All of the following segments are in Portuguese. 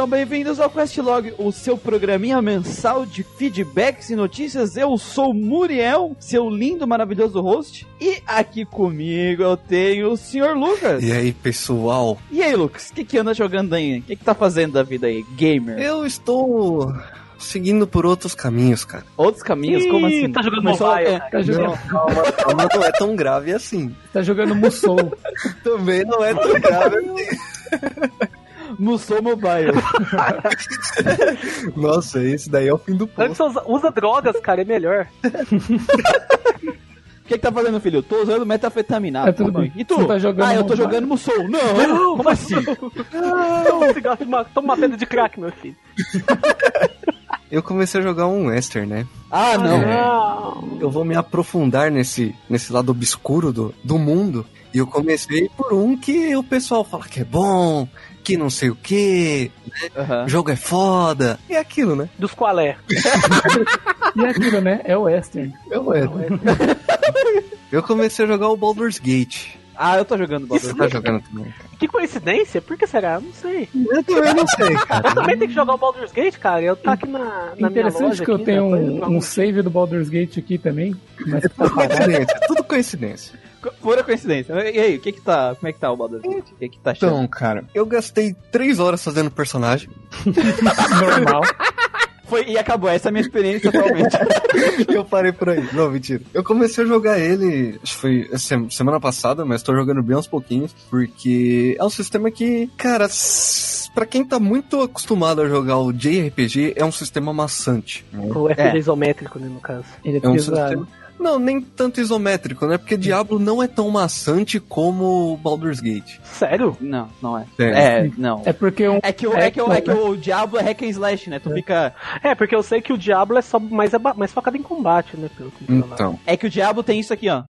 Sejam bem-vindos ao Questlog, o seu programinha mensal de feedbacks e notícias. Eu sou Muriel, seu lindo, maravilhoso host. E aqui comigo eu tenho o Sr. Lucas. E aí, pessoal? E aí, Lucas, o que, que anda jogando aí? O que, que tá fazendo da vida aí, gamer? Eu estou seguindo por outros caminhos, cara. Outros caminhos? Ih, Como assim? tá jogando Começou- mobile, é. Tá jogando, Não, calma, calma, não é tão grave assim. tá jogando Musou. Também não é tão grave assim. Musou Mobile. Nossa, esse daí é o fim do você usa, usa drogas, cara, é melhor. O que, que tá fazendo, filho? Tô usando metafetamina. É, tudo Calma bem. E tu? Tá jogando ah, eu tô mobile? jogando Musou. Não, como assim? Toma um cigarro de ma- toma uma pedra de crack, meu filho. Eu comecei a jogar um western, né? Ah, não. Não. Eu vou me aprofundar nesse, nesse lado obscuro do, do mundo. E eu comecei por um que o pessoal fala que é bom, que não sei o que, Aham. o jogo é foda. E é aquilo, né? Dos qualé. E é aquilo, né? É o Western. Eu, eu comecei a jogar o Baldur's Gate. Ah, eu tô jogando Você Baldur's tá Gate. jogando também? Que coincidência? Por que será? Não sei. Eu também não sei, cara. Eu também tenho que jogar o Baldur's Gate, cara. Eu tá aqui na, na minha Interessante loja que eu aqui, tenho né? um, um save do Baldur's Gate aqui também. Mas tá Tudo parado. coincidência, tudo coincidência. Pura coincidência. E aí, o que que tá... Como é que tá o Baldur's Gate? O que que tá achando? Então, cara, eu gastei três horas fazendo personagem. Normal. Foi, e acabou. Essa é a minha experiência atualmente. eu parei por aí. Não, mentira. Eu comecei a jogar ele, acho que foi se- semana passada, mas tô jogando bem aos pouquinhos, porque é um sistema que, cara, pra quem tá muito acostumado a jogar o JRPG, é um sistema maçante. né? O RPG É. isométrico, né, no caso. Ele é É um pesado. sistema... Não, nem tanto isométrico, né? Porque Diablo não é tão maçante como Baldur's Gate. Sério? não, não é. É. É, não. É porque um. É que, o, é, que, o, é que o Diablo é hack and slash, né? Tu fica... É, porque eu sei que o Diablo é só mais, mais focado em combate, né? Pelo que. Então. É que o Diablo tem isso aqui, ó.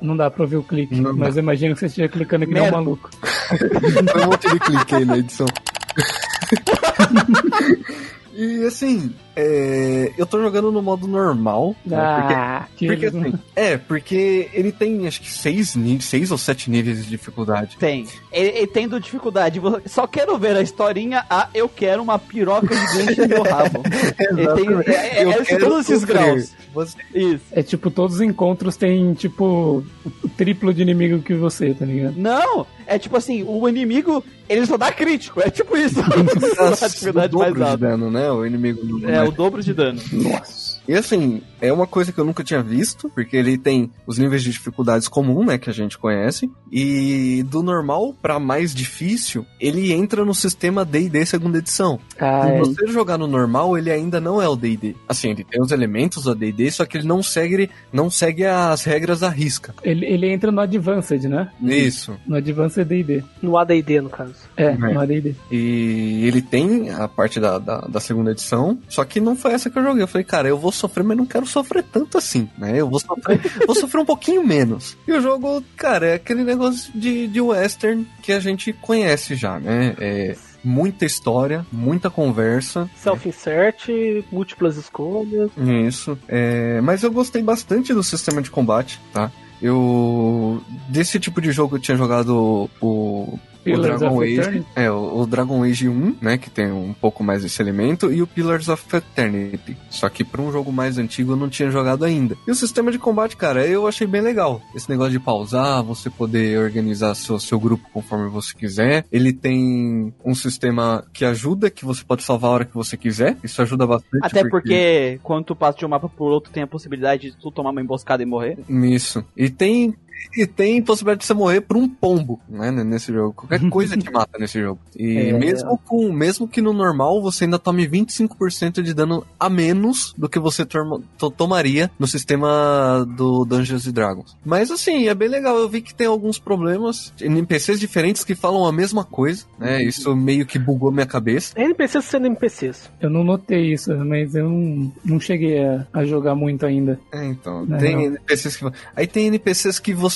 Não dá pra ouvir o clique. Não mas eu imagino que você esteja clicando que nem um Merda. maluco. Foi um monte de clique aí na edição. e assim, é, eu tô jogando no modo normal. né, porque- Ah, que Porque não- assim, é, porque ele tem acho que seis, seis ou sete níveis de dificuldade. Tem. Ele, ele tendo dificuldade. Vou- Só quero ver a historinha. Ah, eu quero uma piroca gigante no meu rabo. Ele tem, é, é, Eu é todos esses graus. Você- Isso. É tipo, todos os encontros têm, tipo, o triplo de inimigo que você, tá ligado? Não, é tipo assim, o inimigo, ele só dá crítico. É tipo isso. a o dificuldade mais dobro de alta. dano, né? O inimigo É, o dobro de dano. Nossa. E assim, é uma coisa que eu nunca tinha visto, porque ele tem os níveis de dificuldades comum, né, que a gente conhece, e do normal pra mais difícil, ele entra no sistema D&D segunda edição. Ah, Se é. você jogar no normal, ele ainda não é o D&D. Assim, ele tem os elementos do D&D, só que ele não segue, não segue as regras à risca. Ele, ele entra no Advanced, né? Isso. No Advanced D&D. No AD&D, no caso. É, no AD&D. E ele tem a parte da, da, da segunda edição, só que não foi essa que eu joguei. Eu falei, cara, eu vou sofrer, mas não quero sofrer tanto assim, né? Eu vou sofrer, vou sofrer um pouquinho menos. E o jogo, cara, é aquele negócio de, de western que a gente conhece já, né? É muita história, muita conversa. Self-insert, múltiplas escolhas. Isso. É, mas eu gostei bastante do sistema de combate, tá? Eu. Desse tipo de jogo eu tinha jogado o. O Pillars Dragon of Age. Eternity. É, o, o Dragon Age 1, né? Que tem um pouco mais desse elemento. E o Pillars of Eternity. Só que pra um jogo mais antigo eu não tinha jogado ainda. E o sistema de combate, cara, eu achei bem legal. Esse negócio de pausar, você poder organizar seu, seu grupo conforme você quiser. Ele tem um sistema que ajuda, que você pode salvar a hora que você quiser. Isso ajuda bastante. Até porque quando tu passa de um mapa por outro, tem a possibilidade de tu tomar uma emboscada e morrer. Isso. E tem. E tem possibilidade de você morrer por um pombo, né, nesse jogo. Qualquer coisa te mata nesse jogo. E É. mesmo com mesmo que no normal você ainda tome 25% de dano a menos do que você to- tomaria no sistema do Dungeons and Dragons. Mas assim, é bem legal. Eu vi que tem alguns problemas, NPCs diferentes que falam a mesma coisa, né? Isso meio que bugou minha cabeça. NPCs sendo NPCs. Eu não notei isso, mas eu não, não cheguei a, a jogar muito ainda. É, então, tem NPCs que. Aí tem NPCs que você.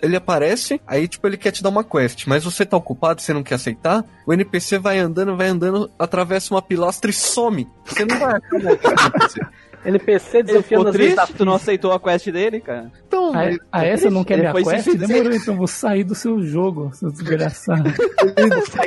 Ele aparece, aí tipo, ele quer te dar uma quest, mas você tá ocupado, você não quer aceitar, o NPC vai andando, vai andando, atravessa uma pilastra e some. Você não vai achar NPC. Desafiando as triste, tu não aceitou a quest dele, cara. Então. A, mas- a essa não quer minha quest? Demorou, então vou sair do seu jogo, seu desgraçado.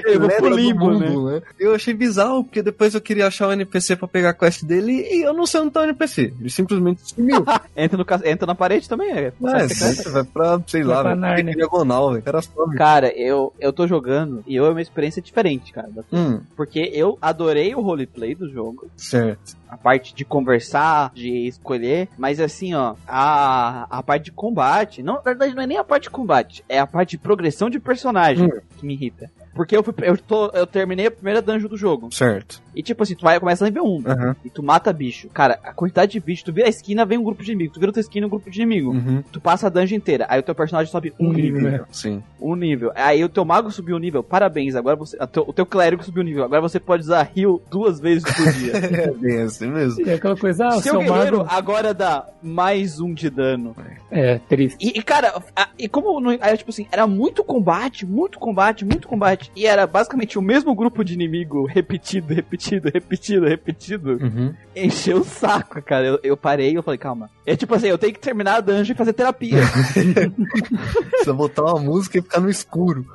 Eu vou pro limbo, mundo, né? Eu achei bizarro, porque depois eu queria achar o NPC pra pegar a quest dele e eu não sei onde tá o NPC. Ele simplesmente sumiu. Entra, no, ca- entra na parede também, é. É, secreta. vai pra, sei Vai lá, pra vai Nárnia. diagonal, velho. Cara. Cara, eu, eu tô jogando e eu é uma experiência diferente, cara. Hum, Porque eu adorei o roleplay do jogo. certo. A parte de conversar, de escolher. Mas assim, ó, a, a parte de combate. Não, na verdade, não é nem a parte de combate. É a parte de progressão de personagem Hum. que me irrita. Porque eu, fui, eu, tô, eu terminei a primeira dungeon do jogo. Certo. E tipo assim, tu vai começa nível 1. Aham. E tu mata bicho. Cara, a quantidade de bicho, tu vira a esquina, vem um grupo de inimigo. Tu vira outra esquina, um grupo de inimigo. Uhum. Tu passa a dungeon inteira. Aí o teu personagem sobe um Um nível. nível, né? Sim. Um nível. Aí o teu mago subiu um nível. Parabéns. Agora você. teu- o teu clérigo subiu um nível. Agora você pode usar heal duas vezes por dia. É bem assim mesmo. E aquela coisa, ah, Seu seu guerreiro mago. agora dá mais um de dano. É, triste. E, e, cara, a- e como não, era tipo assim, era muito combate, muito combate, muito combate. E era basicamente o mesmo grupo de inimigo repetido, repetido, repetido, repetido. Uhum. Encheu o saco, cara. Eu, eu parei e eu falei, calma. É tipo assim, eu tenho que terminar a dungeon e fazer terapia. Precisa botar uma música e ficar no escuro.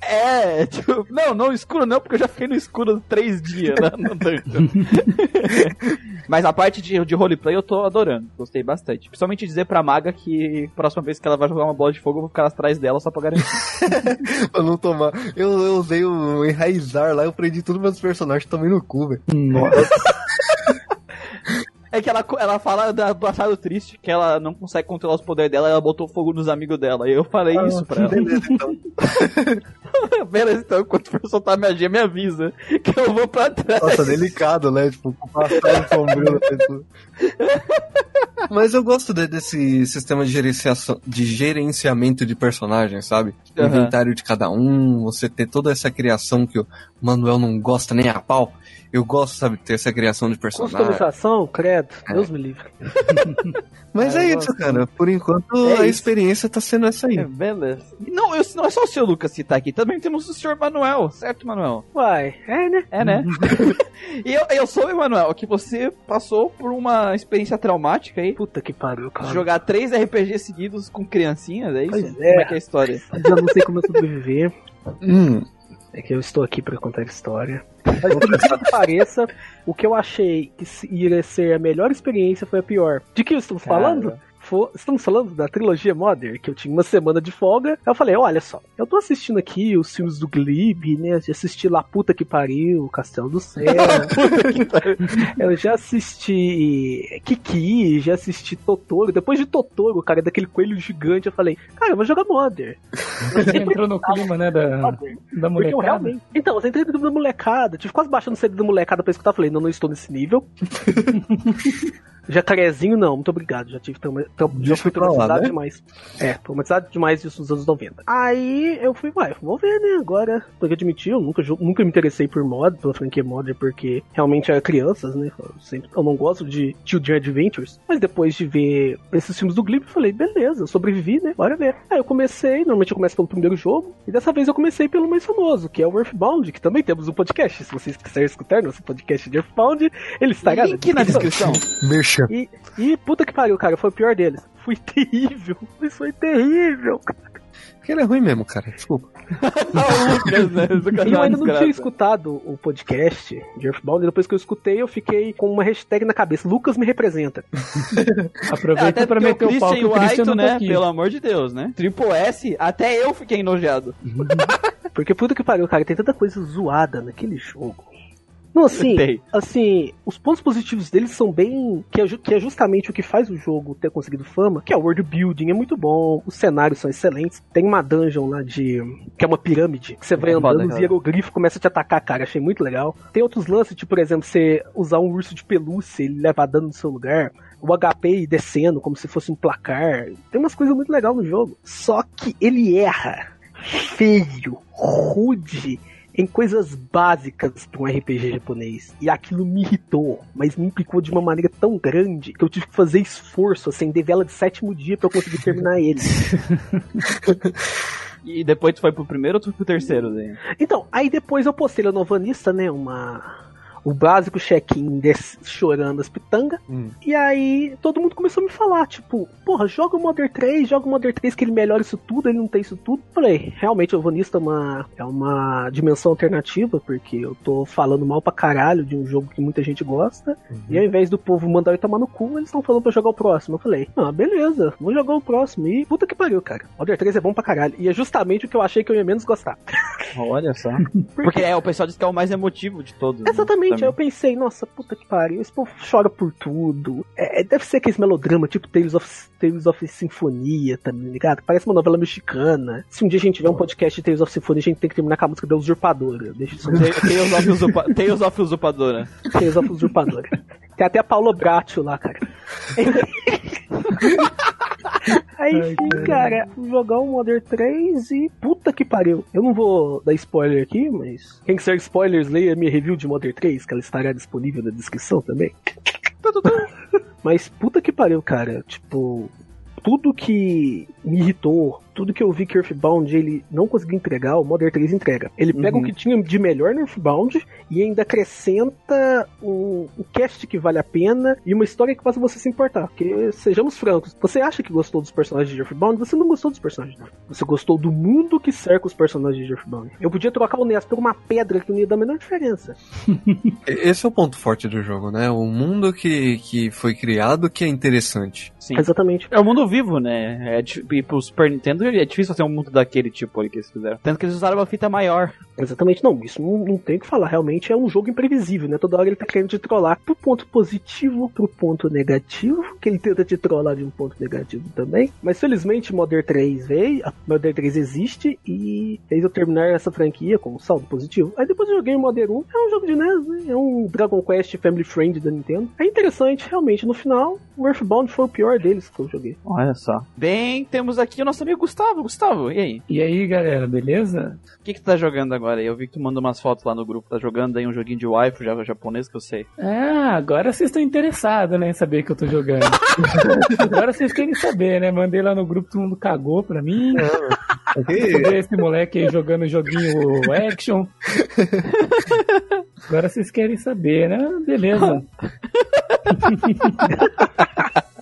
É, tipo, não, não escuro não, porque eu já fiquei no escuro três dias né, no dungeon. Mas a parte de, de roleplay eu tô adorando, gostei bastante. Principalmente dizer pra maga que próxima vez que ela vai jogar uma bola de fogo, eu vou ficar atrás dela só pra garantir. pra não tomar. Eu, eu usei o enraizar lá, eu prendi todos meus personagens também no cu, velho. Nossa. É que ela, ela fala da passado triste, que ela não consegue controlar os poderes dela, ela botou fogo nos amigos dela. E eu falei Ah, isso pra ela. Beleza, então. Beleza, então, quando for soltar magia, me avisa. Que eu vou pra trás. Nossa, delicado, né? Tipo, passar sombrio na pessoa. Mas eu gosto de- desse sistema de, gerenciação, de gerenciamento de personagens, sabe? Aham. inventário de cada um, você ter toda essa criação que o Manuel não gosta nem a pau. Eu gosto, sabe, de ter essa criação de personagem. Customização, credo, É. Deus me livre. Mas é eu isso, cara. Por enquanto, É a isso. experiência tá sendo essa aí. É, beleza. Não, eu, não é só o seu Lucas que tá aqui, também temos o senhor Manuel, certo, Manuel? Uai, é, né? É, né? e eu, eu soube, Manuel, que você passou por uma experiência traumática aí. Puta que pariu, cara. Jogar três RPG seguidos com criancinhas, é isso? Pois Como é. é que é a história? Eu não sei como eu sobreviver. Hum, É que eu estou aqui pra contar história. Mas por incrível que pareça, o que eu achei que iria ser a melhor experiência foi a pior. De que estamos Cara. falando? Fo- Estamos falando da trilogia Modern, que eu tinha uma semana de folga. Aí eu falei, olha só, eu tô assistindo aqui os filmes do Glib, né? Já assisti lá Puta que Pariu, Castelo do Céu. eu já assisti Kiki, já assisti Totoro. Depois de Totoro, cara, daquele coelho gigante, eu falei, cara, eu vou jogar Modern. Você entrou no clima, né, da, Modern. da Porque eu molecada. realmente. Então, eu entrei no grupo da molecada. Tive quase baixando o CD da molecada pra escutar. Falei, não, não estou nesse nível. Jacarezinho, não, muito obrigado. Já tive trauma, já fui lá, traumatizado né? demais. É, traumatizado demais disso nos anos 90. Aí eu fui, uai, vou ver, né? Agora, tenho que admitir, eu nunca, nunca me interessei por mod, pela franquia mod, porque realmente era crianças, né? Eu, sempre, eu não gosto de Children Adventures. Mas depois de ver esses filmes do Glib, eu falei, beleza, eu sobrevivi, né? Bora ver. Aí eu comecei, normalmente eu começo pelo primeiro jogo, e dessa vez eu comecei pelo mais famoso, que é o Earthbound, que também temos um podcast. Se vocês quiserem escutar nosso podcast de Earthbound, ele estará Link na descrição. Merchan. e, e puta que pariu, cara, foi o pior deles. Foi terrível. Isso foi terrível. Porque ele é ruim mesmo, cara. Desculpa. Né? Cara E eu ainda não tinha escutado o podcast de Earthbound, e depois que eu escutei, eu fiquei com uma hashtag na cabeça. Lucas me representa. Aproveita Até pra meter o o pau que Christian o Christian White, tá né? Pelo amor de Deus, né? Triple S, até eu fiquei enojado. Porque puta que pariu, cara, tem tanta coisa zoada naquele jogo. Não, assim, Tem. assim, os pontos positivos deles são bem. Que é, que é justamente o que faz o jogo ter conseguido fama, que é o world building, é muito bom, os cenários são excelentes. Tem uma dungeon lá de. que é uma pirâmide, que você vai É foda, andando, os cara. hieroglifos começam a te atacar, cara. Achei muito legal. Tem outros lances, tipo, por exemplo, você usar um urso de pelúcia, ele leva dano no seu lugar. O HP descendo como se fosse um placar. Tem umas coisas muito legais no jogo. Só que ele erra feio, rude em coisas básicas para um RPG japonês. E aquilo me irritou, mas me implicou de uma maneira tão grande que eu tive que fazer esforço, acender vela de sétimo dia para eu conseguir terminar ele. E depois tu foi pro primeiro ou tu foi pro terceiro, daí? Então, aí depois eu postei na Novanista, né, uma o básico check-in des- chorando as pitangas. Hum. E aí todo mundo começou a me falar, tipo, porra, joga o Modern 3, joga o Modern 3 que ele melhora isso tudo, ele não tem isso tudo. Falei, realmente o Vanista é uma, é uma dimensão alternativa, porque eu tô falando mal pra caralho de um jogo que muita gente gosta. E ao invés do povo mandar eu tomar no cu, eles estão falando pra jogar o próximo. Eu falei, ah, beleza, vou jogar o próximo. E puta que pariu, cara. Modern 3 é bom pra caralho. E é justamente o que eu achei que eu ia menos gostar. Olha só. Porque é, o pessoal diz que é o mais emotivo de todos. né? Exatamente, aí eu pensei, nossa, puta que pariu, esse povo chora por tudo. É, deve ser aquele melodrama, tipo Tales of, Tales of Sinfonia, tá ligado? Parece uma novela mexicana. Se um dia a gente tiver um podcast de Tales of Sinfonia, a gente tem que terminar com a música da Usurpadora. Deixa Tales of. Tales of Usurpadora. Tales of Usurpadora. Tem até a Paula Bracho lá, cara. Aí, enfim, cara, jogar o Modern 3 e puta que pariu. Eu não vou dar spoiler aqui, mas quem quiser spoilers, leia minha review de Modern 3, que ela estará disponível na descrição também. Mas puta que pariu, cara. Tipo, tudo que me irritou, tudo que eu vi que Earthbound ele não conseguiu entregar, o Modern 3 entrega. Ele pega Uhum. o que tinha de melhor no Earthbound e ainda acrescenta um, um cast que vale a pena e uma história que faça você se importar. Porque, sejamos francos, você acha que gostou dos personagens de Earthbound, você não gostou dos personagens. não. Você gostou do mundo que cerca os personagens de Earthbound. Eu podia trocar o Ness por uma pedra que não ia dar a menor diferença. Esse é o ponto forte do jogo, né? O mundo que, que foi criado que é interessante. Sim. Exatamente. É o mundo vivo, né? É, e pro Super Nintendo é difícil fazer um mundo daquele tipo ali que eles fizeram. Tanto que eles usaram uma fita maior. Exatamente, não, isso não, não tem o que falar. Realmente é um jogo imprevisível, né? Toda hora ele tá querendo te trollar pro ponto positivo, pro ponto negativo, que ele tenta te trollar de um ponto negativo também. Mas felizmente Modern 3 veio, a Modern 3 existe e fez eu terminar essa franquia com um saldo positivo. Aí depois eu joguei o Modern 1, é um jogo de NES, né? É um Dragon Quest Family Friend da Nintendo. É interessante, realmente. No final, o Earthbound foi o pior deles que eu joguei. Olha só. Bem, temos aqui o nosso amigo Gustavo. Gustavo, e aí? E aí, galera, beleza? O que, que tu tá jogando agora? Eu vi que tu mandou umas fotos lá no grupo. Tá jogando aí um joguinho de waifu ja- japonês que eu sei. Ah, agora vocês estão interessados, né, em saber que eu tô jogando. agora vocês querem saber, né? Mandei lá no grupo, todo mundo cagou pra mim. Ver esse moleque aí jogando joguinho action. Agora vocês querem saber, né? Beleza.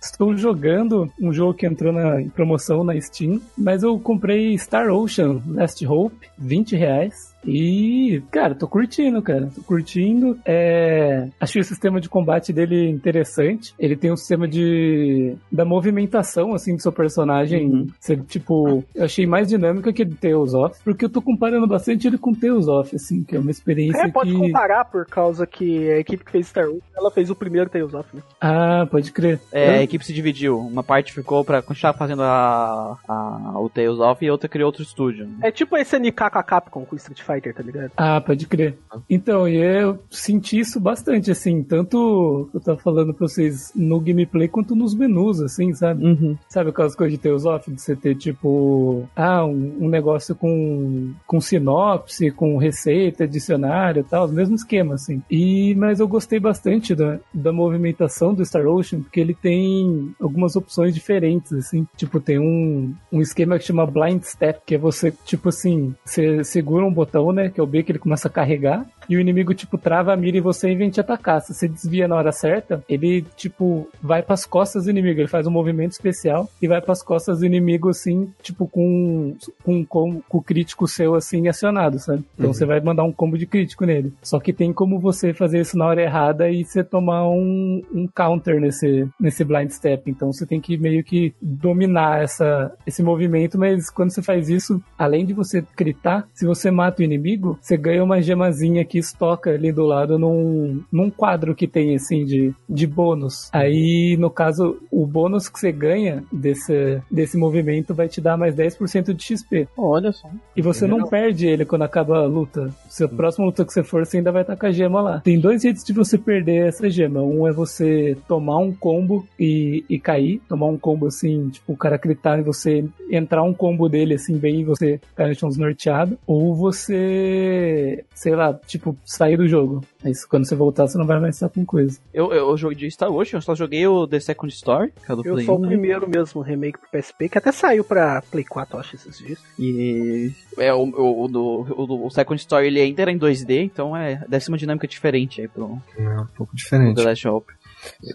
Estou jogando um jogo que entrou na, em promoção na Steam, mas eu comprei Star Ocean Last Hope, 20 reais. E, cara, tô curtindo, cara. Tô curtindo. É... Achei o sistema de combate dele interessante. Ele tem um sistema de. da movimentação, assim, do seu personagem. Uhum. Ser, tipo, eu achei mais dinâmica que do Tales of. Porque eu tô comparando bastante ele com Tales of, assim, que é uma experiência É, pode que. comparar por causa que a equipe que fez Star Wars, ela fez o primeiro Tales of, né? Ah, pode crer. É, a equipe se dividiu. Uma parte ficou pra continuar fazendo a, a- o Tales of e outra criou outro estúdio. É tipo esse NK com a Capcom com o Street Fighter, tá ligado? Ah, pode crer. Então, e eu senti isso bastante, assim, tanto eu tava falando pra vocês no gameplay quanto nos menus, assim, sabe? Uhum. Sabe aquelas coisas de Tales of, de você ter, tipo, ah, um, um negócio com, com sinopse, com receita, dicionário e tal, o mesmo esquema, assim. E, mas eu gostei bastante da, da movimentação do Star Ocean, porque ele tem algumas opções diferentes, assim. Tipo, tem um, um esquema que chama Blind Step, que é você, tipo assim, você segura um botão, né, que é o B, que ele começa a carregar, e o inimigo, tipo, trava a mira em você e vem te atacar. Se você desvia na hora certa, ele, tipo, vai pras costas do inimigo. Ele faz um movimento especial e vai pras costas do inimigo, assim, tipo, com, com, com, com o crítico seu, assim, acionado, sabe? Então Uhum. você vai mandar um combo de crítico nele. Só que tem como você fazer isso na hora errada e você tomar um, um counter nesse, nesse blind step. Então você tem que meio que dominar essa, esse movimento, mas quando você faz isso, além de você gritar, se você mata o inimigo, você ganha uma gemazinha que estoca ali do lado num, num quadro que tem assim de, de bônus. Aí, no caso, o bônus que você ganha desse, desse movimento vai te dar mais 10% de XP. Olha só. E você não perde ele quando acaba a luta. Se a próxima luta que você for, você ainda vai estar com a gema lá. Tem dois jeitos de você perder essa gema. Um é você tomar um combo e, e cair. Tomar um combo assim, tipo, o cara gritar e você entrar um combo dele assim, bem e você cair no chão desnorteado. Ou você você, sei lá, tipo, sair do jogo. Aí quando você voltar, você não vai mais estar com coisa. Eu, eu, eu joguei Star Wars, eu só joguei o The Second Story, que é do Eu Play sou 1, o primeiro mesmo remake pro PSP, que até saiu pra Play 4, eu acho, esses dias. E é, o, o, o, do- o, Second Story ele ainda era em 2D, então é, deve ser uma dinâmica diferente aí pro, É um pouco diferente. The Last Hope.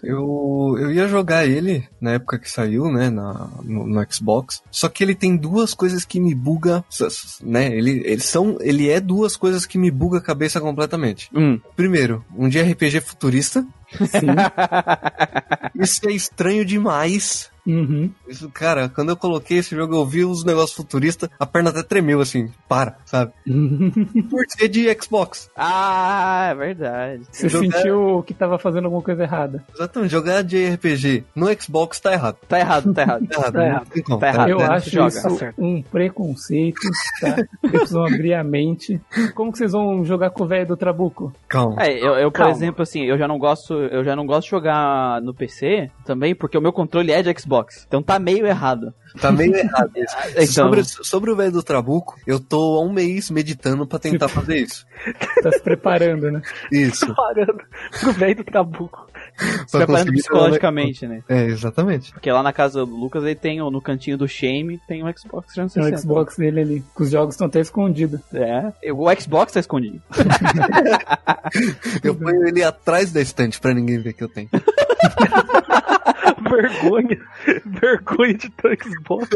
Eu, eu ia jogar ele na época que saiu, né, na, no, no Xbox. Só que ele tem duas coisas que me buga, né? Ele, eles são, ele é duas coisas que me buga a cabeça completamente. Hum. Primeiro, um de RPG futurista. Sim. Isso é estranho demais. Uhum. Isso, cara, quando eu coloquei esse jogo, eu vi os negócios futuristas, a perna até tremeu assim, para, sabe? Por ser de Xbox. Ah, é verdade. Você Jogar- sentiu que tava fazendo alguma coisa errada. Exatamente, jogar de RPG no Xbox tá errado. Tá errado, tá errado. Tá errado, Tá errado. como, Tá errado. Eu né? acho Joga. isso Tá um preconceito, tá? Vocês precisam abrir a mente. Como que vocês vão jogar com o velho do Trabuco? Calma. É, eu, eu, por Calma. exemplo, assim, eu já não gosto, eu já não gosto de jogar no PC também, porque o meu controle é de Xbox. Então tá meio errado. Tá meio errado isso. Então, Sobre, sobre o velho do Trabuco, eu tô há um mês meditando pra tentar fazer isso. Tá se preparando, né? Isso. Parando pro velho do Trabuco. Se preparando psicologicamente, né? É, exatamente. Porque lá na casa do Lucas ele tem, no cantinho do Shame, tem um Xbox Tem 360. o Xbox dele ali. que Os jogos estão até escondidos. É, o Xbox tá escondido. Eu ponho ele atrás da estante pra ninguém ver que eu tenho. Vergonha. Vergonha de ter Xbox.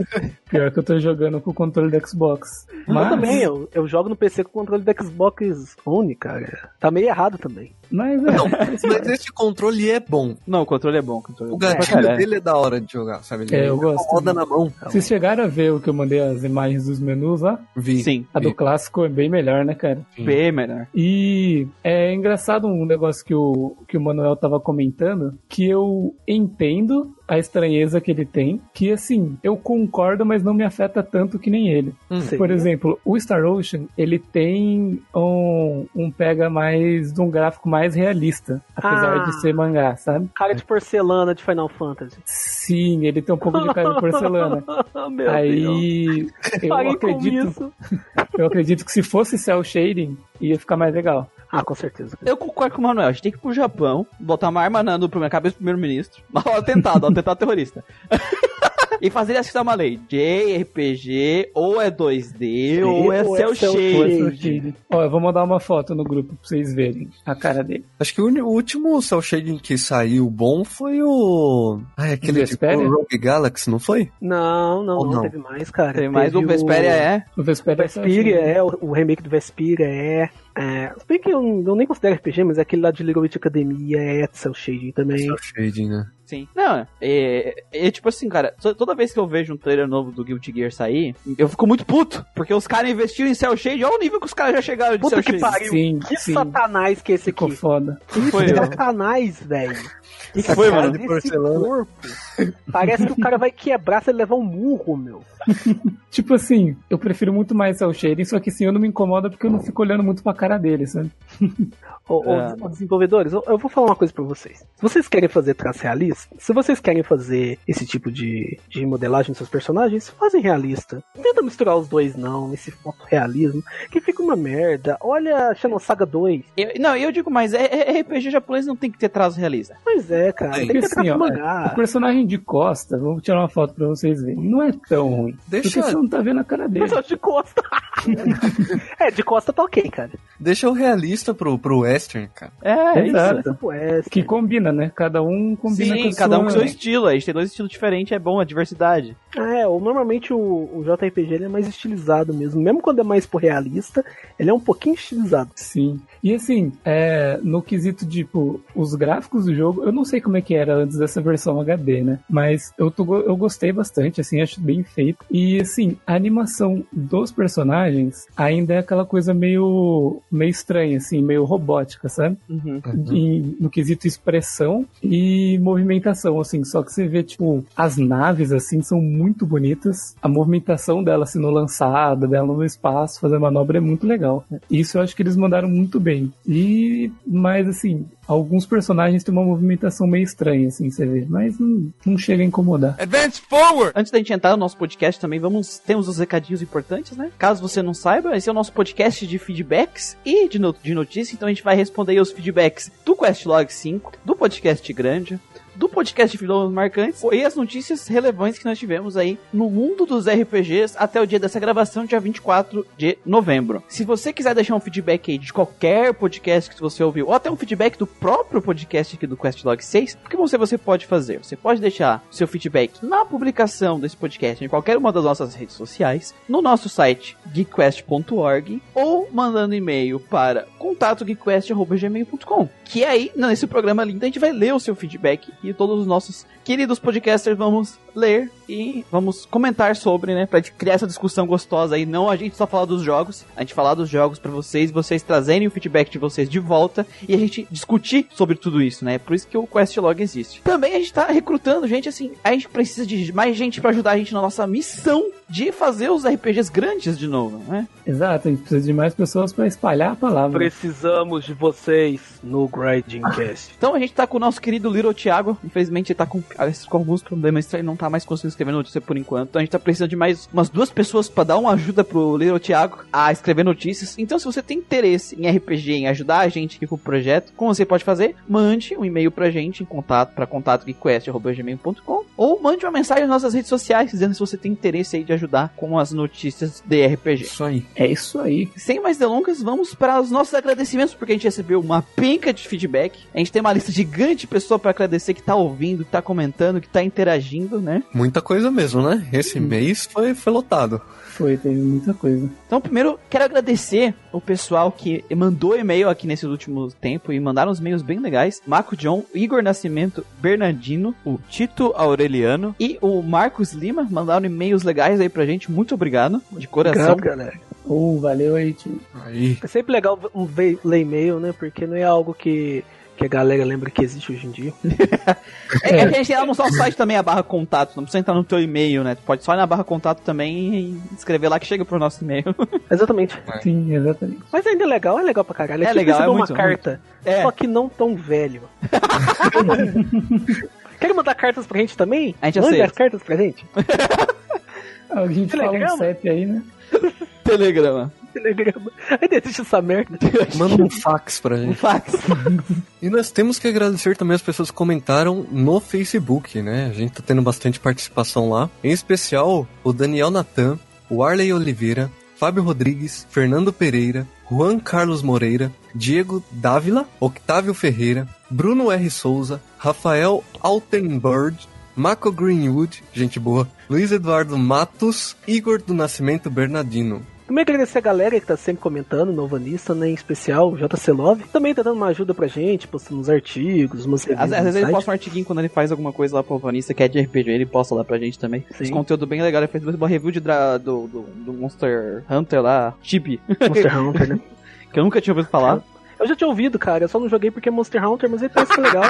Pior que eu tô jogando com o controle do Xbox. Eu Mas, também, eu, eu jogo no PC com o controle do Xbox One, cara. Tá meio errado também. Mas é. Mas esse controle é bom. Não, o controle é bom. O, controle O é pra gatilho caralho. dele é da hora de jogar, sabe? Ele É, eu gosto. roda na mão. Vocês chegaram a ver o que eu mandei as imagens dos menus lá? Vi. Sim, A do clássico é bem melhor, né, cara? bem melhor. E é engraçado um negócio que o, que o Manuel tava comentando, que eu entendo a estranheza que ele tem, que assim, eu concordo, mas não me afeta tanto que nem ele. Hum. Sim. Por exemplo, o Star Ocean, ele tem um, um pega mais de um gráfico mais realista, apesar Ah. de ser mangá, sabe? Cara de porcelana de Final Fantasy. Sim, ele tem um pouco de cara de porcelana. Meu Deus. Aí eu Parem com acredito, isso. eu acredito que se fosse cel shading, ia ficar mais legal. Ah, com certeza. Eu concordo com o Manuel, a gente tem que ir pro Japão, botar uma arma na, no, na cabeça do primeiro-ministro, atentado, atentado terrorista. e fazer ele aceitar uma lei. JRPG, ou é 2D, ou é ou é cel shade. Ó, eu vou mandar uma foto no grupo pra vocês verem a cara dele. Acho que o, último cel shading que saiu bom foi o. Ai, aquele tipo? Rogue Galaxy, não foi? Não, não, não, não? teve mais, cara. Tem mais Teve o Vesperia é. O O Vesperia, Vesperia é, o, o remake do Vesperia é. É se bem que eu, não- eu nem considero RPG, mas é aquele lá de Little Witch Academia é Cell Shading também. Cel shading, né? Sim. Não, é, é, é tipo assim, cara, to- toda vez que eu vejo um trailer novo do Guilty Gear sair, eu fico muito puto, porque os caras investiram em cel shade, olha o nível que os caras já chegaram de Puta cel que shade. pariu. Sim, Que sim. satanás que é esse Ficou aqui. foda. Que Foi, satanás, velho. Que foi, mano? De porcelana. corpo. Parece que o cara vai quebrar se ele levar um murro, meu. Tipo assim, eu prefiro muito mais cel shading, só que assim, eu não me incomoda porque eu não fico olhando muito pra cara dele, sabe? Ô, ô, É. ô, desenvolvedores, eu, vou falar uma coisa pra vocês. Se vocês querem fazer traço realista, se vocês querem fazer esse tipo de, de modelagem dos seus personagens, fazem realista. Não tenta misturar os dois, não, esse fotorrealismo, que fica uma merda. Olha Xenosaga 2. Eu- não, eu digo mais, é, é- RPG japonês não tem que ter traço realista. Pois é, cara, Aí, tem que ter assim, traço ó, O mangá. De costa, vou tirar uma foto pra vocês verem, não é tão ruim. Deixa- Porque você não tá vendo a cara dele. Pessoal de costa. é, de costa tá ok, cara. Deixa o realista pro, pro western, cara. É, é Exato. isso. É, Que combina, né? Cada um combina com Sim, a cada um com sua- seu estilo. A gente tem dois estilos diferentes, é bom, a diversidade. É, ou normalmente o, o JRPG ele é mais estilizado mesmo. Mesmo quando é mais por realista, ele é um pouquinho estilizado. Sim. E assim, é, no quesito, tipo, os gráficos do jogo, eu não sei como é que era antes dessa versão HD, né? Mas eu, tô, eu gostei bastante, assim, acho bem feito. E assim, a animação dos personagens ainda é aquela coisa meio, meio estranha, assim, meio robótica, sabe? Uhum. em- no quesito expressão e movimentação, assim. Só que você vê, tipo, as naves, assim, são muito bonitas. A movimentação dela sendo lançada, dela no espaço, fazer manobra é muito legal. Isso eu acho que eles mandaram muito bem. E, mas assim, alguns personagens têm uma movimentação meio estranha, assim, você vê. Mas não, não chega a incomodar. Advance forward! Antes da gente entrar no nosso podcast também, vamos temos os recadinhos importantes, né? Caso você não saiba, esse é o nosso podcast de feedbacks e de, no, de notícias, então a gente vai responder os feedbacks do Questlog 5, do podcast grande, do podcast de Vilões Marcantes e as notícias relevantes que nós tivemos aí no mundo dos RPGs até o dia dessa gravação, dia 24 de novembro. Se você quiser deixar um feedback aí de qualquer podcast que você ouviu, ou até um feedback do próprio podcast aqui do Questlog 6, o que você, você pode fazer? Você pode deixar seu feedback na publicação desse podcast em qualquer uma das nossas redes sociais, no nosso site geekquest.org ou mandando e-mail para contatogeekquest.gmail.com que aí, nesse programa lindo, a gente vai ler o seu feedback e todos os nossos queridos podcasters vamos ler e vamos comentar sobre, né? Pra criar essa discussão gostosa aí. Não a gente só falar dos jogos, a gente falar dos jogos para vocês, vocês trazerem o feedback de vocês de volta e a gente discutir sobre tudo isso, né? Por isso que o Questlog existe. Também a gente tá recrutando gente, assim, a gente precisa de mais gente para ajudar a gente na nossa missão de fazer os RPGs grandes de novo, né? Exato, a gente precisa de mais pessoas para espalhar a palavra. Precisamos de vocês no Grinding Cast. Então a gente tá com o nosso querido Little Thiago. Infelizmente ele tá com, com alguns problemas, ele não tá mais conseguindo escrever notícia por enquanto. Então a gente tá precisando de mais umas duas pessoas para dar uma ajuda pro Little Thiago a escrever notícias. Então se você tem interesse em RPG, em ajudar a gente aqui com o projeto, como você pode fazer? Mande um e-mail pra gente em contato para contato.gmail.com ou mande uma mensagem nas nossas redes sociais dizendo se você tem interesse aí de ajudar com as notícias de RPG. Isso aí. É isso aí. Sem mais delongas, vamos para os nossos agradecimentos, porque a gente recebeu uma penca de feedback. A gente tem uma lista gigante de pessoas para agradecer que tá ouvindo, que tá comentando, que tá interagindo, né? Muita coisa mesmo, né? Esse mês foi, foi lotado. Foi, teve muita coisa. Então, primeiro, quero agradecer o pessoal que mandou e-mail aqui nesse último tempo e mandaram uns e-mails bem legais. Marco John, Igor Nascimento, Bernardino, o Tito Aureliano e o Marcos Lima mandaram e-mails legais aí pra gente. Muito obrigado, de coração. Obrigado, galera. Oh, valeu aí, tio. Aí. É sempre legal um ve- ler e-mail, né? Porque não é algo que, que a galera lembra que existe hoje em dia. É, é que a gente tem lá no nosso site também a barra contato, não precisa entrar no teu e-mail, né? Tu pode só ir na barra contato também e escrever lá que chega pro nosso e-mail. Exatamente. Sim, exatamente. Mas ainda é legal, é legal pra caralho. É tipo legal, é uma muito, carta, É. só que não tão velho. Quer mandar cartas pra gente também? A gente Mande aceita. as cartas pra gente. A gente fala um Telegrama? CEP aí, né? Telegrama. Telegrama. Ainda existe essa merda. Manda um fax pra Um gente. fax. E nós temos que agradecer também as pessoas que comentaram no Facebook, né? A gente tá tendo bastante participação lá. Em especial, o Daniel Natan, o Arley Oliveira, Fábio Rodrigues, Fernando Pereira, Juan Carlos Moreira, Diego Dávila, Octávio Ferreira, Bruno R. Souza, Rafael Altenberg, Marco Greenwood, gente boa, Luiz Eduardo Matos, Igor do Nascimento Bernardino. Também agradecer a galera que tá sempre comentando, Novanista, né? Em especial, o JC Love. Também tá dando uma ajuda pra gente, postando uns artigos, umas Às, reviews às no vezes ele posta um artiguinho quando ele faz alguma coisa lá pro Vanista que é de RPG, ele posta lá pra gente também. Sim. Esse conteúdo bem legal, ele fez uma review de dra- do, do, do Monster Hunter lá, Chibi, Monster Hunter, né? que eu nunca tinha ouvido falar. Eu já tinha ouvido, cara. Eu só não joguei porque é Monster Hunter, mas ele parece que é legal.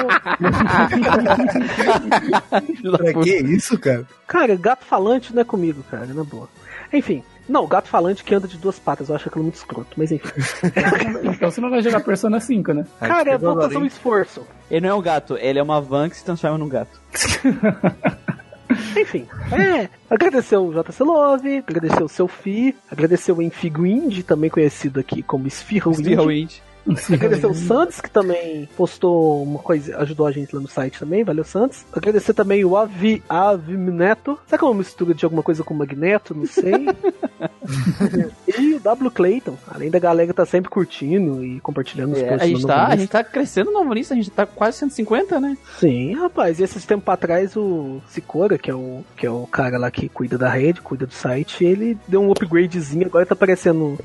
Da puta. isso, cara? cara, gato falante não é comigo, cara, na boa. Enfim. Não, gato falante que anda de duas patas, eu acho aquilo muito escroto, mas enfim. Então você não vai jogar Persona 5, né? Cara, eu vou fazer um esforço. Ele não é um gato, ele é uma van que se transforma num gato. Enfim, é. Agradecer o JC Love, agradecer o seu Fi, agradecer o Enfigwind, também conhecido aqui como Spherowind. Spearwind. Agradecer o Santos, que também postou uma coisa, ajudou a gente lá no site também, valeu Santos. Agradecer também o Avi, Avimneto, será que é uma mistura de alguma coisa com Magneto? Não sei. e o W Clayton, além da galera que tá sempre curtindo e compartilhando os É, posts a, gente tá, a gente tá crescendo no a gente tá quase 150, né? Sim, rapaz, e esses tempos pra trás o Sicora, que é o, que é o cara lá que cuida da rede, cuida do site, ele deu um upgradezinho, agora tá aparecendo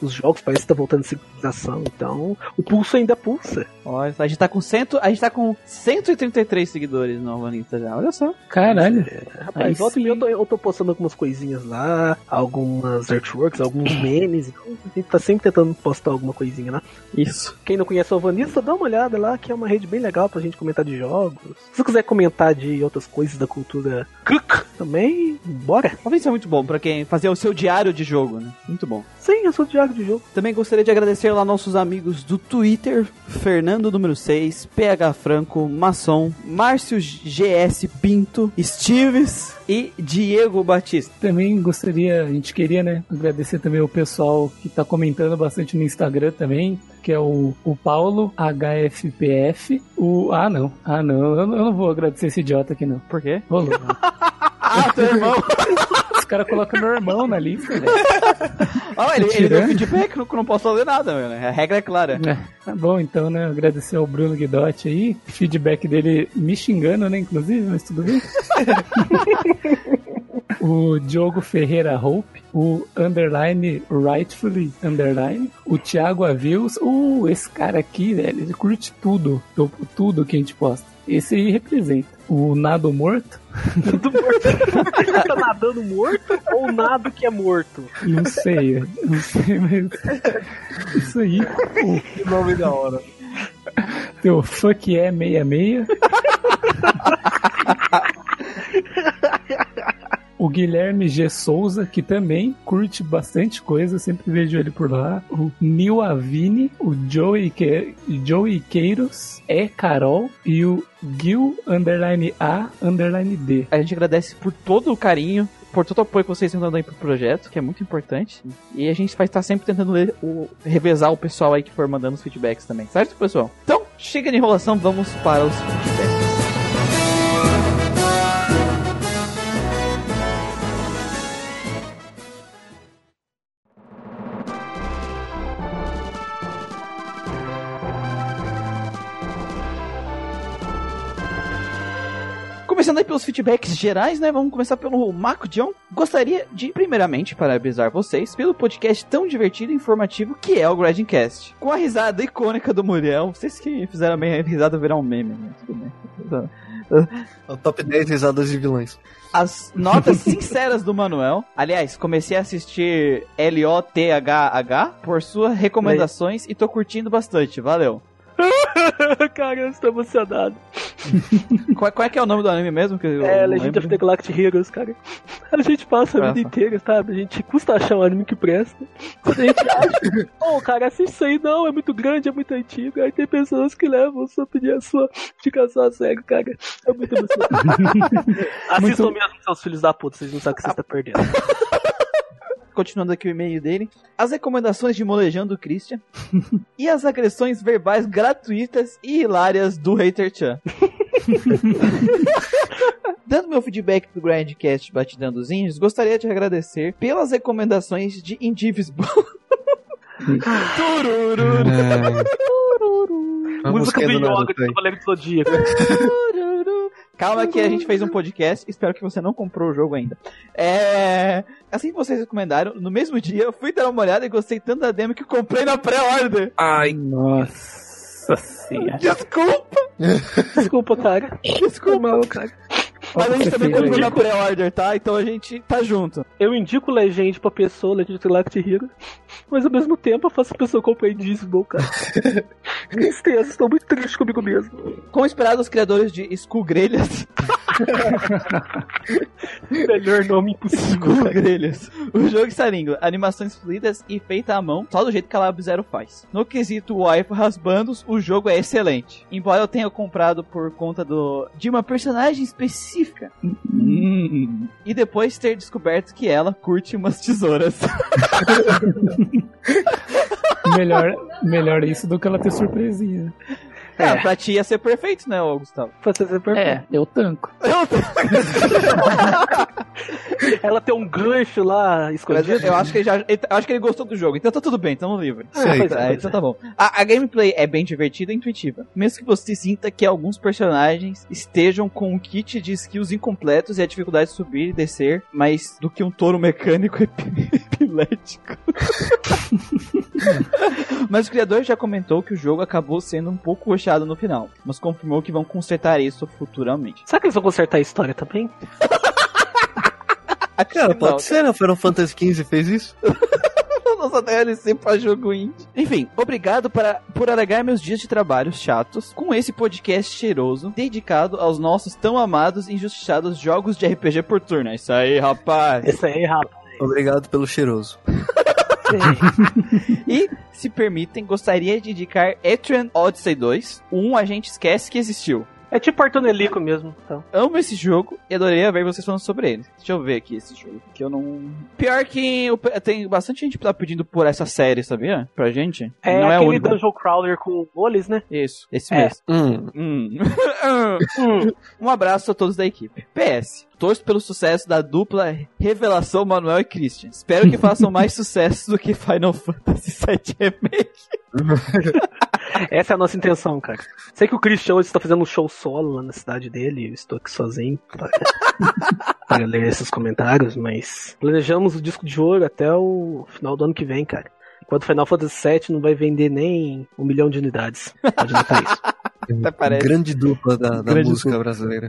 os jogos, parece que tá voltando a civilização, então o pulso ainda pulsa. Olha, a gente tá com cento, a gente tá com 133 seguidores no Vanista já, olha só. Caralho. Rapaz, Aí volta e meia eu tô, eu tô postando algumas coisinhas lá, algumas artworks, alguns memes, então a gente tá sempre tentando postar alguma coisinha lá. Isso. Quem não conhece o Alvanista, dá uma olhada lá, que é uma rede bem legal pra gente comentar de jogos. Se você quiser comentar de outras coisas da cultura Kruk, também, bora. Talvez seja muito bom pra quem fazer o seu diário de jogo, né? Muito bom. Sim, eu sou o diário de jogo. Também gostaria de agradecer lá nossos amigos do Twitter, Fernando número 6, PH Franco, Maçom, Márcio GS Pinto, Steves e Diego Batista. Também gostaria, a gente queria, né, agradecer também o pessoal que tá comentando bastante no Instagram também, que é o, o Paulo HFPF, o... Ah, não. Ah, não, eu, não- eu não vou agradecer esse idiota aqui, não. Por quê? Rolou. Ah, teu irmão! Caras colocam meu irmão na lista, velho. Ah, ele, ele deu feedback, não, não posso fazer nada, né? A regra é clara. É, tá bom, então, né? Agradecer ao Bruno Guidotti aí. Feedback dele me xingando, né? Inclusive, mas tudo bem. o Diogo Ferreira Hope. O underline rightfully underline. O Thiago Avios. Uh, esse cara aqui, velho, ele curte tudo. Tudo que a gente posta. Esse aí representa. O Nado Morto. Tudo morto. tá nadando morto ou nado que é morto? Não sei, não sei, mas. Isso aí. O Que nome da hora. teu fuck é 66. O Guilherme G. Souza, que também curte bastante coisa, sempre vejo ele por lá. O Nil Avini, o Joey, que... Joey Queiros, E. Carol e o Gil underline A underline D. A gente agradece por todo o carinho, por todo o apoio que vocês estão dando aí pro projeto, que é muito importante. E a gente vai estar sempre tentando ler o, revezar o pessoal aí que for mandando os feedbacks também, certo, pessoal? Então, chega de enrolação, vamos para os feedbacks. Começando aí pelos feedbacks gerais, né? Vamos começar pelo Marco John. Gostaria de, primeiramente, parabenizar vocês pelo podcast tão divertido e informativo que é o Gradcast. Com a risada icônica do Muriel. Vocês que fizeram bem a risada virar um meme, né? Tudo bem. É o top 10 risadas de vilões. As notas sinceras do Manuel. Aliás, comecei a assistir L-O-T-H-H por suas recomendações e tô curtindo bastante. Valeu. Cara, eu estou emocionado. Qual, qual é que é o nome do anime mesmo? Que É, Legend lembro? of the Galactic Heroes, cara. A gente passa a vida Nossa. inteira, sabe? A gente custa achar um anime que presta. Quando a gente acha, oh, cara, assiste isso aí, não, é muito grande, é muito antigo. Aí tem pessoas que levam sua opinião, sua indicação a sério, cara. É muito emocionante. Assistam mesmo, seus filhos da puta, vocês não sabem o que vocês estão perdendo. Continuando aqui o e-mail dele. As recomendações de molejão do Christian. e as agressões verbais gratuitas e hilárias do Hater Chan. Dando meu feedback do Grindcast Batidão dos Índios, gostaria de agradecer pelas recomendações de Indivisible. Tururu. A Música do musiquinha do Yoga. Cavaleiro do Zodíaco. Calma que a gente fez um podcast, espero que você não comprou o jogo ainda. É... Assim que vocês recomendaram, no mesmo dia eu fui dar uma olhada e gostei tanto da demo que comprei na pré-order. Ai, Nossa senhora. Desculpa, Desculpa, cara. desculpa. Cara. Mas a gente também comprou na pré-order, tá? Então a gente tá junto. Eu indico Legend pra pessoa, Legend the Galactic Heroes, mas ao mesmo tempo eu faço a pessoa comprar Indivisible, cara. Tristeza, estou muito triste comigo mesmo. Como esperado, os criadores de Skull Grelhas. Melhor nome impossível, Skull cara. Grelhas. O jogo está lindo. Animações fluidas e feita à mão, só do jeito que a Lab Zero faz. No quesito wife rasbandos, o jogo é excelente. Embora eu tenha comprado por conta do de uma personagem específica. Hum. E depois ter descoberto que ela curte umas tesouras. melhor, melhor isso do que ela ter surpresinha. É, pra ti ia ser perfeito, né, Gustavo? Pra ser perfeito. É, eu tanco. Ela tem um gancho lá escondido. eu acho que ele já. eu acho que ele gostou do jogo, então tá tudo bem, tamo livre. Isso aí. pois é, Ah, pois então tá bom. A, a gameplay é bem divertida e intuitiva. Mesmo que você sinta que alguns personagens estejam com um kit de skills incompletos e a dificuldade de subir e descer, mais do que um touro mecânico epi- epilético. mas o criador já comentou que o jogo acabou sendo um pouco no final, mas confirmou que vão consertar isso futuramente. Será que eles vão consertar a história também? Cara, Não, pode ser, né? Final Fantasy XV fez isso. Nossa DLC pra jogo indie. Enfim, obrigado para, por alegar meus dias de trabalho chatos com esse podcast cheiroso dedicado aos nossos tão amados e injustiçados jogos de RPG por turno. É isso aí, rapaz. Isso aí, rapaz. Obrigado pelo cheiroso. E, se permitem, gostaria de indicar Etrian Odyssey 2. O 1 a gente esquece que existiu. É tipo Artonelico mesmo. Então. Amo esse jogo e adoraria ver vocês falando sobre ele. Deixa eu ver aqui esse jogo, que eu não... Pior que eu, tem bastante gente que tá pedindo por essa série, sabia? Pra gente. É não é aquele único. Dungeon Crawler com olhos, né? Isso, esse É. mesmo. Hum, Hum. Hum. um abraço a todos da equipe. PS. Torço pelo sucesso da dupla Revelação Manuel e Christian. Espero que façam mais sucesso do que Final Fantasy VII Remake. Essa é a nossa intenção, cara. Sei que o Christian hoje está fazendo um show solo lá na cidade dele. Eu estou aqui sozinho para, para ler esses comentários, mas planejamos o disco de ouro até o final do ano que vem, cara. Enquanto Final Fantasy VII não vai vender nem um milhão de unidades. Pode notar isso. Até parece. grande dupla da, da Grande música dupla. brasileira.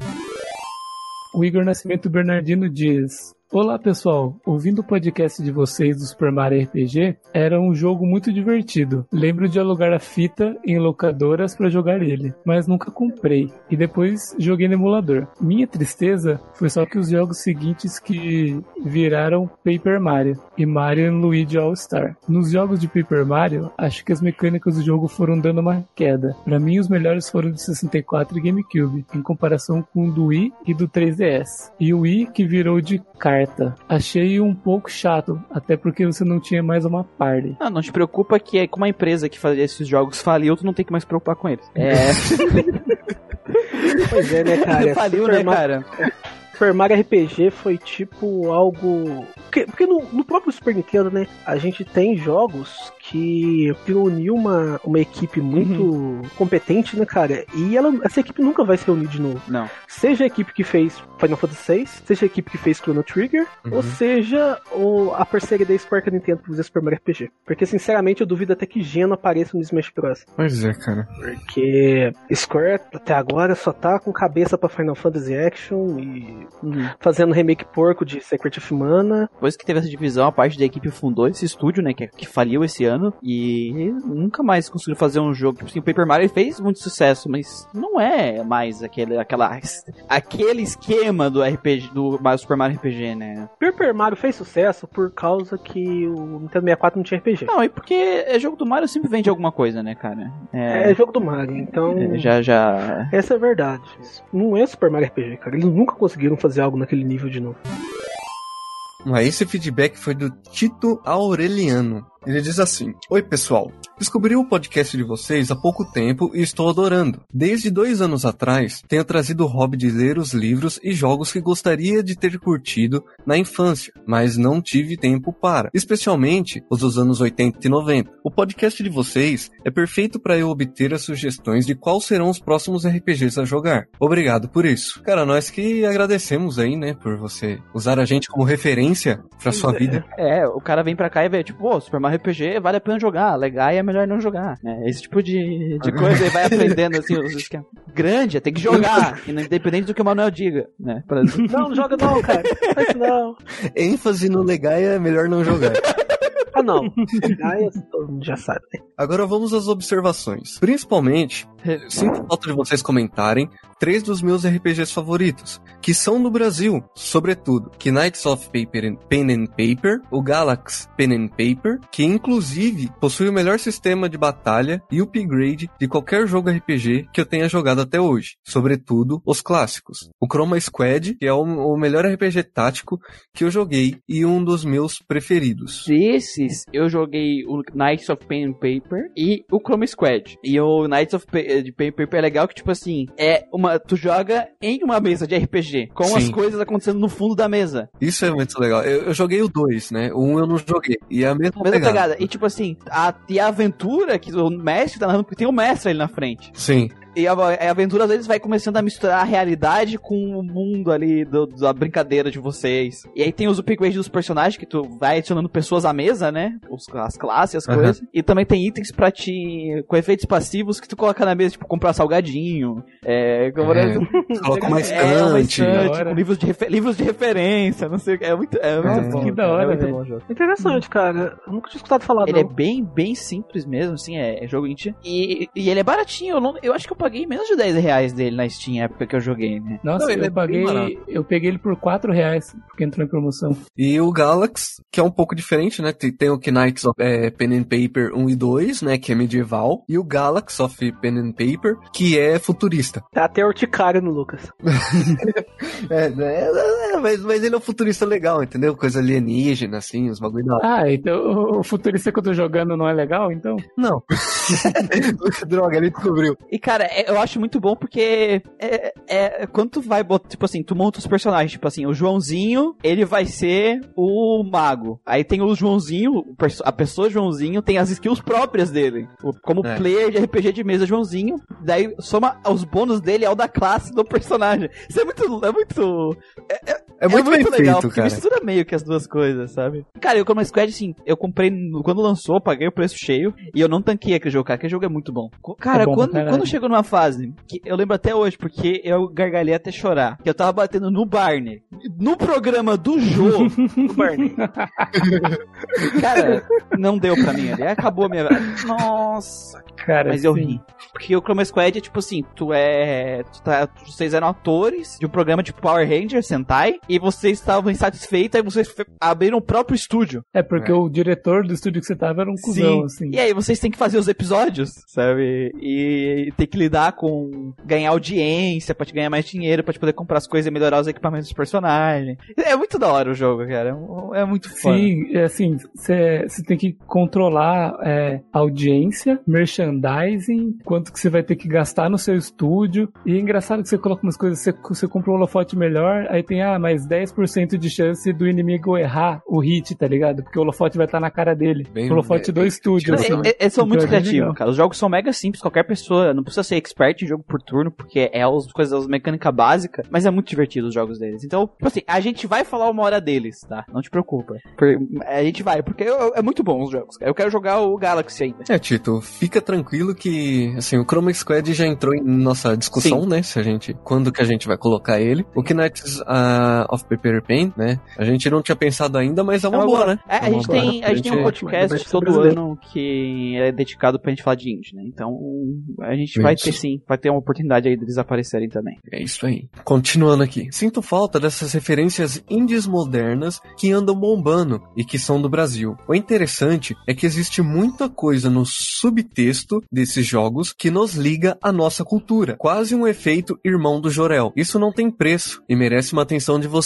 O Igor Nascimento Bernardino diz: Olá pessoal, ouvindo o podcast de vocês do Super Mario RPG, era um jogo muito divertido. Lembro de alugar a fita em locadoras para jogar ele, mas nunca comprei e depois joguei no emulador. Minha tristeza foi só que os jogos seguintes que viraram Paper Mario e Mario Luigi All Star. Nos jogos de Paper Mario, acho que as mecânicas do jogo foram dando uma queda. Para mim, os melhores foram de 64 e GameCube, em comparação com o do Wii e do 3DS. E o Wii que virou de carta. Achei um pouco chato, até porque você não tinha mais uma party. Ah, não te preocupa que é como a empresa que fazia esses jogos faliu, tu não tem que mais se preocupar com eles. É, Pois é, né, cara? faliu, né, cara? Super Mario RPG foi tipo algo. Porque, porque no, no próprio Super Nintendo, né? A gente tem jogos que, que uniu uma, uma equipe muito Uhum. competente, né, cara? E ela, essa equipe nunca vai se reunir de novo. Não. Seja a equipe que fez Final Fantasy VI, seja a equipe que fez Chrono Trigger, Uhum. ou seja o, a parceria da Square com a Nintendo pra fazer Super Mario RPG. Porque, sinceramente, eu duvido até que Geno apareça no Smash Bros. Pois é, cara. Porque Square até agora só tá com cabeça pra Final Fantasy Action e fazendo remake porco de Secret of Mana. Depois que teve essa divisão, a parte da equipe fundou esse estúdio, né? Que, que faliu esse ano. E nunca mais conseguiu fazer um jogo. Tipo assim, o Paper Mario fez muito sucesso, mas não é mais aquele, aquela, aquele esquema do RPG, do Mario- Super Mario RPG, né? Paper Mario fez sucesso por causa que o Nintendo 64 não tinha RPG. Não, e porque é jogo do Mario sempre vende alguma coisa, né, cara? É, jogo do Mario, então. é, já, já. Essa é a verdade. Não é Super Mario RPG, cara. Eles nunca conseguiram fazer algo naquele nível de novo. Aí esse feedback foi do Tito Aureliano. Ele diz assim: Oi pessoal, descobri o podcast de vocês há pouco tempo e estou adorando. Desde dois anos atrás, tenho trazido o hobby de ler os livros e jogos que gostaria de ter curtido na infância, mas não tive tempo para, especialmente os dos anos 80 e 90. O podcast de vocês é perfeito para eu obter as sugestões de quais serão os próximos RPGs a jogar. Obrigado por isso. Cara, nós que agradecemos aí, né, por você usar a gente como referência para sua vida. É, o cara vem pra cá e vê, tipo, pô, Super Mario RPG vale a pena jogar, legal é melhor não jogar. É, esse tipo de, de coisa ele vai aprendendo assim, os esquemas. Grande, tem que jogar, independente do que o Manuel diga, né? Pra- Não, não joga não, cara. Não faz isso não. ênfase no Legaia é melhor não jogar. Ah, não. Gaia, todo mundo já sabe. né? Agora vamos às observações. Principalmente, sinto falta de vocês comentarem três dos meus RPGs favoritos, que são do Brasil, sobretudo, Knights of Paper Pen and Paper, o Galax Pen and Paper, que inclusive possui o melhor sistema de batalha e upgrade de qualquer jogo RPG que eu tenha jogado até hoje, sobretudo os clássicos. O Chroma Squad, que é o, o melhor RPG tático que eu joguei e um dos meus preferidos. Desses, eu joguei o Knights of Pen and Paper e o Chrome Squad. E o Knights of Pa- de Pen and Paper é legal que, tipo assim, é uma. Tu joga em uma mesa de RPG, com as Sim. coisas acontecendo no fundo da mesa. Isso é muito legal. Eu, eu joguei o 2, né? O 1 um eu não joguei. E é a mesma, mesma pegada. pegada. E tipo assim, a, e a aventura que o mestre tá narrando, porque tem o mestre ali na frente. Sim. E a, a aventura deles vai começando a misturar a realidade com o mundo ali do, da brincadeira de vocês. E aí tem os upgrades dos personagens, que tu vai adicionando pessoas à mesa, né? Os, as classes, as Aham. coisas. E também tem itens pra te. com efeitos passivos que tu coloca na mesa, tipo, comprar salgadinho. É. como É, Coloca uma é, uma estante. hora. com livros de, refe- livros de referência, não sei o que. É muito, é muito É, bom. que da hora, é muito bom jogo. Interessante, cara. Eu nunca tinha escutado falar, Ele é não. bem, bem simples mesmo, assim, é, é jogo indie. E, e ele é baratinho, eu, não, eu acho que eu paguei menos de 10 reais dele na Steam, na época que eu joguei, né? Nossa, Não, ele é eu bem paguei. Eu peguei ele por 4 reais, porque entrou em promoção. E o Galaxy, que é um pouco diferente, né? Tem, tem o Knights of é, Pen and Paper 1 e 2, né? Que é medieval. E o Galaxy of Pen and Paper, que é futurista. Tá até urticária no Lucas. É, é, é, mas, mas ele é um futurista legal, entendeu? Coisa alienígena, assim, os bagulho da. Ah, então o futurista que eu tô jogando não é legal, então? Não. Droga, ele descobriu. E, cara, é- eu acho muito bom porque é, é, quando tu vai botar, tipo assim, tu monta os personagens, tipo assim, o Joãozinho, ele vai ser o mago. Aí tem o Joãozinho, a pessoa Joãozinho tem as skills próprias dele. Como É. player de RPG de mesa Joãozinho, daí soma os bônus dele ao da classe do personagem. Isso é muito, é muito É muito, bem legal, feito, porque cara. mistura meio que as duas coisas, sabe? Cara, eu como Squad, assim, eu comprei no- quando lançou, paguei o preço cheio e eu não tanquei aquele jogo, cara. Aquele jogo é muito bom. Co- Cara, É bom quando, quando chegou numa fase, que eu lembro até hoje, porque eu gargalhei até chorar, que eu tava batendo no Barney, no programa do jogo, O Barney. cara, não deu pra mim ali. Acabou a minha. Nossa, Cara, mas eu sim. ri. Porque o Chroma Squad é tipo assim, tu é. Tu tá, vocês eram atores de um programa tipo Power Ranger, Sentai, e vocês estavam insatisfeitos, aí vocês abriram o próprio estúdio. É porque É. o diretor do estúdio que você tava era um cuzão, assim. E aí vocês têm que fazer os episódios, sabe? E tem que lidar com ganhar audiência pra te ganhar mais dinheiro, pra te poder comprar as coisas e melhorar os equipamentos dos personagens. É muito da hora o jogo, cara. É muito foda. Sim, é assim, você tem que controlar é, audiência, merchandising, quanto que você vai ter que gastar no seu estúdio. E é engraçado que você coloca umas coisas, você, você compra um holofote melhor, aí tem, ah, mais 10% de chance do inimigo errar o hit, tá ligado? Porque o holofote vai estar na cara dele. Bem- o holofote é- do estúdio, É, assim. é- Eles são Então muito é bem criativos, cara. Os jogos são mega simples, qualquer pessoa não precisa ser expert em jogo por turno, porque é as coisas, as mecânicas básicas, mas é muito divertido os jogos deles. Então, tipo assim, a gente vai falar uma hora deles, tá? Não te preocupa. A gente vai, porque eu- é muito bom os jogos. cara. Eu quero jogar o Galaxy ainda. É, Tito, fica tranquilo que, assim, o Chroma Squad já entrou em nossa discussão, né? Se a gente, quando que a gente vai colocar ele. O Knights ah, of Paper Pen, né? A gente não tinha pensado ainda, mas é uma, boa, né? É, a, É uma gente boa. tem, a gente tem um gente- podcast Mas todo brasileiro. ano que é dedicado pra gente falar de indie, né? Então, a gente vai Isso. ter sim, vai ter uma oportunidade aí deles aparecerem também. É isso aí. Continuando aqui. Sinto falta dessas referências indies modernas que andam bombando e que são do Brasil. O interessante é que existe muita coisa no subtexto desses jogos que nos liga à nossa cultura. Quase um efeito irmão do Jorel. Isso não tem preço e merece uma atenção de vocês.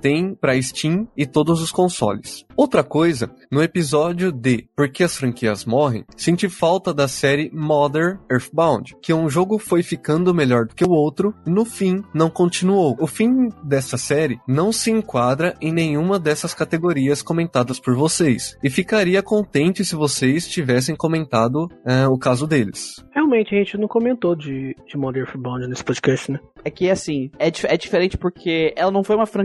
Tem pra Steam e todos os consoles. Outra coisa, no episódio de Por que as franquias morrem, senti falta da série Mother Earthbound, que um jogo foi ficando melhor do que o outro, e no fim não continuou. O fim dessa série não se enquadra em nenhuma dessas categorias comentadas por vocês, e ficaria contente se vocês tivessem comentado eh, o caso deles. Realmente, a gente não comentou de, de Modern Earthbound nesse podcast, né? É que, assim, é, dif- é diferente porque ela não foi uma franquia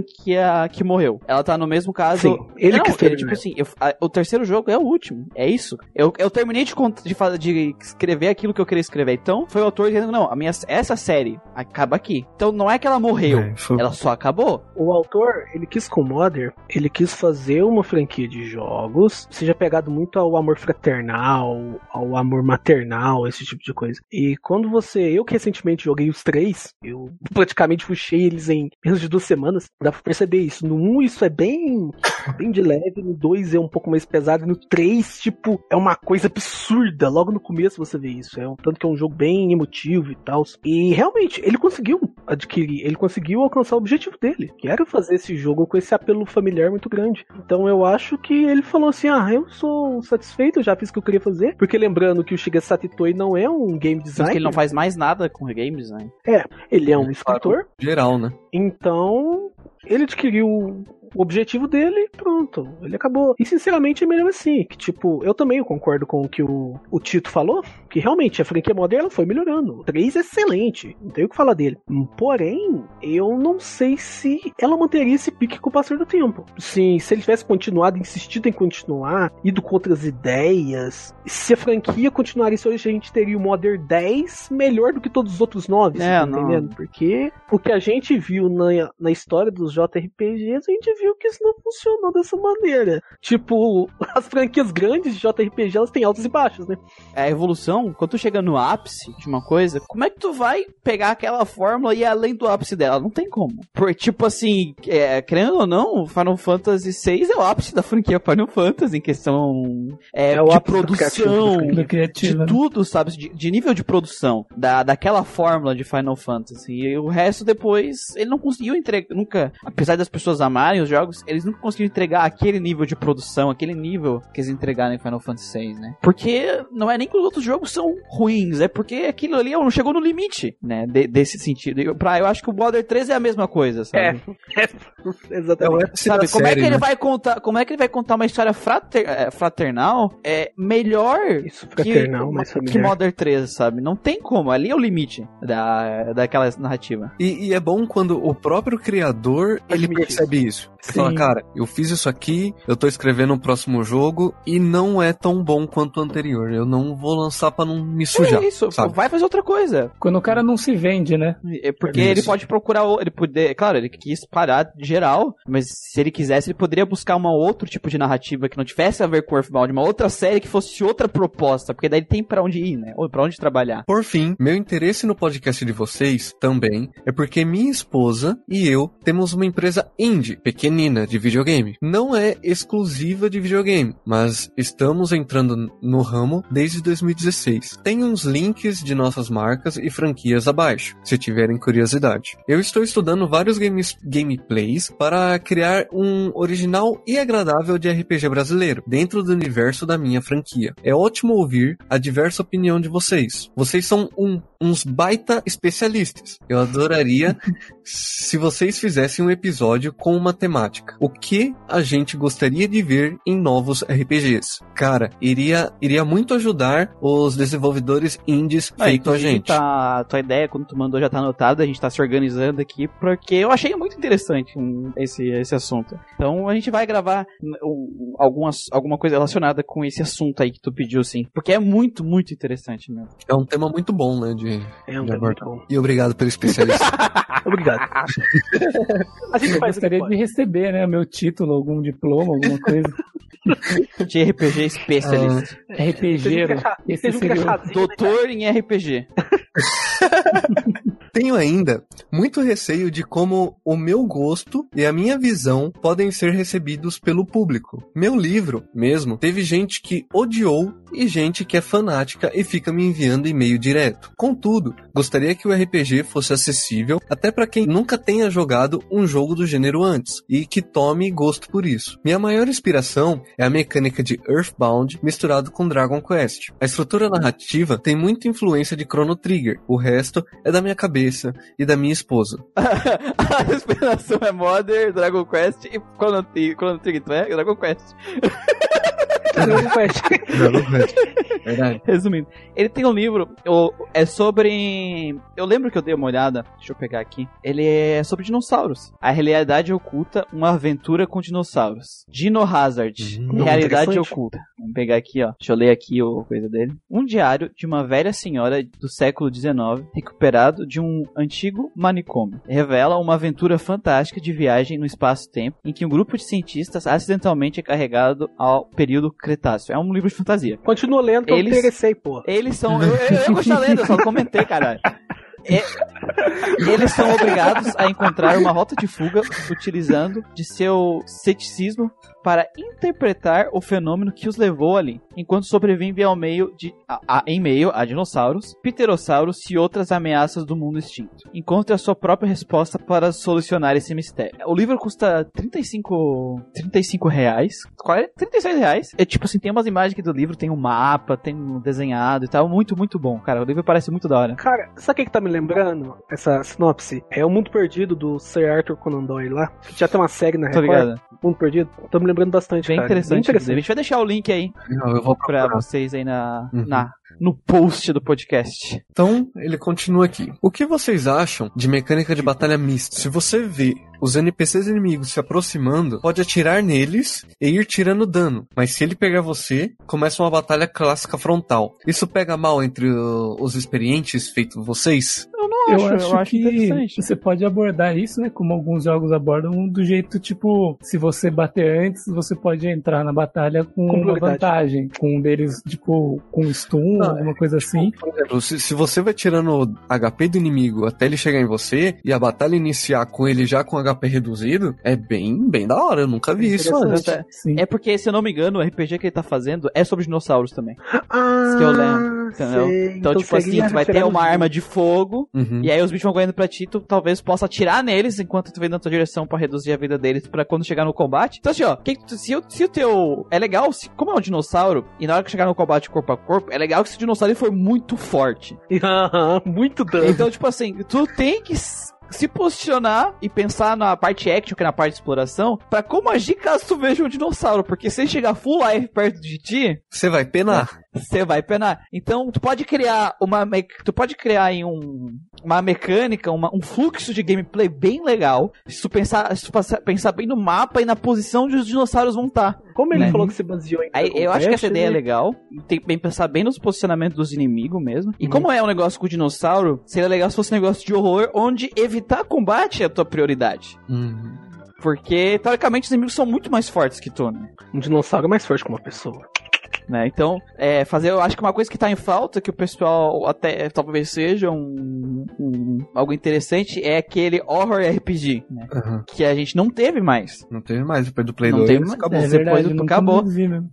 que morreu. Ela tá no mesmo caso. Sim, ele não, que ele, tipo assim, eu- a- o terceiro jogo é o último. É isso. Eu, eu terminei de, de, de escrever aquilo que eu queria escrever. Então, foi o autor dizendo, não, a minha, essa série acaba aqui. Então, não é que ela morreu. É, foi- Ela só acabou. O autor, ele quis com o Modern, ele quis fazer uma franquia de jogos, seja pegado muito ao amor fraternal, ao amor maternal, esse tipo de coisa. E quando você, eu que recentemente joguei os três, eu praticamente puxei eles em menos de duas semanas, dá pra perceber isso. No 1 um, isso é bem, bem de leve, no 2 é um pouco mais pesado, e no 3, tipo, é uma coisa absurda. Logo no começo você vê isso. É um tanto que é um jogo bem emotivo e tal. E realmente, ele conseguiu adquirir, ele conseguiu alcançar o objetivo dele, que era fazer esse jogo com esse apelo familiar muito grande. Então eu acho que ele falou assim: ah, eu sou satisfeito, eu já fiz o que eu queria fazer. Porque lembrando que o Shiga Satitoi não é um game designer, que ele não faz mais nada com game design. ele é um escritor. Geral, né? Então, ele adquiriu objetivo dele, pronto. Ele acabou. E sinceramente é melhor assim. Que tipo, eu também concordo com o que o, o Tito falou. Que realmente a franquia moderna foi melhorando. O 3 é excelente. Não tenho o que falar dele. Porém, eu não sei se ela manteria esse pique com o passar do tempo. Sim, se ele tivesse continuado, insistido em continuar, ido com outras ideias, se a franquia continuasse hoje, a gente teria o Modern 10 melhor do que todos os outros 9, É, tá não. entendendo? Porque o que a gente viu na, na história dos JRPGs, a gente viu que isso não funcionou dessa maneira. Tipo, as franquias grandes de JRPG, elas têm altos e baixos, né? A evolução, quando tu chega no ápice de uma coisa, como é que tu vai pegar aquela fórmula e ir além do ápice dela? Não tem como. Por, tipo assim, é, querendo ou não, Final Fantasy VI é o ápice da franquia Final Fantasy em questão é, É o de produção. Do de né? tudo, sabe? De, de nível de produção da, daquela fórmula de Final Fantasy. E o resto depois, ele não conseguiu entregar, nunca, apesar das pessoas amarem os jogos, eles nunca conseguiram entregar aquele nível de produção, aquele nível que eles entregaram em Final Fantasy VI, né? Porque não é nem que os outros jogos são ruins, é porque aquilo ali não chegou no limite, né? De- desse sentido. Eu, pra, eu acho que o Border 3 é a mesma coisa, sabe? É, É exatamente. ápice Sabe, como é série, que ele né? vai contar, como é que ele vai contar uma história frater- é, fraternal é melhor Isso fraternal, que, que. Modern 3, sabe? Não tem como, ali é o limite da, daquela narrativa. E, e é bom quando o próprio criador ele percebe isso. Sim. fala, cara, eu fiz isso aqui, eu tô escrevendo um próximo jogo e não é tão bom quanto o anterior. Eu não vou lançar pra não me sujar. é isso, sabe? vai fazer outra coisa. Quando o cara não se vende, né? É porque Isso. ele pode procurar, o- ele poder, claro, ele quis parar de geral, mas se ele quisesse, ele poderia buscar uma outro tipo de narrativa que não tivesse a ver com Earthbound, uma outra série que fosse outra proposta, porque daí ele tem pra onde ir, né? Ou pra onde trabalhar. Por fim, meu interesse no podcast de vocês também é porque minha esposa e eu temos uma empresa indie, pequenina, de videogame. Não é exclusiva de videogame, mas estamos entrando no ramo desde 2016. Tem uns links de nossas marcas e franquias abaixo, se tiverem curiosidade. Eu estou estudando vários games, gameplays para criar um original e agradável de RPG brasileiro, dentro do universo da minha franquia. É ótimo ouvir a diversa opinião de vocês. Vocês são um- uns baita especialistas. Eu adoraria se vocês fizessem um episódio com uma temática. O que a gente gostaria de ver em novos RPGs? Cara, iria, iria muito ajudar os desenvolvedores indies feito a gente. Tá, a tua ideia, quando tu mandou, já tá anotada, a gente tá se organizando aqui, porque eu achei muito interessante hum, esse, esse assunto. Então a gente vai gravar hum, um, algumas, alguma coisa relacionada com esse assunto aí que tu pediu, sim. Porque é muito, muito interessante mesmo. É um tema muito bom, né? De... É um de tema abordar. muito bom. E obrigado pelo especialista. Obrigado. A gente Eu gostaria pode. de receber, né? Meu título, algum diploma, alguma coisa. De RPG especialista. RPGero. Esse Seja um seria o... Doutor em RPG. Tenho ainda muito receio de como o meu gosto e a minha visão podem ser recebidos pelo público. Meu livro, mesmo, teve gente que odiou e gente que é fanática e fica me enviando e-mail direto. Contudo, gostaria que o RPG fosse acessível até para quem nunca tenha jogado um jogo do gênero antes e que tome gosto por isso. Minha maior inspiração é a mecânica de Earthbound misturado com Dragon Quest. A estrutura narrativa tem muita influência de Chrono Trigger. O resto é da minha cabeça e da minha esposa. a inspiração é Modern, Dragon Quest e Chrono, Chrono é? Dragon Quest. Dragon Quest. Dragon Quest. Verdade. Resumindo, ele tem um livro, o- é sobre. Eu lembro que eu dei uma olhada, deixa eu pegar aqui. Ele é sobre dinossauros. A realidade oculta, uma aventura com dinossauros. Dino Hazard, Hum, realidade oculta. Vamos pegar aqui, ó. Deixa eu ler aqui o coisa dele. Um diário de uma velha senhora do século XIX, recuperado de um antigo manicômio. Revela uma aventura fantástica de viagem no espaço-tempo, em que um grupo de cientistas acidentalmente é carregado ao período Cretáceo. É um livro de fantasia. Continua lendo que eu Eles- me interessei, pô. Eles são. Eu, eu, eu lenda, eu só comentei, caralho. É- eles são obrigados a encontrar uma rota de fuga utilizando de seu ceticismo para interpretar o fenômeno que os levou ali, enquanto sobrevivem ao meio de, a, a, em meio a dinossauros, pterossauros e outras ameaças do mundo extinto. Encontre a sua própria resposta para solucionar esse mistério. O livro custa 35, 35 reais, 40, 36 reais. É tipo assim, tem umas imagens aqui do livro, tem um mapa, tem um desenhado e tal, muito, muito bom, cara. O livro parece muito da hora. Cara, sabe o que, que tá me lembrando? Essa sinopse? É o Mundo Perdido do Sir Arthur Conan Doyle lá. Que já tem uma série na Tô Record. ligado. Mundo Perdido. Tô me lembrando bastante, Bem cara. interessante. Bem A gente vai deixar o link aí Não, eu vou pra procurar. vocês aí na, Uhum. na, no post do podcast. Então, ele continua aqui. O que vocês acham de mecânica de batalha mista? Se você vê os NPCs inimigos se aproximando, pode atirar neles e ir tirando dano. Mas se ele pegar você, começa uma batalha clássica frontal. Isso pega mal entre os experientes feito vocês? Eu Eu acho, eu acho que interessante. você pode abordar isso, né? Como alguns jogos abordam, do jeito tipo, se você bater antes, você pode entrar na batalha com, Com uma vantagem. Com um deles, tipo, com stun, Não, alguma coisa assim. Por exemplo, se, se você vai tirando HP do inimigo até ele chegar em você e a batalha iniciar com ele já com HP reduzido, é bem, bem da hora. Eu nunca vi isso antes. Sim. É porque, se eu não me engano, o RPG que ele tá fazendo é sobre dinossauros também. Ah, que eu lembro, sei. Então, tipo assim, tu vai ter uma arma de fogo, Uhum. E aí os bichos vão correndo pra ti, tu talvez possa atirar neles enquanto tu vem na tua direção pra reduzir a vida deles pra quando chegar no combate. Então, assim, ó, que que tu- se, o- se o teu. É legal, se, como é um dinossauro, e na hora que chegar no combate corpo a corpo, é legal que se o dinossauro ele for muito forte. Muito dano. Então, tipo assim, tu tem que se posicionar e pensar na parte action, que é na parte de exploração, pra como agir caso tu veja um dinossauro. Porque se ele chegar full life perto de ti, Você vai penar. Você vai penar. Então, tu pode criar uma me- tu pode criar aí um, uma mecânica, uma- um fluxo de gameplay bem legal. Se tu pensar, se tu pensar bem no mapa e na posição onde os dinossauros vão estar. Como ele né? falou que se baseou em. Aí, eu acho que essa ideia é né? legal. Tem que pensar bem nos posicionamentos dos inimigos mesmo. E Uhum. como é um negócio com dinossauro, seria legal se fosse um negócio de horror onde evitar combate é a tua prioridade. Uhum. Porque, teoricamente, os inimigos são muito mais fortes que tu, né? Um dinossauro é mais forte que uma pessoa. Né? Então, é, fazer, eu acho que uma coisa que tá em falta, que o pessoal até talvez seja um, um- algo interessante, é aquele horror RPG, né? Uhum. Que a gente não teve mais. Não teve mais. Depois do Play Não 2, teve mais. acabou. É depois verdade, do- eu nunca acabou.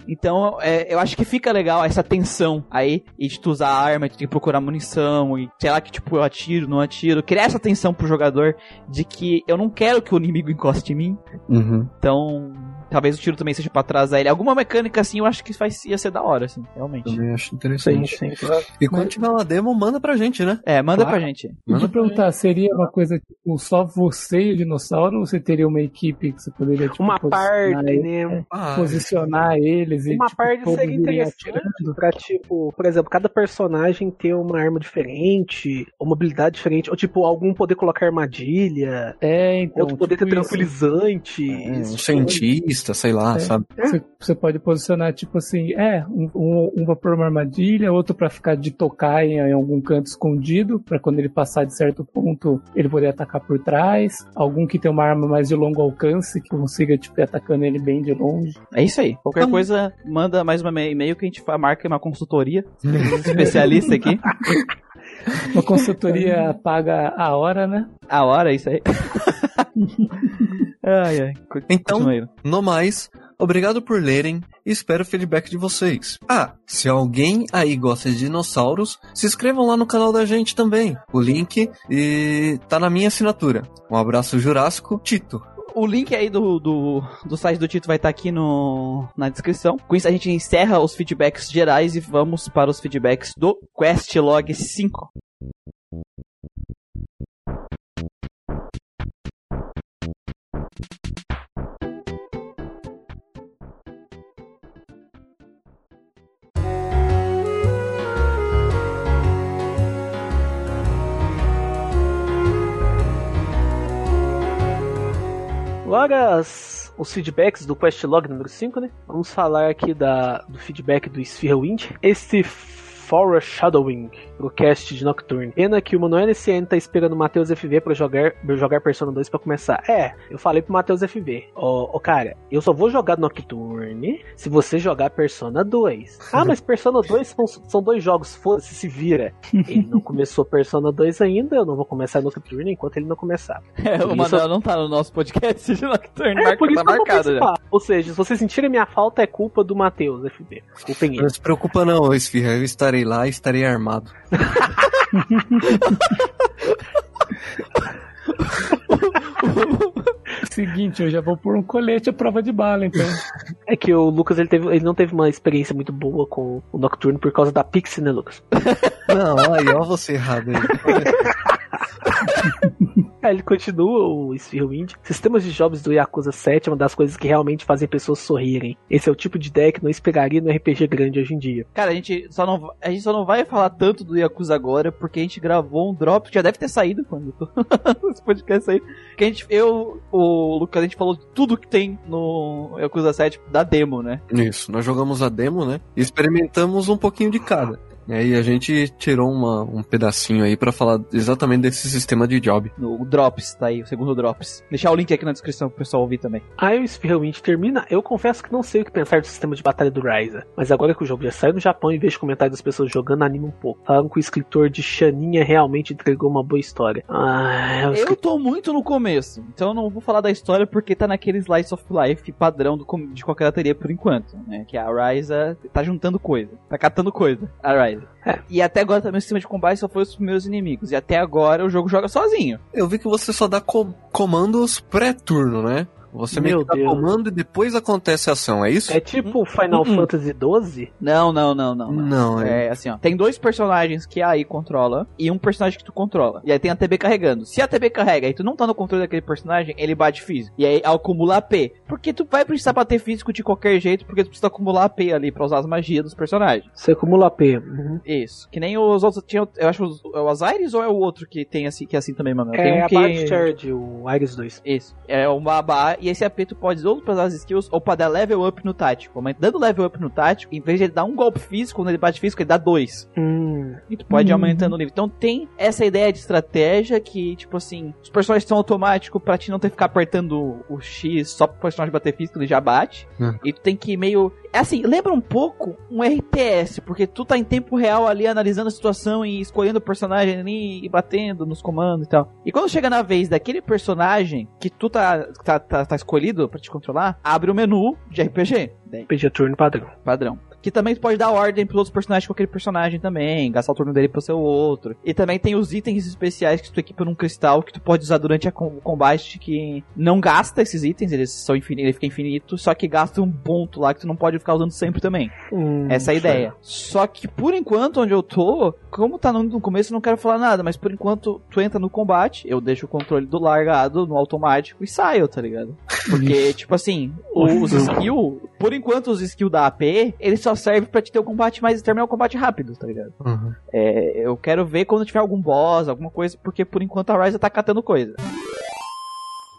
Então, é, eu acho que fica legal essa tensão aí, e de tu usar arma, de tu procurar munição, e sei lá que tipo, eu atiro, não atiro. Criar essa tensão pro jogador de que eu não quero que o inimigo encoste em mim. Uhum. Então, talvez o tiro também seja pra trás ele. Alguma mecânica assim, eu acho que vai, ia ser da hora, assim, realmente. Também acho Sim, interessante. sim. E quando tiver uma demo, manda pra gente, né? É, manda Claro. pra gente. Deixa eu perguntar, seria uma coisa tipo só você e o dinossauro ou você teria uma equipe que você poderia tipo, Uma parte, ele- né? Ah, posicionar eles e Uma tipo, parte seria interessante pra, tipo, por exemplo, cada personagem ter uma arma diferente, ou uma habilidade diferente, ou tipo, algum poder colocar armadilha, É, então. outro poder ter tipo isso. tranquilizante. um esse cientista, sei lá, É. sabe? Você, pode posicionar, tipo assim, é, um, um, um pra pôr uma armadilha, outro pra ficar de tocar em, em algum canto escondido, pra quando ele passar de certo ponto, ele poder atacar por trás. Algum que tem uma arma mais de longo alcance, que consiga, tipo, ir atacando ele bem de longe. É isso aí. Qualquer Então- coisa, manda mais um e-mail que a gente fa- marca uma consultoria. especialista aqui. Uma consultoria paga a hora, né? A hora, é isso aí. ai, ai. Então-. No mais, obrigado por lerem e espero o feedback de vocês. Ah, se alguém aí gosta de dinossauros, se inscrevam lá no canal da gente também. O link e tá na minha assinatura. Um abraço Jurássico, Tito. O link aí do, do, do site do Tito vai estar aqui no, na descrição. Com isso a gente encerra os feedbacks gerais e vamos para os feedbacks do Questlog 5. Agora as- os feedbacks do Questlog número 5, né? Vamos falar aqui da, do feedback do Sphere Wind. Esse Foreshadowing, o cast de Nocturne. Pena que o Manoel NCN tá esperando o Matheus FV pra jogar, pra jogar Persona 2 pra começar. É, eu falei pro Matheus FV. Ô, ô, cara, eu só vou jogar Nocturne se você jogar Persona 2. Ah, mas Persona 2 são, são dois jogos, foda-se, se vira. Ele não começou Persona 2 ainda, eu não vou começar Nocturne enquanto ele não começar. É, o Isso- Manuel não tá no nosso podcast de Nocturne, É, marca- por isso tá eu vou marcado já. Ou seja, se vocês sentirem minha falta, é culpa do Matheus FB. Culpem ele. Não se preocupa não, Esfirra. Eu estarei lá e estarei armado. Seguinte, eu já vou pôr um colete à prova de bala, então. É que o Lucas ele, teve, ele não teve uma experiência muito boa com o Nocturne por causa da Pixie, né, Lucas? Não, aí, ó você errado aí. Aí ele continua, o Spherewind. Sistemas de jobs do Yakuza 7 é uma das coisas que realmente fazem pessoas sorrirem. Esse é o tipo de ideia que não esperaria no RPG grande hoje em dia. Cara, a gente, só não, a gente só não vai falar tanto do Yakuza agora, porque a gente gravou um drop que já deve ter saído quando esse podcast sair. Que a gente, eu, o Lucas, a gente falou de tudo que tem no Yakuza 7 da demo, né? Isso, nós jogamos a demo, né? E experimentamos um pouquinho de cada. E aí a gente tirou uma, um pedacinho aí pra falar exatamente desse sistema de job. No Drops, tá aí, o segundo Drops. Deixar o link aqui na descrição pro pessoal ouvir também. Aí o Spherewind termina. Eu confesso que não sei o que pensar do sistema de batalha do Ryza. Mas agora que o jogo já saiu no Japão e vejo comentários das pessoas jogando, anima um pouco. Falaram que o escritor de Xaninha realmente entregou uma boa história. Ah, é o Eu escritor. tô muito no começo, então eu não vou falar da história porque tá naquele slice of life padrão do, de qualquer bateria por enquanto, né? Que a Ryza tá juntando coisa, tá catando coisa, a Ryza. É. E até agora também o sistema de combate só foi os primeiros inimigos. E até agora o jogo joga sozinho. Eu vi que você só dá co- comandos pré-turno, né? Você meio Meu que dá Deus. comando e depois acontece a ação, é isso? É tipo Final Hum, hum. Fantasy XII? Não, não, não, não. não. Não, é. É assim, ó. Tem dois personagens que a AI controla e um personagem que tu controla. E aí tem a TB carregando. Se a TB carrega e tu não tá no controle daquele personagem, ele bate físico. E aí acumula AP. Porque tu vai precisar bater físico de qualquer jeito, porque tu precisa acumular AP ali pra usar as magias dos personagens. Você acumula AP. Uhum. Isso. Que nem os outros. Tinha, eu acho os- é o Osiris ou é o outro que tem assim, que é assim também, mano? Tem É um a que. Bard Charge, o Iris 2. Isso. É um babá. E esse AP tu pode ou pra usar as skills ou pra dar level up no tático. Mas dando level up no tático, em vez de ele dar um golpe físico, quando ele bate físico, ele dá dois. Hum. E tu pode ir Uhum. aumentando o nível. Então tem essa ideia de estratégia que, tipo assim, os personagens são automáticos pra ti não ter que ficar apertando o X só pro personagem bater físico, ele já bate. Hum. E tu tem que meio. É assim, lembra um pouco um RTS, porque tu tá em tempo real ali analisando a situação e escolhendo o personagem ali e batendo nos comandos e tal. E quando chega na vez daquele personagem que tu tá, tá, tá, tá escolhido pra te controlar, abre o menu de RPG. Daí, PG Turno padrão. padrão. Que também pode dar ordem pros outros personagens com aquele personagem também, gastar o turno dele pro seu outro. E também tem os itens especiais que tu equipa num cristal que tu pode usar durante o combate que não gasta esses itens, eles são infinitos, ele fica infinito, só que gasta um ponto lá que tu não pode ficar usando sempre também. Hum, Essa é a ideia. Só que por enquanto, onde eu tô, como tá no, no começo, eu não quero falar nada, mas por enquanto tu entra no combate, eu deixo o controle do largado no automático e saio, tá ligado? Porque, tipo assim, os skills, por enquanto os skills da AP, eles só servem pra te ter o combate mais, terminar o combate rápido, tá ligado? Uhum. É, eu quero ver quando tiver algum boss, alguma coisa, porque por enquanto a Ryza tá catando coisa.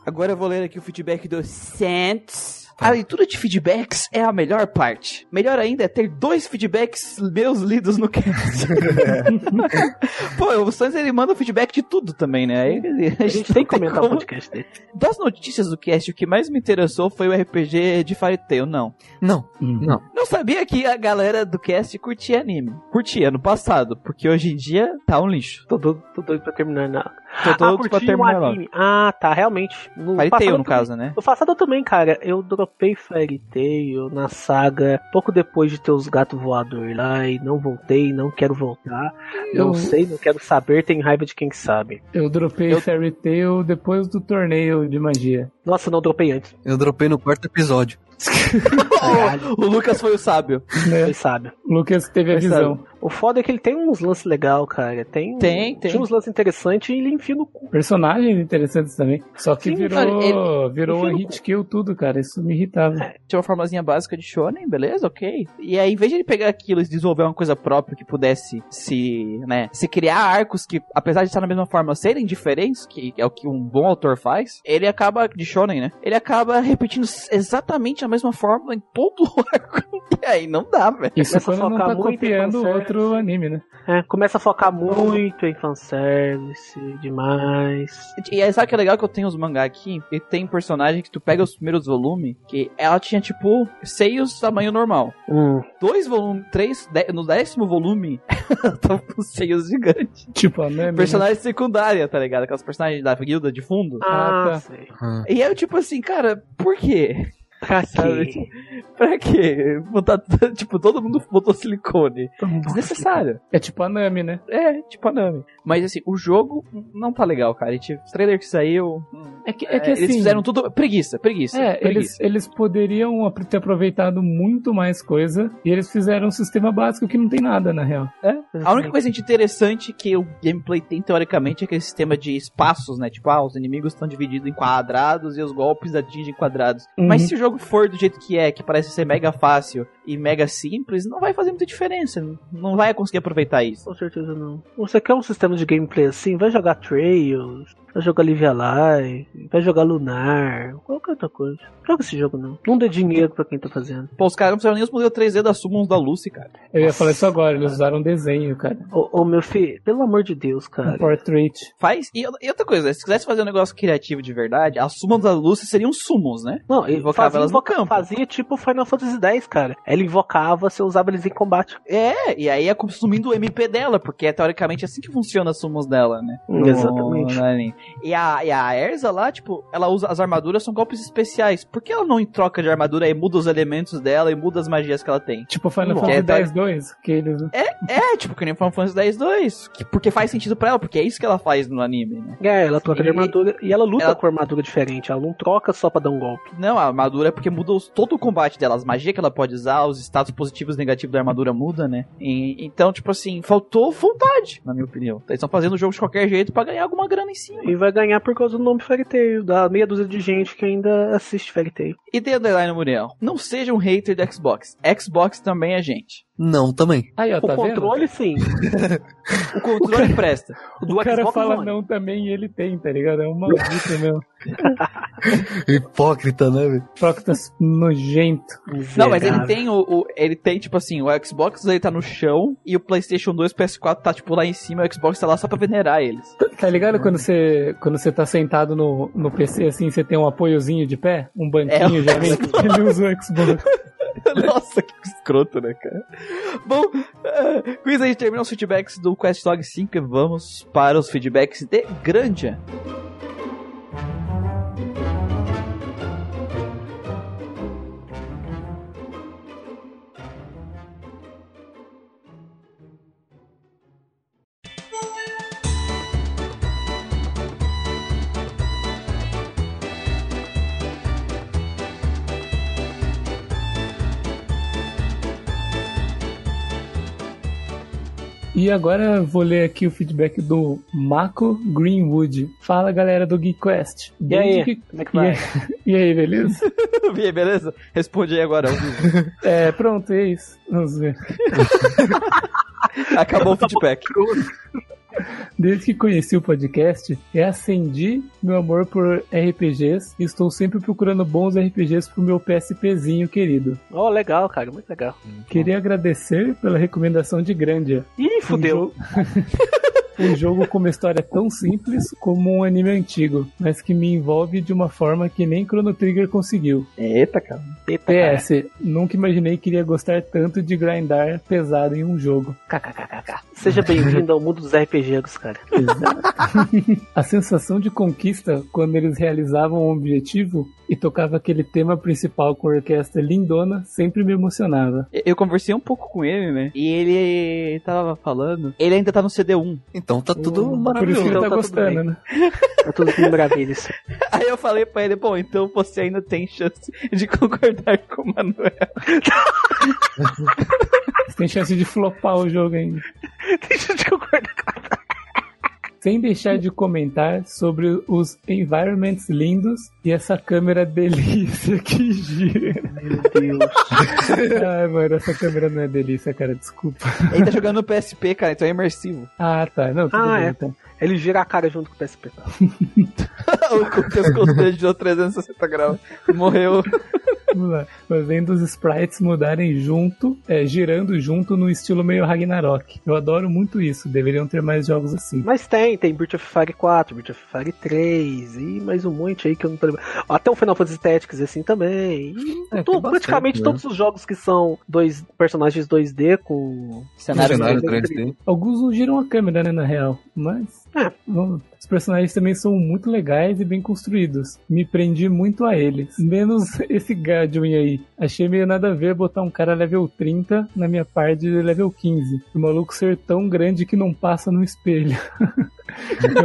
Agora eu vou ler aqui o feedback do Santos. A leitura de feedbacks é a melhor parte. Melhor ainda é ter dois feedbacks meus lidos no cast. Pô, o Santos ele manda feedback de tudo também, né? Aí, A gente tem que comentar o como... podcast dele. Das notícias do cast, o que mais me interessou foi o RPG de Fairy Tail, não. Não, Hum. não. Não sabia que a galera do cast curtia anime. Curtia no passado, porque hoje em dia tá um lixo. Tô doido, tô doido pra terminar. Não. Tô ah, todo pra curti um terminar logo. anime. Ah, tá, realmente. No passado Tail, no também- caso, né? No passado eu também, cara. Eu dropei Fairy Tail na saga pouco depois de ter os gatos voadores lá e não voltei, não quero voltar. Não Eu- sei, não quero saber, tenho raiva de quem sabe. Eu dropei Eu- Fairy Tail depois do torneio de magia. Nossa, não dropei antes. Eu dropei no quarto episódio. O Lucas foi o sábio. Né? quem sabe. O Lucas teve a Mas visão. O foda é que ele tem uns lances legais, cara. Tem, Tem, tem. Tinha uns lances interessantes e ele enfia no cu. Personagens interessantes também. Só que Sim, virou, cara, virou enfia um hit kill tudo, cara. Isso me irritava. Tinha uma formazinha básica de shonen, beleza? Ok. E aí, em vez de ele pegar aquilo e desenvolver uma coisa própria que pudesse se, né, se criar arcos que, apesar de estar na mesma forma, serem diferentes, que é o que um bom autor faz, ele acaba, de shonen, né? Ele acaba repetindo exatamente a mesma forma em todo o arco. E aí, não dá, velho. Isso Começa a quando não focar tá muito copiando outro anime, né? É, começa a focar muito em fanservice, demais. E aí, sabe que é legal que eu tenho os mangá aqui? E tem personagem que tu pega os primeiros volumes, que ela tinha, tipo, seios tamanho normal. Hum. Dois volumes, três, de- no décimo volume, ela tava com seios gigantes. Tipo, né? Personagem secundária, tá ligado? Aquelas personagens da guilda de fundo. Ah, Ah, tá. sei. E aí eu, tipo assim, cara, por quê? Pra quê? Pra quê? Botar, tipo, todo mundo botou silicone. Desnecessário. É tipo a Nami, né? É, tipo a Nami. Mas assim, o jogo não tá legal, cara. E, tipo, o trailer que saiu. É que, é que é, assim. Eles fizeram tudo. Preguiça, preguiça. É, preguiça. eles, eles poderiam ter aproveitado muito mais coisa e eles fizeram um sistema básico que não tem nada, na real. É. A única coisa interessante que o gameplay tem, teoricamente, é aquele sistema de espaços, né? Tipo, ah, os inimigos estão divididos em quadrados e os golpes atingem quadrados. Uhum. Mas se o jogo for do jeito que é, que parece ser mega fácil e mega simples, não vai fazer muita diferença. Não vai conseguir aproveitar isso. Com certeza não. Você quer um sistema de gameplay assim? Vai jogar Trails, vai jogar Live Alive, vai jogar Lunar, qualquer outra coisa. Joga esse jogo não. Não dê dinheiro pra quem tá fazendo. Pô, os caras não fizeram nem os modelos 3D das Summons da Lucy, cara. Eu ia falar isso agora, eles usaram um desenho, cara. Ô, ô, meu filho, pelo amor de Deus, Um cara. portrait. Faz. E, e outra coisa, se quisesse fazer um negócio criativo de verdade, as Summons da Lucy seriam Summons, né? Não, ele Invocava fazia, elas no campo. fazia tipo Final Fantasy X, cara. Ela invocava, você usava eles em combate. É, e aí é consumindo o MP dela, porque é teoricamente assim que funciona as Summons dela, né? No- Exatamente. no. E a, e a Erza lá, tipo, ela usa as armaduras, são golpes especiais. Por que ela não troca de armadura e muda os elementos dela e muda as magias que ela tem? Tipo Final Fantasy é, tá- X-2, que eles... É, tipo, que nem Final Fantasy X-2. que- Porque faz sentido pra ela, porque é isso que ela faz no anime, né? É, ela troca de E- armadura e ela luta ela- com armadura diferente. Ela não troca só pra dar um golpe. Não, a armadura é porque muda os- todo o combate dela, as magias que ela pode usar, os status positivos e negativos da armadura muda, né? E- então, tipo assim, faltou vontade, na minha opinião. Eles estão fazendo o jogo de qualquer jeito pra ganhar alguma grana em cima. E vai ganhar por causa do nome Fairy Tail, da meia dúzia de gente que ainda assiste Fairy Tail. E The Underline Muriel, não seja um hater do Xbox. Xbox também é gente. Não, também. Aí, ó, O tá controle, sim. O controle presta. O do vendo? O cara Xbox fala não. não também e ele tem, tá ligado? É um maldito mesmo. Hipócrita, né, velho? Proctas nojento. Não, mas ele tem o, o- Ele tem, tipo assim, o Xbox ele tá no chão e o PlayStation 2 PS4 tá, tipo, lá em cima, o Xbox tá lá só pra venerar eles. Tá ligado quando você, quando você tá sentado no, no PC assim, você tem um apoiozinho de pé? Um banquinho É. geralmente? Ele usa o Xbox. Nossa, que escroto, né, cara? Bom, eh, com isso a gente termina os feedbacks do Quest Log 5 e vamos para os feedbacks de Grandia. E agora eu vou ler aqui o feedback do Mako Greenwood. Fala galera do GeekQuest. E aí, que... como é que e, vai? aí, e aí, beleza? E aí, beleza? Responde aí agora. É, pronto, é isso. Vamos ver. Acabou o feedback. Desde que conheci o podcast, acendi meu amor por RPGs e estou sempre procurando bons RPGs pro meu PSPzinho querido. Ó, legal, cara, muito legal. Queria agradecer pela recomendação de Grandia. Ih, Um fudeu. jogo- Um jogo com uma história tão simples como um anime antigo, mas que me envolve de uma forma que nem Chrono Trigger conseguiu. Eita, cara. Eita, cara. PS, nunca imaginei que iria gostar tanto de grindar pesado em um jogo. KKKKK. Seja bem-vindo ao mundo dos RPGs, cara. A sensação de conquista quando eles realizavam um objetivo e tocava aquele tema principal com a orquestra lindona sempre me emocionava. Eu conversei um pouco com ele, né? E ele tava falando. Ele ainda tá no CD1. Então tá tudo Hum, Por isso que maravilhoso. ele Então tá, tá tudo gostando, né? Tá tudo mil maravilhas. Aí eu falei pra ele, bom, então você ainda tem chance de concordar com o Manuel. Você tem chance de flopar o jogo ainda. Deixa eu te concordar. Sem deixar de comentar sobre os environments lindos e essa câmera delícia que gira. Meu Deus. Ai, mano, essa câmera não é delícia, cara, desculpa. Ele tá jogando no PSP, cara, então é imersivo. Ah, tá. Não, tudo Ah, bem, é. então. Ele gira a cara junto com o PSP. o dele girou 360 graus. Morreu. Lá. Fazendo os sprites mudarem junto, é, girando junto no estilo meio Ragnarok. Eu adoro muito isso. Deveriam ter mais jogos assim. Mas tem, tem Breath of Fire 4, Breath of Fire 3 e mais um monte aí que eu não tô lembrando. Até o Final Fantasy Tactics assim também. E É, tem to- bastante, praticamente né? todos os jogos que são dois personagens 2D com Cenário, Cenário 3D. 3D. Alguns não giram a câmera, né, na real. Mas. Bom, Os personagens também são muito legais e bem construídos. Me prendi muito a eles. Menos esse Gadwin aí. Achei meio nada a ver botar um cara level 30 na minha parte de level 15. O maluco ser tão grande que não passa no espelho.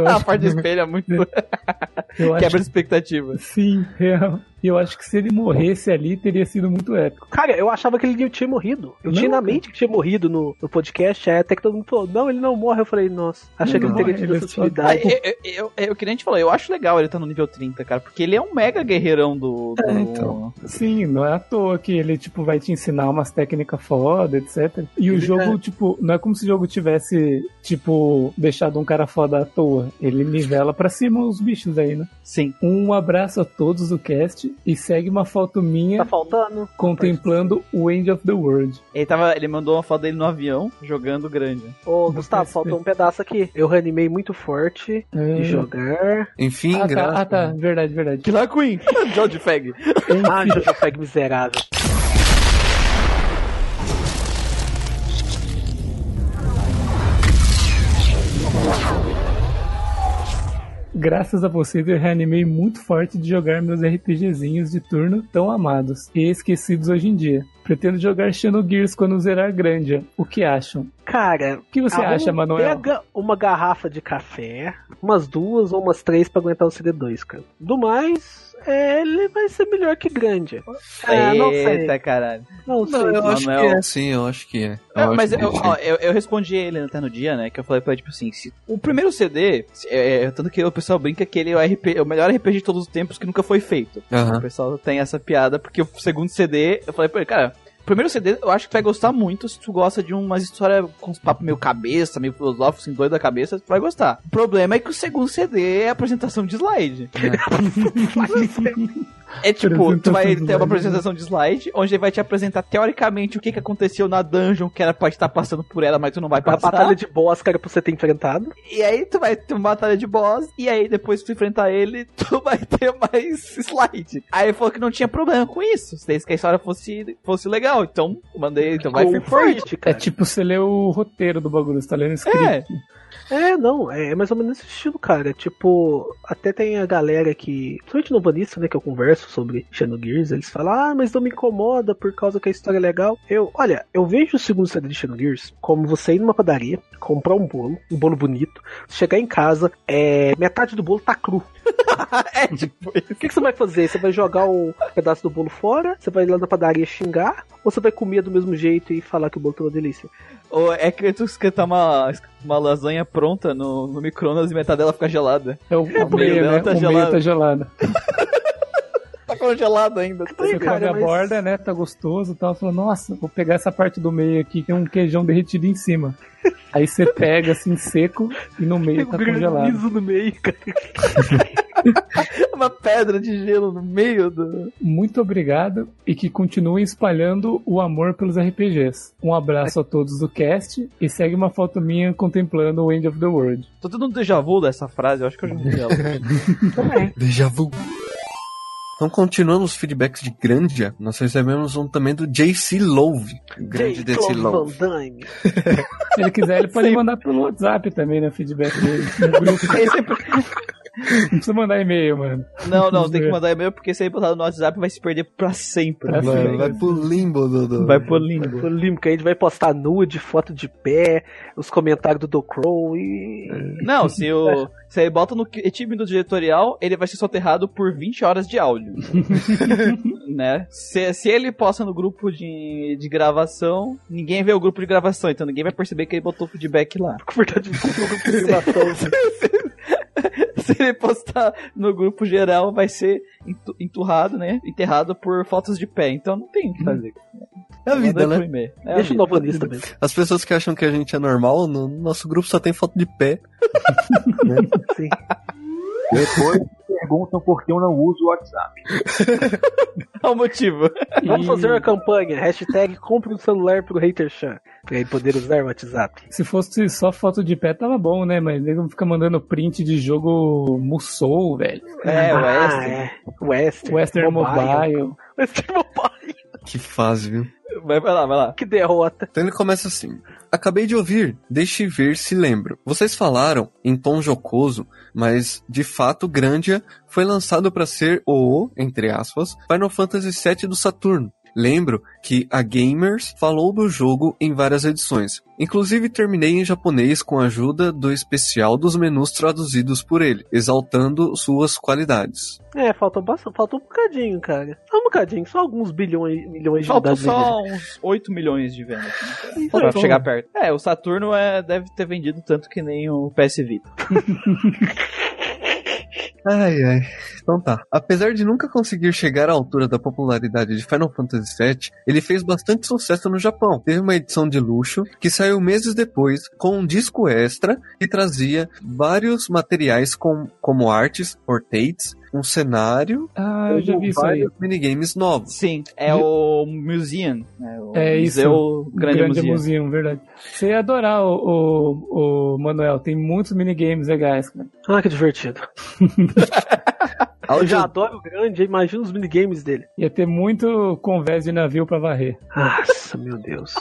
A parte do espelho é muito. eu acho Quebra expectativa. Sim, real. E eu acho que se ele morresse ali, teria sido muito épico. Cara, eu achava que ele tinha morrido. Eu Não, tinha na cara. mente que tinha morrido no, no podcast, aí até que todo mundo falou, não, ele não morre. Eu falei, nossa, achei Não que ele teria tido essa é só- utilidade. Eu, eu, eu, eu, que nem a gente falou, eu acho legal ele estar no nível 30, cara, porque ele é um mega guerreirão do. do- É, então. Sim, não é à toa que ele, tipo, vai te ensinar umas técnicas foda, etc. E o Ele jogo, é- tipo, não é como se o jogo tivesse, tipo, deixado um cara foda à toa. Ele nivela pra cima os bichos aí, né? Sim. Um abraço a todos do cast e segue uma foto minha Tá faltando. contemplando o End of the World. Ele, tava, ele mandou uma foto dele no avião, jogando grande. Ô, Gustavo, PSP. faltou um pedaço aqui. Eu reanimei muito forte de jogar. Enfim, Ah, tá, graças. ah, tá, verdade, verdade. Killer Queen, George Fag. Ah, Jojo Fag miserável. Graças a vocês eu reanimei muito forte de jogar meus RPGzinhos de turno tão amados e esquecidos hoje em dia. Pretendo jogar Xenogears quando zerar Grandia. O que acham? Cara, O que você acha, Manuel? Pega uma garrafa de café, umas duas ou umas três pra aguentar o CD2, cara. Do mais, é, ele vai ser melhor que grande. É, não sei. Eita, caralho. Não sei. Não, eu acho que é sim, eu acho que é. Eu acho mas que eu, é. ó, eu, eu respondi ele até no dia, né? Que eu falei pra ele, tipo assim, se- o primeiro CD, se- é, tanto que o pessoal brinca que ele é o, RP, é o melhor RPG de todos os tempos que nunca foi feito. O pessoal tem essa piada, porque o segundo CD, eu falei pra ele, cara, primeiro CD eu acho que tu vai gostar muito se tu gosta de umas histórias com uns papos meio cabeça, meio filosóficos, assim, doido da cabeça, tu vai gostar. O problema é que o segundo CD é a apresentação de slide. É tipo, tu vai ter uma apresentação de slide, onde ele vai te apresentar teoricamente o que, que aconteceu na dungeon, que era pra estar passando por ela, mas tu não vai A passar. batalha de boss, cara, pra você ter enfrentado. E aí tu vai ter uma batalha de boss, e aí depois que tu enfrentar ele, tu vai ter mais slide. Aí ele falou que não tinha problema com isso, se desde que a história fosse, fosse legal. Então, mandei, então vai for forte. it, É cara. tipo você lê o roteiro do bagulho, você tá lendo o script. É, É, não, é mais ou menos esse estilo, cara. Tipo, até tem a galera que. Principalmente no Vanissa, né, que eu converso sobre Xenogears, eles falam, ah, mas não me incomoda por causa que a história é legal. Eu, olha, eu vejo o segundo CD de Xenogears como você ir numa padaria, comprar um bolo, um bolo bonito, chegar em casa, é, metade do bolo tá cru. é tipo O que, que você vai fazer? Você vai jogar o pedaço do bolo fora? Você vai ir lá na padaria xingar? Ou você vai comer do mesmo jeito e falar que o bolo tá uma delícia? Ou é que tu esquentar uma, uma lasanha pronta no, no micro-ondas e metade dela fica gelada. É o, o meio, né? tá o meio gelada. tá gelado. Tá congelado ainda. Você cara, come a mas- borda, né? Tá gostoso e tal. Fala, nossa, vou pegar essa parte do meio aqui, tem um queijão derretido em cima. Aí você pega assim seco e no meio Tem tá um congelado. no meio, cara. Uma pedra de gelo no meio do. Muito obrigado e que continuem espalhando o amor pelos RPGs. Um abraço a todos do cast e segue uma foto minha contemplando o End of the World. Tô tendo um déjà vu dessa frase, eu acho que eu já vi ela. Déjà vu. Então, continuando os feedbacks de Grandia, nós recebemos um também do JC Love. Grande Jean-Claude Love. Se ele quiser, ele pode mandar pelo WhatsApp também, né? Feedback dele. No grupo. Não precisa mandar e-mail, mano. Não, não, tem que mandar e-mail porque se aí botar no WhatsApp vai se perder pra sempre. Pra Vai, sempre. vai pro limbo do. do- Vai pro limbo. O Limbo, que a gente vai postar nude, foto de pé, os comentários do Do Crow e. Não, se o. Se aí bota no time do diretorial, ele vai ser soterrado por 20 horas de áudio. né? Se, se ele posta no grupo de, de gravação, ninguém vê o grupo de gravação, então ninguém vai perceber que ele botou feedback lá. Com verdade, de gravação. se ele postar no grupo geral, vai ser entu- enturrado, né? Enterrado por fotos de pé. Então não tem o que fazer. É a vida, Manda né? É a Deixa o vida. novanista mesmo. As pessoas que acham que a gente é normal, no nosso grupo só tem foto de pé. Sim. Depois perguntam por que eu não uso o WhatsApp. É o motivo. Vamos fazer uma campanha. Hashtag compre um celular pro Hater Chan. Pra poder usar o WhatsApp. Se fosse só foto de pé, tava bom, né? Mas ele fica mandando print de jogo Musou, velho. É, o ah, Western. é. Western. Western Mobile. Western Mobile. Que fase, viu? Vai, vai lá, vai lá. Que derrota. Então ele começa assim. Acabei de ouvir, deixe ver se lembro. Vocês falaram em tom jocoso, mas de fato Grandia foi lançado para ser o, entre aspas, Final Fantasy VII do Saturno. Lembro que a Gamers falou do jogo em várias edições. Inclusive terminei em japonês com a ajuda do especial dos menus traduzidos por ele, exaltando suas qualidades. É, faltou bastante. Faltou um bocadinho, cara. Só um bocadinho. Só alguns bilhões, milhões de Faltou vendidas. só uns 8 milhões de vendas. Isso Pra chegar perto. É, o Saturno é, deve ter vendido tanto que nem o PS Vita. Ai, ai. Então tá. Apesar de nunca conseguir chegar à altura da popularidade de Final Fantasy VII, ele fez bastante sucesso no Japão. Teve uma edição de luxo que saiu meses depois com um disco extra que trazia vários materiais com, como artes, portraits, um cenário Ah, eu já vi isso aí. vários minigames novos. Sim, é o Museum. né, o É isso. Museu Grande, Grande Museum. Museum, verdade. Você ia adorar o, o, o Manuel, tem muitos minigames legais, cara. Ah, que divertido. Eu já adoro o grande, imagina os minigames dele. Ia ter muito convés de navio pra varrer. Nossa, meu Deus.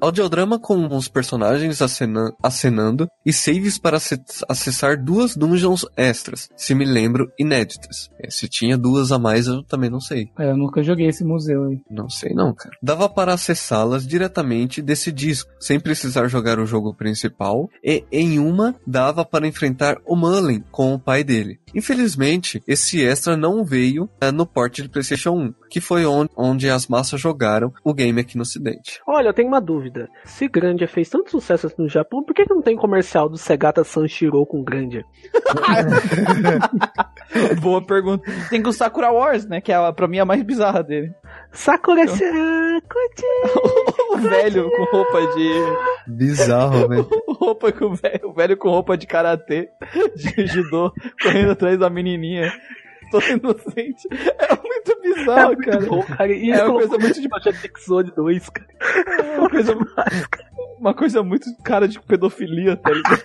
Audiodrama com os personagens acena- acenando e saves para ace- acessar duas dungeons extras, se me lembro, inéditas. É, se tinha duas a mais, eu também não sei. É, eu nunca joguei esse museu aí. Não sei não, cara. Dava para acessá-las diretamente desse disco, sem precisar jogar o jogo principal, e em uma dava para enfrentar o Mullen com o pai dele. Infelizmente, esse extra não veio eh, no port de PlayStation 1, que foi onde, onde as massas jogaram o game aqui no ocidente. Olha, eu tenho uma dúvida. Se Grandia fez tanto sucesso assim no Japão, por que, que não tem comercial do Segata Sanshiro com Grandia? Boa pergunta. Tem com o Sakura Wars, né? Que é a, pra mim a mais bizarra dele. Sakura Sakura. O velho com roupa de. Bizarro, velho. roupa com o velho, o velho com roupa de karatê, de judô, correndo atrás da menininha. Todo inocente. É muito bizarro, muito cara. bom, cara. E É uma coisa muito de- Project Zone 2, cara. É uma coisa, uma coisa muito cara de pedofilia, tá ligado?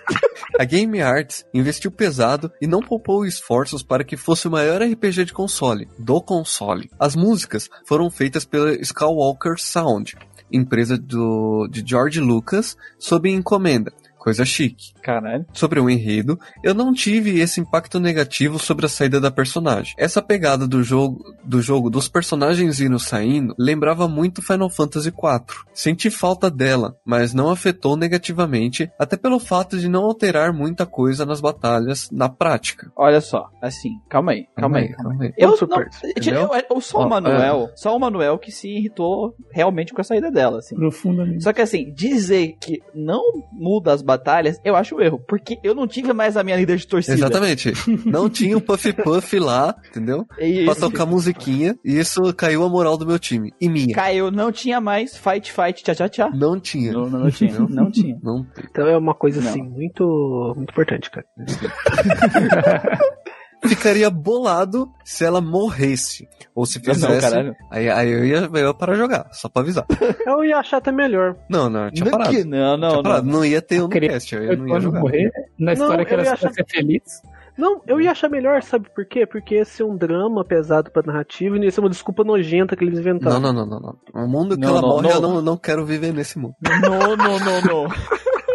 A Game Arts investiu pesado e não poupou esforços para que fosse o maior RPG de console, do console. As músicas foram feitas pela Skywalker Sound, empresa do, de George Lucas, sob encomenda. Coisa chique. Caralho. Sobre o enredo, eu não tive esse impacto negativo sobre a saída da personagem. Essa pegada do jogo, do jogo dos personagens indo saindo lembrava muito Final Fantasy IV. Senti falta dela, mas não afetou negativamente, até pelo fato de não alterar muita coisa nas batalhas na prática. Olha só, assim, calma aí, calma aí. calma aí. Eu, não, supor, entendeu? eu, eu só o Manuel, só o Manuel que se irritou realmente com a saída dela, assim. Profundamente. Só que assim, dizer que não muda as batalhas, eu acho um erro. Porque eu não tive mais a minha líder de torcida. Exatamente. Não tinha o Puff Puff lá, entendeu? E Pra isso. tocar musiquinha, e isso caiu a moral do meu time. E minha. Caiu, não tinha mais fight, fight, tchá, tchá, tchá. Não tinha. Não, não, não tinha, não tinha. Não. Então é uma coisa Não. assim, muito, muito importante, cara. Ficaria bolado se ela morresse. Ou se Não, fizesse. caralho. aí, aí eu ia, eu ia parar de jogar, só pra avisar. Eu ia achar até melhor. Não, não, eu tinha Não, parado. que- não, não, Tinha não. parado. Não ia ter um Queria- cast, eu não ia jogar. morrer, na história Não, que eu só achar- ser feliz. Não, eu ia achar melhor, sabe por quê? Porque ia ser um drama pesado pra narrativa e não ia ser uma desculpa nojenta que eles inventaram. Não, não, não, não, não. O mundo que Não, ela não, morre, não. eu não, não quero viver nesse mundo. Não, não, não, não.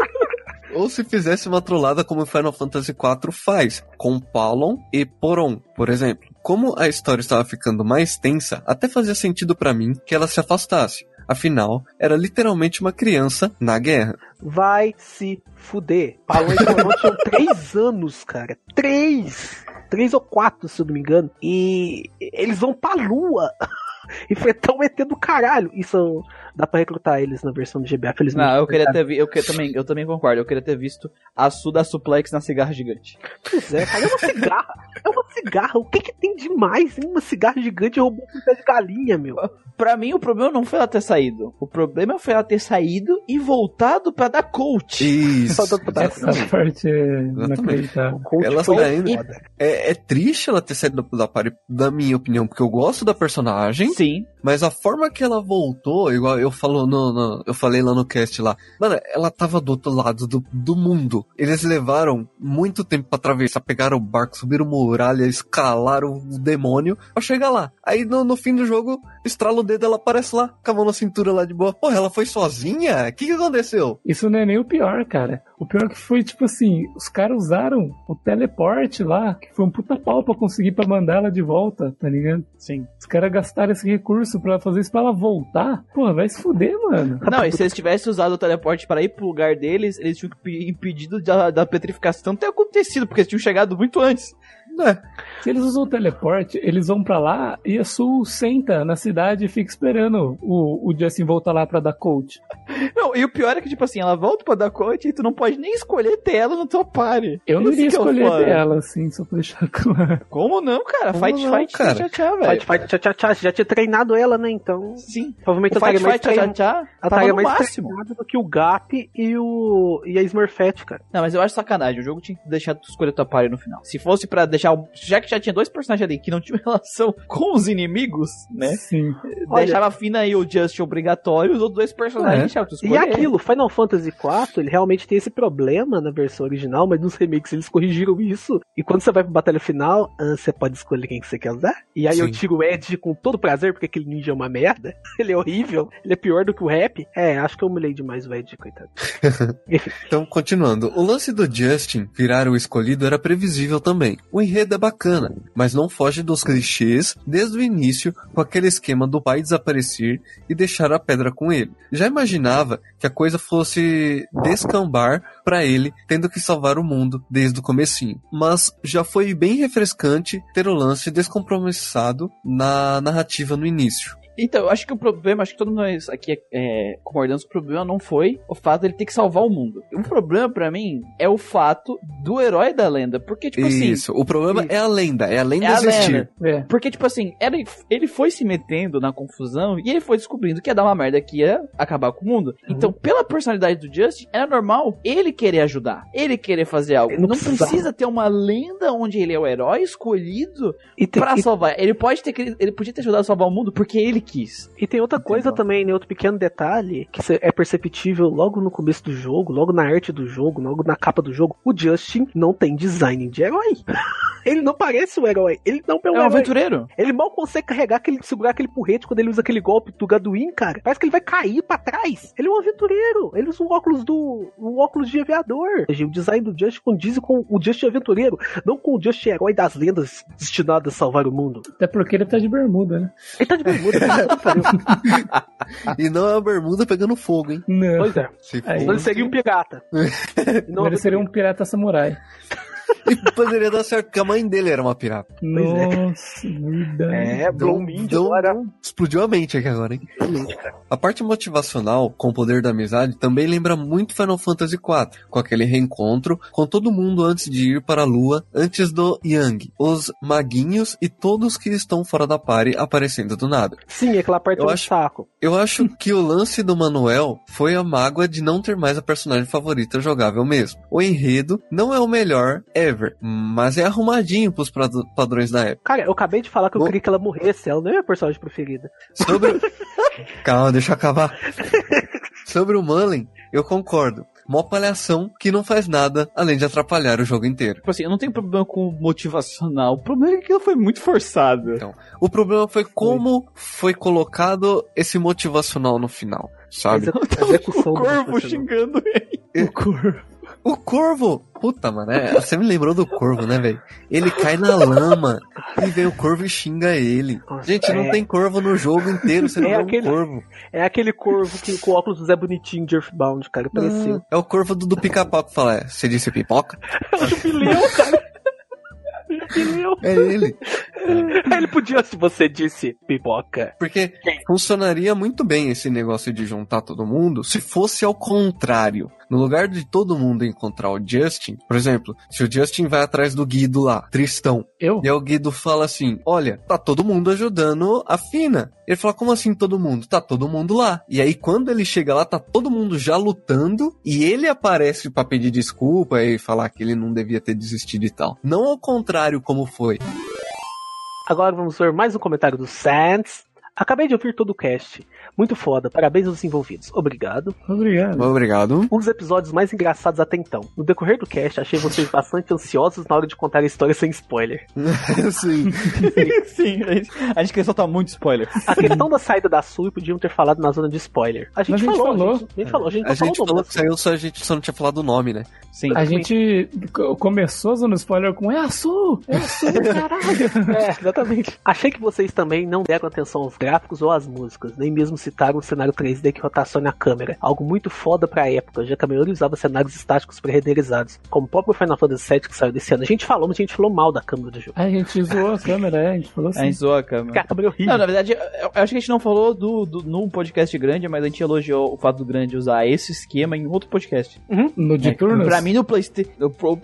Ou se fizesse uma trollada como Final Fantasy IV faz, com Palon e Poron, por exemplo. Como a história estava ficando mais tensa, até fazia sentido pra mim que ela se afastasse. Afinal, era literalmente uma criança na guerra. Vai se fuder. Palão e Coron tinham três anos, cara. Três! Três ou quatro, se eu não me engano. E eles vão pra lua. Enfrentar um ET do caralho. E são dá pra recrutar eles na versão do GBA, felizmente. Não, eu queria ter vi, eu que- também, eu também concordo. Eu queria ter visto a Su da Suplex na cigarra gigante. Pois é, cara, é uma cigarra. É uma cigarra. O que que tem de mais em uma cigarra gigante roubou com pé de galinha, meu? Pra mim, o problema não foi ela ter saído. O problema foi ela ter saído e voltado pra dar coach. Isso. Só dá pra dar Essa parte é inacreditável. O coach Ela foi saindo- foda. É, é triste ela ter saído da party, da minha opinião, porque eu gosto da personagem, Sim. mas a forma que ela voltou, igual eu falo no, no- eu falei lá no cast lá, mano, ela tava do outro lado do, do mundo. Eles levaram muito tempo pra atravessar, pegaram o barco, subiram muralha, escalaram o demônio pra chegar lá. Aí no, no fim do jogo, estrala o dedo, ela aparece lá, com a mão na cintura lá de boa. Porra, ela foi sozinha? O que, que aconteceu? Isso não é nem o pior, cara. O pior que foi, tipo assim, os caras usaram o teleporte lá, que foi um puta pau pra conseguir pra mandar ela de volta, tá ligado? Sim. Os caras gastaram esse recurso pra fazer isso pra ela voltar. Pô, vai se fuder, mano. Não, e se eles tivessem usado o teleporte para ir pro lugar deles, eles tinham impedido da, da petrificação ter acontecido, porque eles tinham chegado muito antes. É, Se eles usam o teleporte, eles vão pra lá e a Sul senta na cidade e fica esperando o, o Justin voltar lá pra dar coach. Não, e o pior é que, tipo assim, ela volta pra dar coach e tu não pode nem escolher ter ela no teu party. Eu não Esse iria é escolher foda. dela, assim, só pra deixar claro. Como não, cara? Como fight, não, fight, cara? tchá, tchá, velho. Fight, fight, tchá, tchá, tchá. Você já tinha treinado ela, né? Então. Sim. Provavelmente O ela estaria fight, mais, fight, tchá, trein... tchá, tchá, ela no mais máximo. treinada do que o Gap e o. e a Smurfette, cara. Não, mas eu acho sacanagem. O jogo tinha que deixar tu escolher tua party no final. Se fosse pra deixar. o- Já que já tinha dois personagens ali que não tinham relação com os inimigos, né? Sim. Olha- deixava a Fina e o Just obrigatório, os outros dois personagens É. deixavam tu E aquilo, Final Fantasy IV, ele realmente tem esse problema na versão original, mas nos remakes eles corrigiram isso. E quando você vai pra batalha final, ah, você pode escolher quem que você quer usar. E aí eu Sim. tiro o Edge com todo prazer, porque aquele ninja é uma merda. Ele é horrível, ele é pior do que o rap. É, acho que eu humilhei demais o Edge, coitado. Então, continuando. O lance do Justin virar o escolhido era previsível também. O enredo é bacana, mas não foge dos clichês desde o início com aquele esquema do pai desaparecer e deixar a pedra com ele. Já imaginava que a coisa fosse descambar pra ele, tendo que salvar o mundo desde o comecinho. Mas já foi bem refrescante ter o lance descompromissado na narrativa no início. Então, eu acho que o problema, acho que todos nós aqui é, concordamos que o problema não foi o fato dele ter que salvar o mundo. O problema pra mim é o fato do herói da lenda. Porque, tipo assim. Isso. O problema isso. é a lenda, é a lenda É a existir. lenda. É. Porque, tipo assim, era- ele foi se metendo na confusão e ele foi descobrindo que ia dar uma merda que ia acabar com o mundo. Uhum. Então, pela personalidade do Justin, era normal ele querer ajudar, ele querer fazer algo. Ele Não, não precisava. precisa ter uma lenda onde ele é o herói escolhido e tem, pra e- salvar. Ele pode ter ele podia ter ajudado a salvar o mundo porque ele quis. E tem outra coisa também, né? Outro pequeno detalhe que é perceptível logo no começo do jogo, logo na arte do jogo, logo na capa do jogo. O Justin não tem design de herói. ele não parece um herói. Ele não é um É um aventureiro. Ele mal consegue carregar aquele, segurar aquele porrete quando ele usa aquele golpe do Gaduin, cara. Parece que ele vai cair pra trás. Ele é um aventureiro. Ele usa um óculos do. um óculos de aviador. O design do Just condiz com o Just aventureiro, não com o Just herói das lendas destinado a salvar o mundo. Até porque ele tá de bermuda, né? Ele tá de bermuda, E não é a bermuda pegando fogo, hein? Não. Pois é. Se Aí. Senão ele seria um pirata. E não ele seria um pirata samurai. E poderia dar certo, porque a mãe dele era uma pirata. Nossa, verdade. É, Blooming agora. Explodiu a mente aqui agora, hein? A parte motivacional, com o poder da amizade, também lembra muito Final Fantasy IV, com aquele reencontro com todo mundo antes de ir para a lua, antes do Yang, os maguinhos e todos que estão fora da party aparecendo do nada. Sim, aquela parte Eu do acho- saco. Eu acho que o lance do Manuel foi a mágoa de não ter mais a personagem favorita jogável mesmo. O enredo não é o melhor ever, mas é arrumadinho pros padrões da época. Cara, eu acabei de falar que eu Bom- queria que ela morresse. Ela não é minha personagem preferida. Sobre. Calma, deixa eu acabar. Sobre o Mullen, eu concordo. Mó palhação que não faz nada além de atrapalhar o jogo inteiro. Tipo assim, eu não tenho problema com o motivacional. O problema é que aquilo foi muito forçado. Então, O problema foi como foi colocado esse motivacional no final, sabe? Execu- execução o corvo xingando ele. O corpo. O corvo! Puta, mano, é, você me lembrou do corvo, né, velho? Ele cai na lama e vem o corvo e xinga ele. Nossa, Gente, não é- tem corvo no jogo inteiro, você não É vê aquele- um corvo. É aquele corvo que com o óculos Zé Bonitinho de Earthbound, cara. Pareceu. É o corvo do, do pica-pau que fala, é, você disse pipoca? É o jubileu, cara. É ele. Ele podia, se você disse pipoca. Porque funcionaria muito bem esse negócio de juntar todo mundo se fosse ao contrário. No lugar de todo mundo encontrar o Justin, por exemplo, se o Justin vai atrás do Guido lá, Tristão, Eu? e aí o Guido fala assim: Olha, tá todo mundo ajudando a Fina. Ele fala: Como assim todo mundo? Tá todo mundo lá. E aí, quando ele chega lá, tá todo mundo já lutando. E ele aparece pra pedir desculpa e falar que ele não devia ter desistido e tal. Não ao contrário, como foi. Agora vamos ver mais um comentário do Sands. Acabei de ouvir todo o cast. Muito foda, parabéns aos envolvidos. Obrigado. Obrigado. Obrigado. Um dos episódios mais engraçados até então. No decorrer do cast, achei vocês bastante ansiosos na hora de contar a história sem spoiler. Sim. Sim, a gente, a gente quer soltar muito spoiler. A questão da saída da Sul podiam ter falado na zona de spoiler. A gente, Mas a gente falou, falou. A gente, a gente falou, a gente, A não gente falou falou que saiu, só a gente só não tinha falado o nome, né? Sim. A gente co- começou zona spoiler com é a Sul, é a Sul, caralho. É, exatamente. Achei que vocês também não deram atenção aos gráficos ou às músicas, nem mesmo citaram o cenário 3D que rotaciona a câmera. Algo muito foda pra época, já que a maioria usava cenários estáticos pré-renderizados, como o próprio Final Fantasy VII que saiu desse ano. A gente falou, mas a gente falou mal da câmera do jogo. A gente zoou a câmera, é, a gente falou A assim. gente zoou a câmera. a câmera é horrível. Não, na verdade, eu, acho que a gente não falou do, do, num podcast grande, mas a gente elogiou o fato do grande usar esse esquema em outro podcast. No de É, turnos. Pra mim, no PlayStation.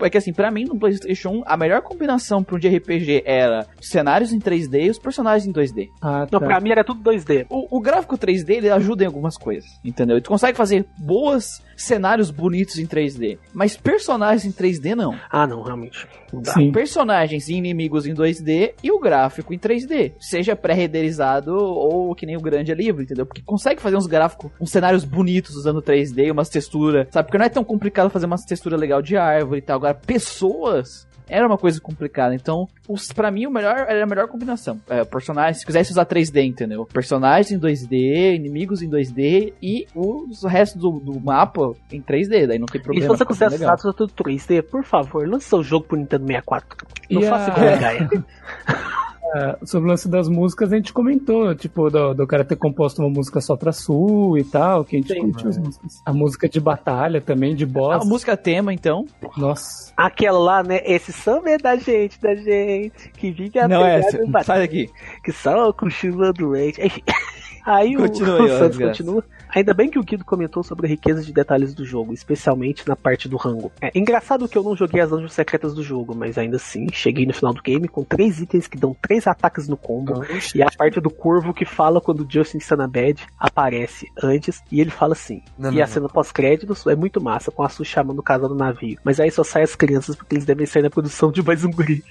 É que assim, pra mim, no PlayStation 1, a melhor combinação pra um de RPG era cenários em 3D e os personagens em 2D. Ah, Não, tá. pra mim era tudo 2D. O, o gráfico 3D ele ajuda em algumas coisas, entendeu? E tu consegue fazer boas cenários bonitos em 3D, mas personagens em 3D não. Ah, não, realmente. Não dá. Sim. Personagens e inimigos em 2D e o gráfico em 3D, seja pré-renderizado ou que nem o grande é livre, entendeu? Porque consegue fazer uns gráficos, uns cenários bonitos usando 3D, umas texturas, sabe? Porque não é tão complicado fazer umas texturas legal de árvore e tal. Agora, pessoas era uma coisa complicada. Então, os, pra mim, o melhor era a melhor combinação. É, personagens, se quisesse usar 3D, entendeu? Personagens em 2D, inimigos em 2D e os restos do, do mapa em 3D. Daí não tem E problema. se você quiser acessar tudo 3D, por favor, lance seu jogo pro Nintendo 64. Não E faça igual a Gaia. Ah, sobre o lance das músicas, a gente comentou, tipo, do, do cara ter composto uma música só pra Sul e tal, que a gente Sim. curtiu as músicas. A música de batalha também, de boss. A música tema, então. Nossa. Aquela lá, né? Esse samba é da gente, da gente. Que vive a não é essa. Sai daqui. que só com chuva doente. Enfim. Aí o, o Santos continua. Ainda bem que o Kido comentou sobre a riqueza de detalhes do jogo, especialmente na parte do rango. É engraçado que eu não joguei as dungeons secretas do jogo, mas ainda assim, cheguei no final do game com três itens que dão três ataques no combo. E a parte do corvo que fala quando o Justin Sanabed aparece antes, e ele fala assim. Não, e não, a cena pós-créditos é muito massa, com a Su chamando o casal do navio. Mas aí só sai as crianças porque eles devem sair na produção de mais um guri.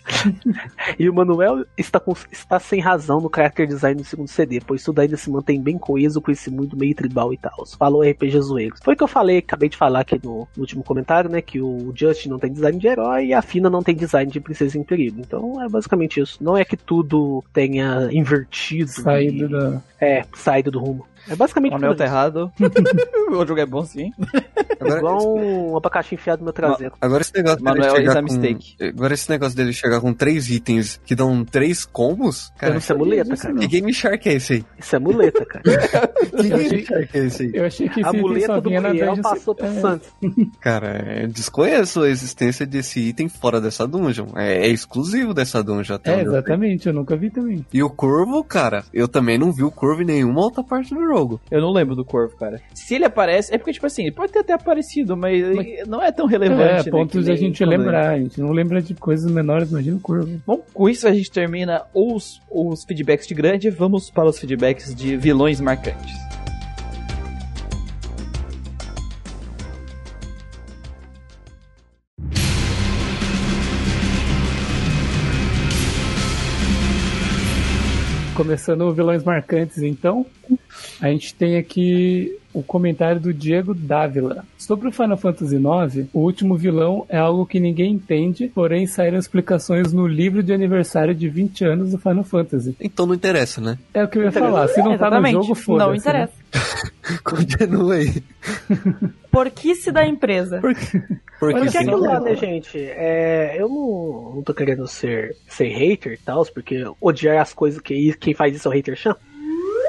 e o Manuel está, com- está sem razão no character design do segundo CD, pois tudo ainda se mantém bem coeso com esse mundo meio tribal e tal. Falou RPG zoeiros. Foi o que eu falei, acabei de falar aqui no, no último comentário, né? Que o Justin não tem design de herói e a Fina não tem design de princesa em perigo. Então é basicamente isso. Não é que tudo tenha invertido. Saído e- da. É, saído do rumo. É basicamente O tudo tá errado. o jogo é bom sim. Agora, Igual um abacaxi enfiado no meu traseiro. agora esse negócio dele Manuel chegar is a com- mistake. Agora esse negócio dele chegar com três itens que dão três combos, cara. Isso é muleta, cara. Que Game Shark é esse aí? Isso é muleta, cara. Que Game Shark é esse aí? Eu achei que A muleta do Muriel dungeon. passou pro é, Santos. Cara, eu desconheço a existência desse item fora dessa dungeon. É, é exclusivo dessa dungeon até É, onde eu exatamente, eu nunca vi também. E o Corvo, cara, eu também não vi o Corvo em nenhuma outra parte do jogo. Eu não lembro do Corvo, cara. Se ele aparece, é porque, tipo assim, ele pode ter até aparecido, mas, não é tão relevante. É, né, de a gente lembrar. A gente não lembra de coisas menores, imagina o curvo. Bom, com isso a gente termina os, os feedbacks de grande. Vamos para os feedbacks de vilões marcantes. Começando vilões marcantes, então, a gente tem aqui o comentário do Diego Dávila. Sobre o Final Fantasy IX, o último vilão é algo que ninguém entende, porém saíram explicações no livro de aniversário de 20 anos do Final Fantasy. Então não interessa, né? É o que eu ia falar, se não tá no Exatamente. jogo, foda-se. Não interessa. Continua aí. Porquice da empresa. Porque Porque sim. aquilo lá, né, gente? É, eu não, não tô querendo ser, ser hater e tal, porque odiar as coisas que quem faz isso é o hater chama.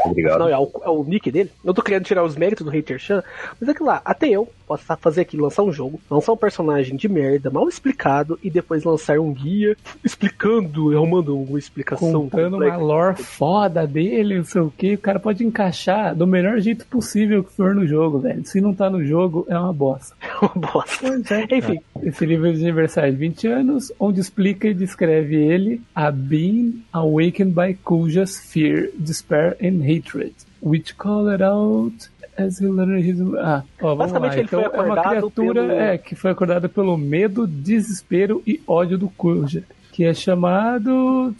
Obrigado. Não, é o, é o nick dele. Eu tô querendo tirar os méritos do Hater Chan, mas é que lá, até eu posso fazer aqui, lançar um jogo, lançar um personagem de merda, mal explicado, e depois lançar um guia explicando, arrumando uma explicação. Contando uma lore foda dele, não sei o que, o cara pode encaixar do melhor jeito possível que for no jogo, velho. Se não tá no jogo, é uma bosta. uma bosta. Enfim, Esse livro é de aniversário de 20 anos, onde explica e descreve ele, a being awakened by Kuja's fear, despair and hatred, which called out as he learned his... Ah, ó, vamos Basicamente, lá. ele foi Então, é uma acordado criatura pelo- é, que foi acordada pelo medo, desespero e ódio do Kuja, que é chamado...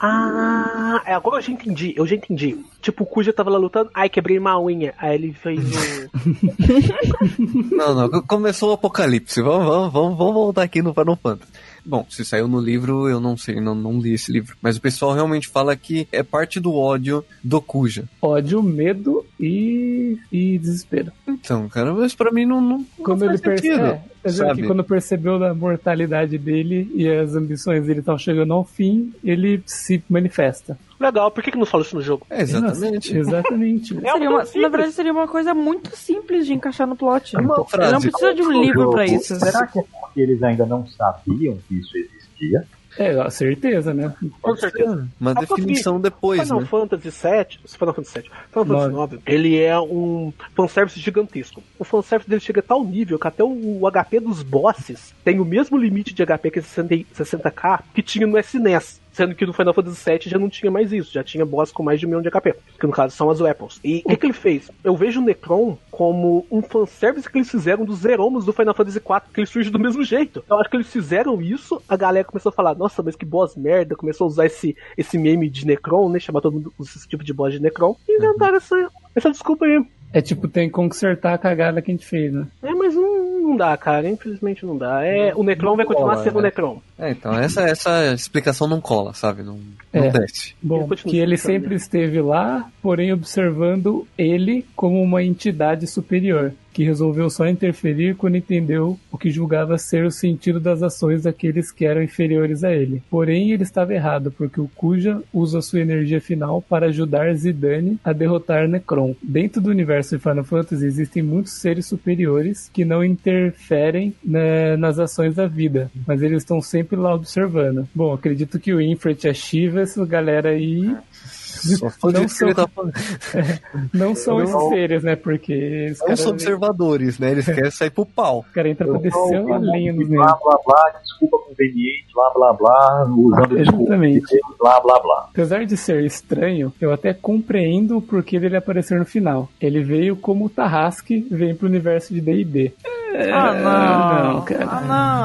Ah, é, agora eu já entendi, eu já entendi. Tipo, o Kuja tava lá lutando, ai, quebrei uma unha. Aí ele fez o. Não, não, começou o apocalipse. Vamos, vamos, vamos, vamos voltar aqui no Final Fantasy. Bom, se saiu no livro, eu não sei, não, não li esse livro. Mas o pessoal realmente fala que é parte do ódio do Kuja. Ódio, medo e, e desespero. Então, cara, mas pra mim não, não, não Quando faz ele percebe, é, dizer sabe? que quando percebeu da mortalidade dele e as ambições dele estão chegando ao fim, ele se manifesta. Legal, por que, que não fala isso no jogo? É, exatamente. Nossa, exatamente. É Seria uma na verdade, seria uma coisa muito simples de encaixar no plot. Frase. não precisa de um livro pra isso. Será que é porque eles ainda não sabiam que isso existia? É, a certeza, né? Com certeza. Uma Ah, definição depois, Final né? Fantasy VII, Final Fantasy VII, Final Fantasy. IX, ele é um fanservice gigantesco. O fanservice dele chega a tal nível que até o HP dos bosses tem o mesmo limite de HP que 60 60k que tinha no SNES. Sendo que no Final Fantasy VII já não tinha mais isso, já tinha boss com mais de um milhão de HP, que no caso são as weapons. E o que, que ele fez? Eu vejo o Necron como um fanservice que eles fizeram dos Zeromos do Final Fantasy IV, que ele surge do mesmo jeito. Eu acho que eles fizeram isso, a galera começou a falar, nossa, mas que boss merda, começou a usar esse, esse meme de Necron, né, chamar todo mundo esse tipo de boss de Necron, e inventaram essa, essa desculpa aí. É tipo, tem que consertar a cagada que a gente fez, né? É, mas não, não dá, cara, infelizmente não dá. É, o Necron vai continuar cola, sendo o né? Necron. É, então, essa, essa explicação não cola, sabe? Não, não É. desce. Bom, Ele que ele sempre esteve lá, porém observando ele como uma entidade superior, que resolveu só interferir quando entendeu o que julgava ser o sentido das ações daqueles que eram inferiores a ele. Porém, ele estava errado, porque o Kuja usa sua energia final para ajudar Zidane a derrotar Necron. Dentro do universo de Final Fantasy existem muitos seres superiores que não interferem né, nas ações da vida, mas eles estão sempre lá observando. Bom, acredito que o Infret, a Shiva, essa galera aí Não são- tá falando. não são esses não- seres, né? Porque os São caras os observadores, né? Eles querem sair pro pau. cara entram pra descer uma linha nos blá negros. blá blá, desculpa conveniente, blá blá blá, usando Exatamente. blá blá blá. Apesar de ser estranho, eu até compreendo o porquê dele aparecer no final. Ele veio como o Tarrasque vem pro universo de D&D. Ah, não. não, cara. Ah,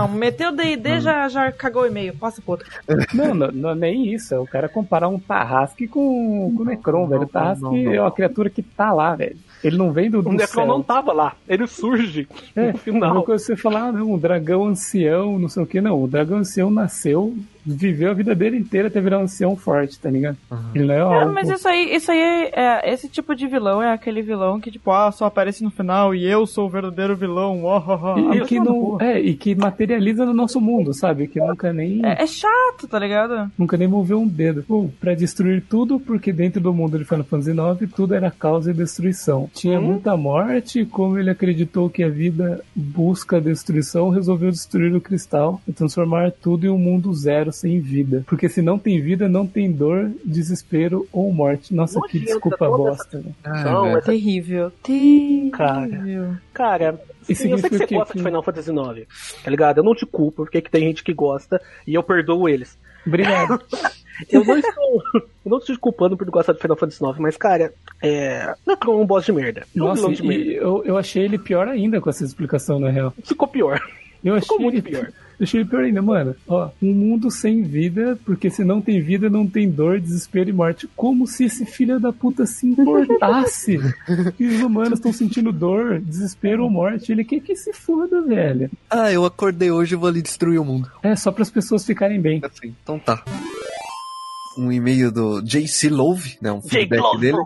não. Meteu D&D já, já cagou o e-mail. Passa pro outro. Não, não, não, nem isso. É o cara comparar um Tarrasque com, com o Necron, velho. O Tarrasque é uma criatura que tá lá, velho. Ele não vem do, do O Necron céu. não tava lá, ele surge É, no final. Uma coisa que você falar, ah, não, o dragão ancião, não sei o que, não. O dragão ancião nasceu, viveu a vida dele inteira até virar um ancião forte, tá ligado? Ele não é, É, algo... mas isso aí, isso aí é, é- Esse tipo de vilão é aquele vilão que, tipo, ah, só aparece no final e eu sou o verdadeiro vilão. Oh, oh, oh. E, e que não, é, e que materializa no nosso mundo, sabe? Que nunca nem, É, é chato, tá ligado? nunca nem moveu um dedo. Bom, pra destruir tudo, porque dentro do mundo de Final Fantasy IX, tudo era causa e destruição. Tinha muita morte, e como ele acreditou que a vida busca a destruição, resolveu destruir o cristal e transformar tudo em um mundo zero sem vida. Porque se não tem vida, não tem dor, desespero ou morte. Nossa, que desculpa bosta. né? Não, velho. essa- Terrível. Terrível. Cara. Cara, E sim, eu sei que você que- gosta de que- Final Fantasy IX, tá ligado? Eu não te culpo, porque que tem gente que gosta e eu perdoo eles. Obrigado. Eu não estou, eu não estou te culpando por gostar de Final Fantasy IX, mas, cara, é. Necron é um boss de merda. É um Nossa, vilão de merda. eu, eu achei ele pior ainda com essa explicação, na real. Ficou pior. Eu achei Ficou muito ele pior. Eu achei ele pior ainda, mano. Ó, um mundo sem vida, porque se não tem vida, não tem dor, desespero e morte. Como se esse filho da puta se importasse que os humanos estão sentindo dor, desespero ou morte. Ele quer que se foda, velho. Ah, eu acordei hoje e vou ali destruir o mundo. É só para as pessoas ficarem bem. Assim, então tá. Um e-mail do JC Love, né? Um feedback Love dele.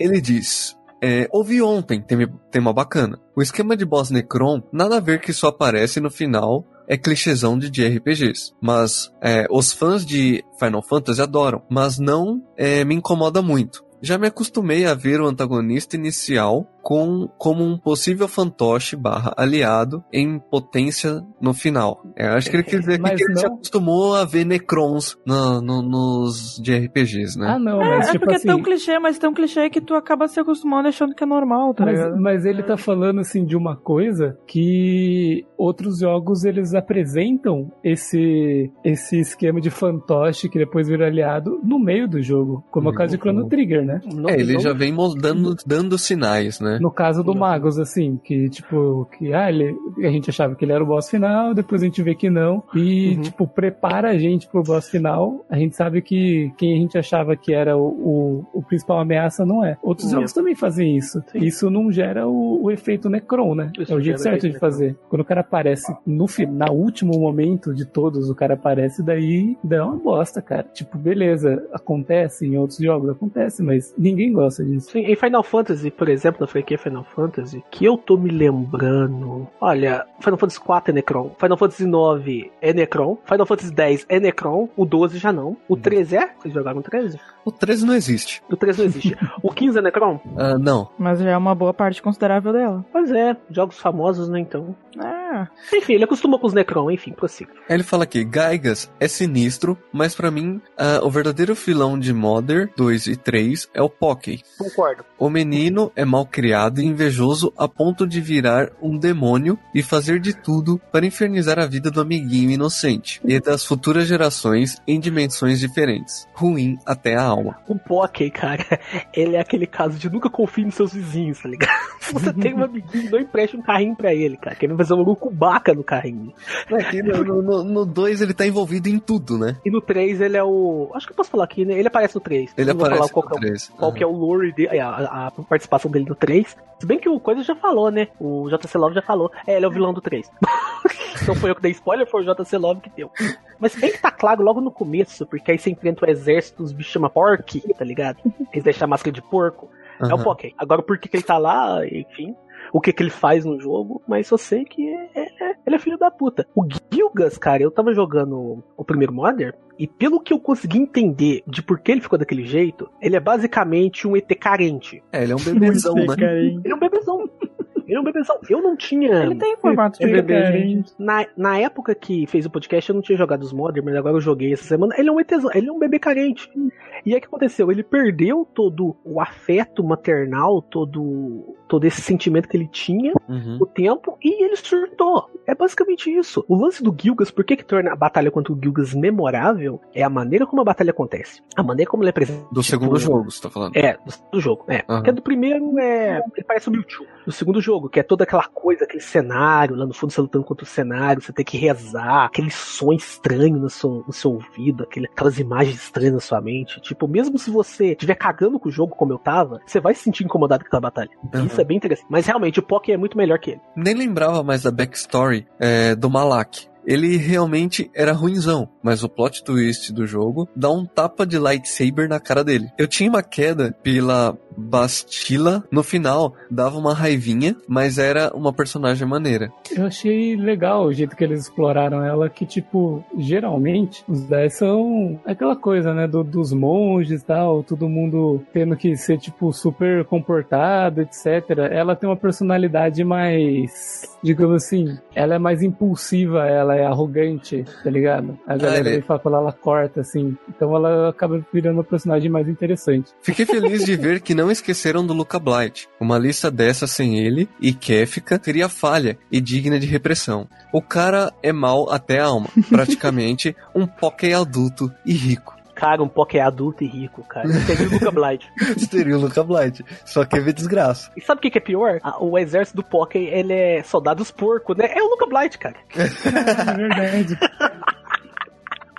Ele diz: é, Ouvi ontem, tema, tema bacana. O esquema de boss Necron, nada a ver que só aparece no final, é clichêzão de, de RPGs. Mas é, os fãs de Final Fantasy adoram, mas não é, me incomoda muito. já me acostumei a ver o antagonista inicial com, como um possível fantoche barra aliado em potência no final. É, acho que ele quer dizer que Mas ele se não- acostumou a ver Necrons no- no- nos de RPGs, né? Ah, não, É, mas é tipo porque assim. é tão clichê, mas tão clichê que tu acaba se acostumando achando que é normal, tá ligado? Mas, mas ele tá falando assim de uma coisa que outros jogos eles apresentam esse esse esquema de fantoche que depois vira aliado no meio do jogo, como é o caso de Chrono Trigger, né? É, ele já vem dando, dando sinais, né? No caso do Magus, assim, que tipo, que ah, ele, a gente achava que ele era o boss final, depois a gente vê que não, e Uhum. tipo, prepara a gente pro boss final. A gente sabe que quem a gente achava que era o, o, o principal ameaça não é. Outros Não. jogos também fazem isso. Sim. Isso não gera o, o efeito Necron, né? Isso é o jeito certo de fazer. Quando o cara aparece no final, último momento de todos, o cara aparece, daí dá uma bosta, cara. Tipo, beleza, acontece em outros jogos, acontece, mas ninguém gosta disso. Sim, em Final Fantasy, por exemplo, na franquia Final Fantasy, que eu tô me lembrando. Olha, Final Fantasy 4 é Necron, Final Fantasy 9 é Necron, Final Fantasy 10 é Necron, o 12 já não. O 13 é? Vocês jogaram o 13? O 13 não existe. O 13 não existe. o 15 é Necron? Ah, não. Mas já é uma boa parte considerável dela. Pois é, jogos famosos, né, então. É. Enfim, ele acostumou com os Necron, enfim, prossiga. Aí Ele fala aqui, Gaigas é sinistro, mas pra mim, ah, o verdadeiro filão de Mother 2 e 3 é o Pocky. Concordo. O menino é mal criado e invejoso a ponto de virar um demônio e fazer de tudo para infernizar a vida do amiguinho inocente e das futuras gerações em dimensões diferentes. Ruim até a alma. O Pocky, cara, ele é aquele caso de nunca confie nos seus vizinhos, tá ligado? Se você tem um amiguinho, não empreste um carrinho pra ele, cara. Que ele vai fazer um urucubaca no carrinho. Aqui no 2 ele tá envolvido em tudo, né? E no 3 ele é o. Acho que eu posso falar aqui, né? Ele aparece no 3. Ele aparece qual, no que é, o- 3. qual que é o lore dele, a, a- a participação dele no 3. Se bem que o Coisa já falou, né? O JC Love já falou. É, ele é o vilão do 3. Não foi eu que dei spoiler, foi o JC Love que deu. Mas se bem que tá claro logo no começo, porque aí você enfrenta o exército, os bichos chamam Pork, tá ligado? Eles deixam a máscara de porco. É o. Poké. Agora por que, que ele tá lá, enfim. O que, que ele faz no jogo, mas eu sei que é- é- ele é filho da puta. O Gilgas, cara, eu tava jogando o primeiro Modern, e pelo que eu consegui entender de por que ele ficou daquele jeito, ele é basicamente um ET carente. É, ele é um bebezão, né? Ele é um bebezão. Ele é um bebezão. Eu não tinha. Ele tem formato de bebê, carente. gente. Na, na época que fez o podcast, eu não tinha jogado os Modern, mas agora eu joguei essa semana. Ele é um ETzão, ele é um bebê carente. E aí o que aconteceu? Ele perdeu todo o afeto maternal, todo, todo esse sentimento que ele tinha, Uhum. o tempo, e ele surtou. É basicamente isso. O lance do Gilgas, por que, que torna a batalha contra o Gilgas memorável? É a maneira como a batalha acontece. A maneira como ele é presente. Do segundo jogo, você tá falando. É, do, do jogo. É. Aham. Porque do primeiro é. Ele parece o Mewtwo. Do segundo jogo, que é toda aquela coisa, aquele cenário, lá no fundo você lutando contra o cenário, você tem que rezar, aquele som estranho no seu, no seu ouvido, aquele, aquelas imagens estranhas na sua mente. Tipo, mesmo se você estiver cagando com o jogo como eu tava, você vai se sentir incomodado com aquela batalha. Aham. Isso é bem interessante. Mas realmente, o Poké é muito melhor que ele. Nem lembrava mais da backstory é, do Malak. Ele realmente era ruinzão, mas o plot twist do jogo dá um tapa de lightsaber na cara dele. Eu tinha uma queda pela Bastila, no final dava uma raivinha, mas era uma personagem maneira. Eu achei legal o jeito que eles exploraram ela, que, tipo, geralmente os 10 são aquela coisa, né, do- dos monges e tal, todo mundo tendo que ser, tipo, super comportado, etc. Ela tem uma personalidade mais, digamos assim, ela é mais impulsiva, ela é arrogante, tá ligado? A galera ele- vem falar quando ela corta, assim. Então ela acaba virando uma personagem mais interessante. Fiquei feliz de ver que não esqueceram do Luca Blight. Uma lista dessa sem ele e Kefka seria falha e digna de repressão. O cara é mal até a alma, praticamente um poké adulto e rico. Cara, um Poké adulto e rico, cara. Seria o Luca Blight. Seria o Luca Blight, só que ver desgraça. E sabe o que, que é pior? O exército do Poké, ele é soldados porco, né? É o Luca Blight, cara. É verdade.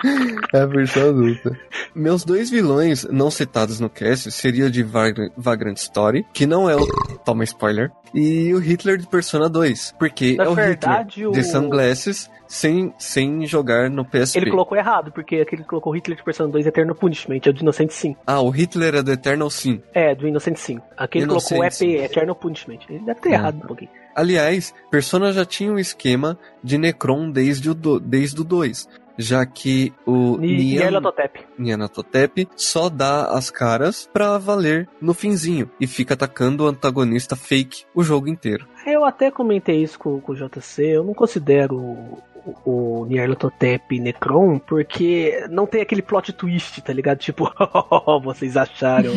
É a versão adulta. Meus dois vilões não citados no cast seriam o de Vag- Vagrant Story, que não é o. Toma spoiler. E o Hitler de Persona 2, porque Na é o verdade, Hitler o- de Sunglasses sem, sem jogar no PSP. Ele colocou errado, porque aquele que colocou Hitler de Persona 2 Eterno Punishment, é o do Innocent Sim. Ah, o Hitler é do Eternal Sim. É, do Inocent Sim. Aquele Innocent colocou Sim. EP, Eternal Punishment. Ele deve ter Ah. errado um pouquinho. Aliás, Persona já tinha um esquema de Necron desde o, do, desde o 2. Já que o. Nyarlathotep só dá as caras pra valer no finzinho e fica atacando o antagonista fake o jogo inteiro. Eu até comentei isso com, com o JC, eu não considero o, Nyarlathotep Necron, porque não tem aquele plot twist, tá ligado? Tipo, vocês acharam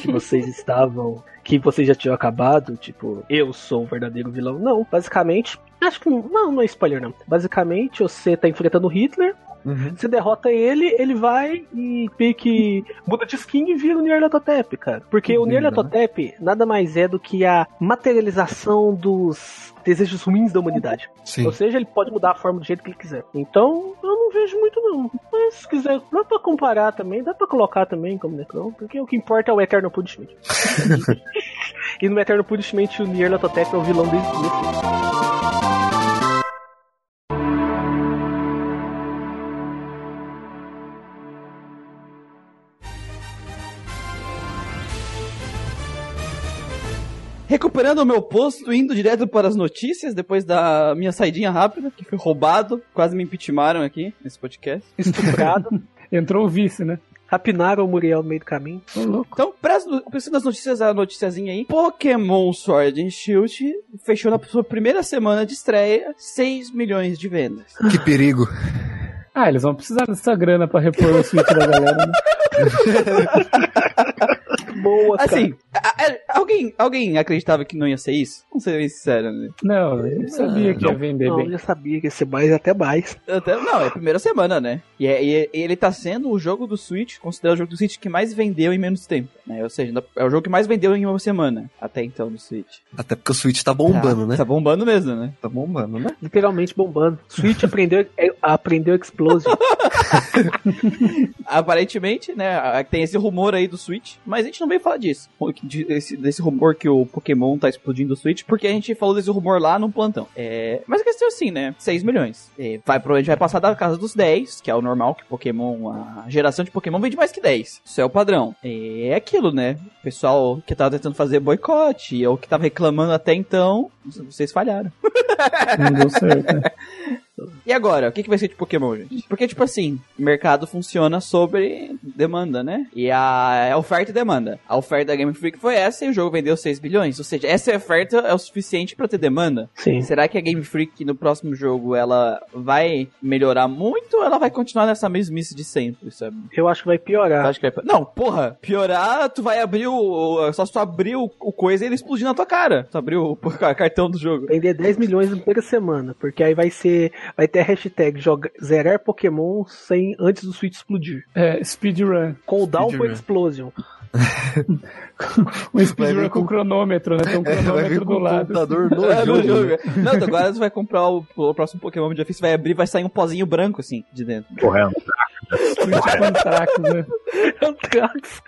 que vocês estavam, que vocês já tinham acabado, tipo, eu sou o verdadeiro vilão. Não, basicamente, acho que não, não é spoiler não. Basicamente, você tá enfrentando o Hitler, você derrota ele, ele vai e meio que muda de skin e vira o Nyarlathotep, cara. Porque o Uhum. Nyarlathotep nada mais é do que a materialização dos desejos ruins da humanidade. Sim. Ou seja, ele pode mudar a forma do jeito que ele quiser. Então, eu não vejo muito não. Mas se quiser, dá pra comparar também, dá pra colocar também como Necron, porque o que importa é o Eternal Punishment. e no Eternal Punishment o Nyarlathotep é o vilão desde o Recuperando o meu posto, indo direto para as notícias, depois da minha saidinha rápida, que foi roubado, quase me impeachmentaram aqui nesse podcast. Estuprado, Entrou o vice, né? rapinaram o Muriel no meio do caminho. Ô, louco. Então, pensando nas notícias, a noticiazinha aí. Pokémon Sword and Shield fechou na sua primeira semana de estreia 6 milhões de vendas. Que perigo. Ah, eles vão precisar dessa grana pra repor o Switch da galera, né? Boa, cara. Assim, a- a- alguém, alguém acreditava que não ia ser isso? Vamos ser bem sincero, né? Não, eu sabia que ia vender Não, eu bem. já sabia que ia ser mais até mais. Até- não, é a primeira semana, né? E, é- e é- ele tá sendo o jogo do Switch, considerado o jogo do Switch que mais vendeu em menos tempo, né? Ou seja, é o jogo que mais vendeu em uma semana, até então, do Switch. Até porque o Switch tá bombando, tá, né? Tá bombando mesmo, né? Tá bombando, né? Literalmente bombando. Switch aprendeu, é, aprendeu Explosion. Aparentemente, né, tem esse rumor aí do Switch, mas a gente não veio falar disso. De- Desse, desse rumor que o Pokémon tá explodindo o Switch, porque a gente falou desse rumor lá no plantão. É, mas a questão é assim, né, 6 milhões. É, vai, provavelmente vai passar da casa dos 10, que é o normal, que Pokémon, a geração de Pokémon vende mais que 10. Isso é o padrão. É aquilo, né, o pessoal que tava tentando fazer boicote, ou que tava reclamando até então, vocês falharam. Não deu certo, né? E agora, o que, que vai ser de Pokémon, gente? Porque, tipo assim, o mercado funciona sobre demanda, né? E a, a oferta e demanda. A oferta da Game Freak foi essa e o jogo vendeu 6 bilhões. Ou seja, essa oferta é o suficiente pra ter demanda. Sim. Será que a Game Freak no próximo jogo ela vai melhorar muito ou ela vai continuar nessa mesmice de sempre, sabe? Eu acho que vai piorar. acho que vai... Não, porra, piorar, tu vai abrir o. Só se tu abrir o, o coisa e ele explodir na tua cara. Tu abriu o cartão do jogo. Vender 10 milhões na primeira semana, porque aí vai ser. Vai ter a hashtag joga, zerar Pokémon sem, antes do Switch explodir. É, speedrun. Cooldown for Speedrun. Explosion. Um speedrun com com- cronômetro, né? Tem um É, cronômetro com do lado. computador no É, jogo. jogo. né? Não, agora tu vai comprar o, o próximo Pokémon de difícil, vai abrir vai sair um pozinho branco, assim, de dentro. Correndo. Switch Contracts, né? Anthrax.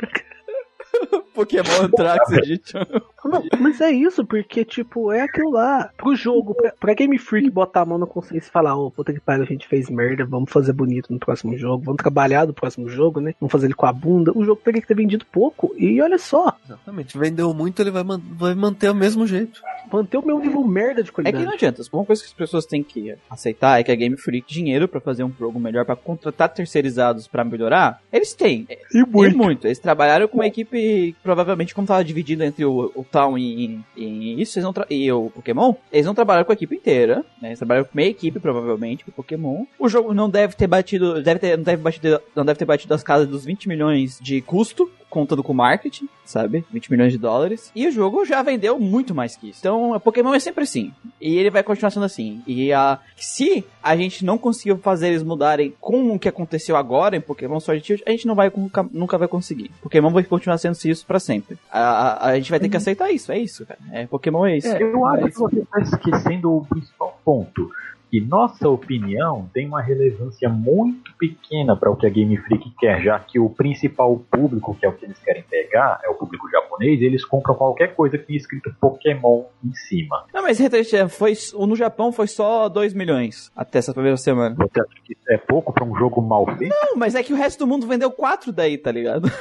Pokémon Trax Edition. Não, mas é isso, porque, tipo, é aquilo lá. Pro jogo, pra, pra Game Freak botar a mão na consciência e falar, ô, puta que pariu, a gente fez merda, vamos fazer bonito no próximo jogo, vamos trabalhar no próximo jogo, né? Vamos fazer ele com a bunda. O jogo teria que ter vendido pouco. E olha só, Exatamente. Vendeu muito, ele vai, man- vai manter o mesmo jeito. manter o meu nível merda de É que qualidade. não adianta. Uma coisa que as pessoas têm que aceitar é que a Game Freak dinheiro pra fazer um jogo melhor, pra contratar terceirizados pra melhorar, eles têm. E E muito. Eles trabalharam com uma equipe, provavelmente, como tava dividido entre o, o Town e, e isso, eles não e o Pokémon, eles não trabalharam com a equipe inteira, né? Eles trabalharam com meia equipe, provavelmente, pro Pokémon. O jogo não deve ter batido, deve ter, não, deve batido não deve ter batido as casas dos 20 milhões de custo, contando com marketing, sabe? 20 milhões de dólares. E o jogo já vendeu muito mais que isso. Então, o Pokémon é sempre assim. E ele vai continuar sendo assim. E a, se a gente não conseguir fazer eles mudarem com o que aconteceu agora em Pokémon Sword Shield, a gente não vai, nunca, nunca vai conseguir. Pokémon vai continuar sendo isso pra sempre. A, a, a gente vai ter que aceitar isso, é isso, cara. É, Pokémon é isso. É, Eu acho mas- que você está esquecendo o principal ponto. Que nossa opinião tem uma relevância muito pequena para o que a Game Freak quer, já que o principal público, que é o que eles querem pegar, é o público japonês, e eles compram qualquer coisa que tenha escrito Pokémon em cima. Não, mas Retrete, foi, no Japão foi só 2 milhões até essa primeira semana. Você acha que isso é pouco para um jogo mal feito? Não, mas é que o resto do mundo vendeu 4 daí, tá ligado?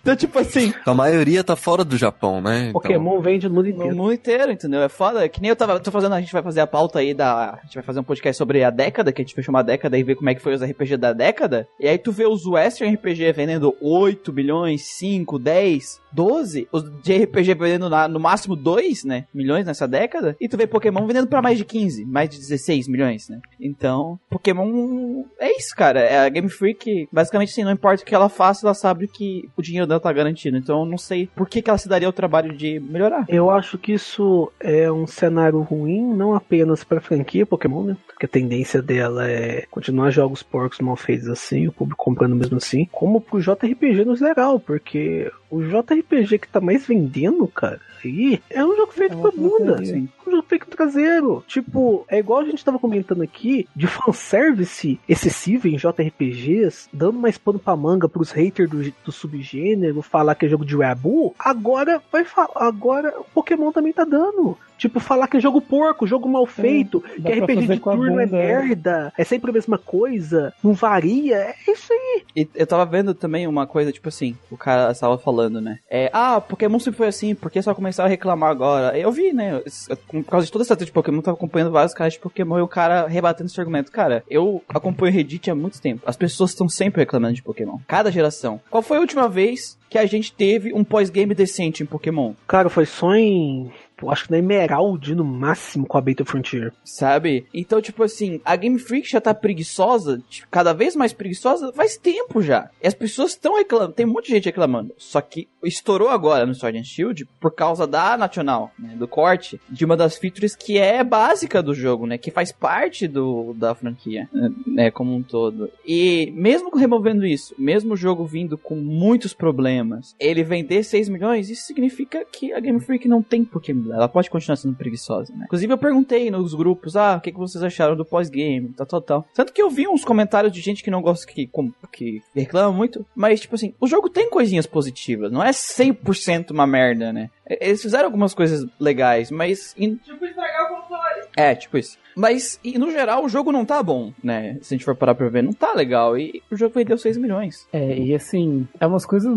Então, tipo assim, A maioria tá fora do Japão, né? Então, Pokémon vende no mundo no inteiro. mundo inteiro, entendeu? É foda. Que nem eu tava tô fazendo, a gente vai fazer a pauta aí da. A gente vai fazer um podcast sobre a década, que a gente fechou uma década e ver como é que foi os RPG da década. E aí tu vê os Western RPG vendendo 8 milhões, 5, 10, 12. Os de RPG vendendo na- no máximo 2, né? Milhões nessa década. E tu vê Pokémon vendendo pra mais de 15, mais de 16 milhões, né? Então, Pokémon é isso, cara. É a Game Freak, basicamente assim, não importa o que ela faça, ela sabe que o dinheiro dela tá garantido. Então eu não sei por que, que ela se daria o trabalho de melhorar. Eu acho que isso é um cenário ruim, não apenas pra franquia Pokémon, né? Porque a tendência dela é continuar jogos porcos mal feitos assim, o público comprando mesmo assim, como pro JRPG no geral, porque o JRPG que tá mais vendendo, cara, aí é um jogo feito pra bunda. Sim. um jogo feito traseiro. Tipo, é igual a gente tava comentando aqui de fanservice excessivo em JRPGs, dando mais pano pra manga pros haters do, do subgênero, falar que é jogo de Rabu. Agora vai falar. Agora o Pokémon também tá dando. Tipo, falar que é jogo porco, jogo mal feito, dá que RPG de turno é bunda, é. merda, é sempre a mesma coisa, não varia, é isso aí. E eu tava vendo também uma coisa, tipo assim, o cara estava falando, né? É, ah, Pokémon sempre foi assim, por que só começaram a reclamar agora? Eu vi, né? Por causa de toda essa treta de Pokémon, eu tava acompanhando vários caras de Pokémon e o cara rebatendo esse argumento. Cara, eu acompanho o Reddit há muito tempo. As pessoas estão sempre reclamando de Pokémon. Cada geração. Qual foi a última vez que a gente teve um pós-game decente em Pokémon? Cara, foi só em. Pô, Acho que na Emerald no máximo com a Beta Frontier. Sabe? Então, tipo assim, a Game Freak já tá preguiçosa, tipo, cada vez mais preguiçosa, faz tempo já. E as pessoas estão reclamando, tem um monte de gente reclamando. Só que estourou agora no Sword and Shield por causa da Nacional, né, do corte, de uma das features que é básica do jogo, né? Que faz parte do, da franquia, né? Como um todo. E mesmo removendo isso, mesmo o jogo vindo com muitos problemas, ele vender 6 milhões, isso significa que a Game Freak não tem por que mudar. Ela pode continuar sendo preguiçosa, né? Inclusive, eu perguntei nos grupos, ah, o que, que vocês acharam do pós-game, tal, tal, tal. Tanto que eu vi uns comentários de gente que não gosta, que, que reclama muito, mas, tipo assim, o jogo tem coisinhas positivas, não é 100% uma merda, né? Eles fizeram algumas coisas legais, mas... em- Tipo, estragar o console. É, tipo isso. Mas, e, no geral, o jogo não tá bom, né? Se a gente for parar pra ver, não tá legal. E o jogo vendeu 6 milhões. É, e assim, é umas coisas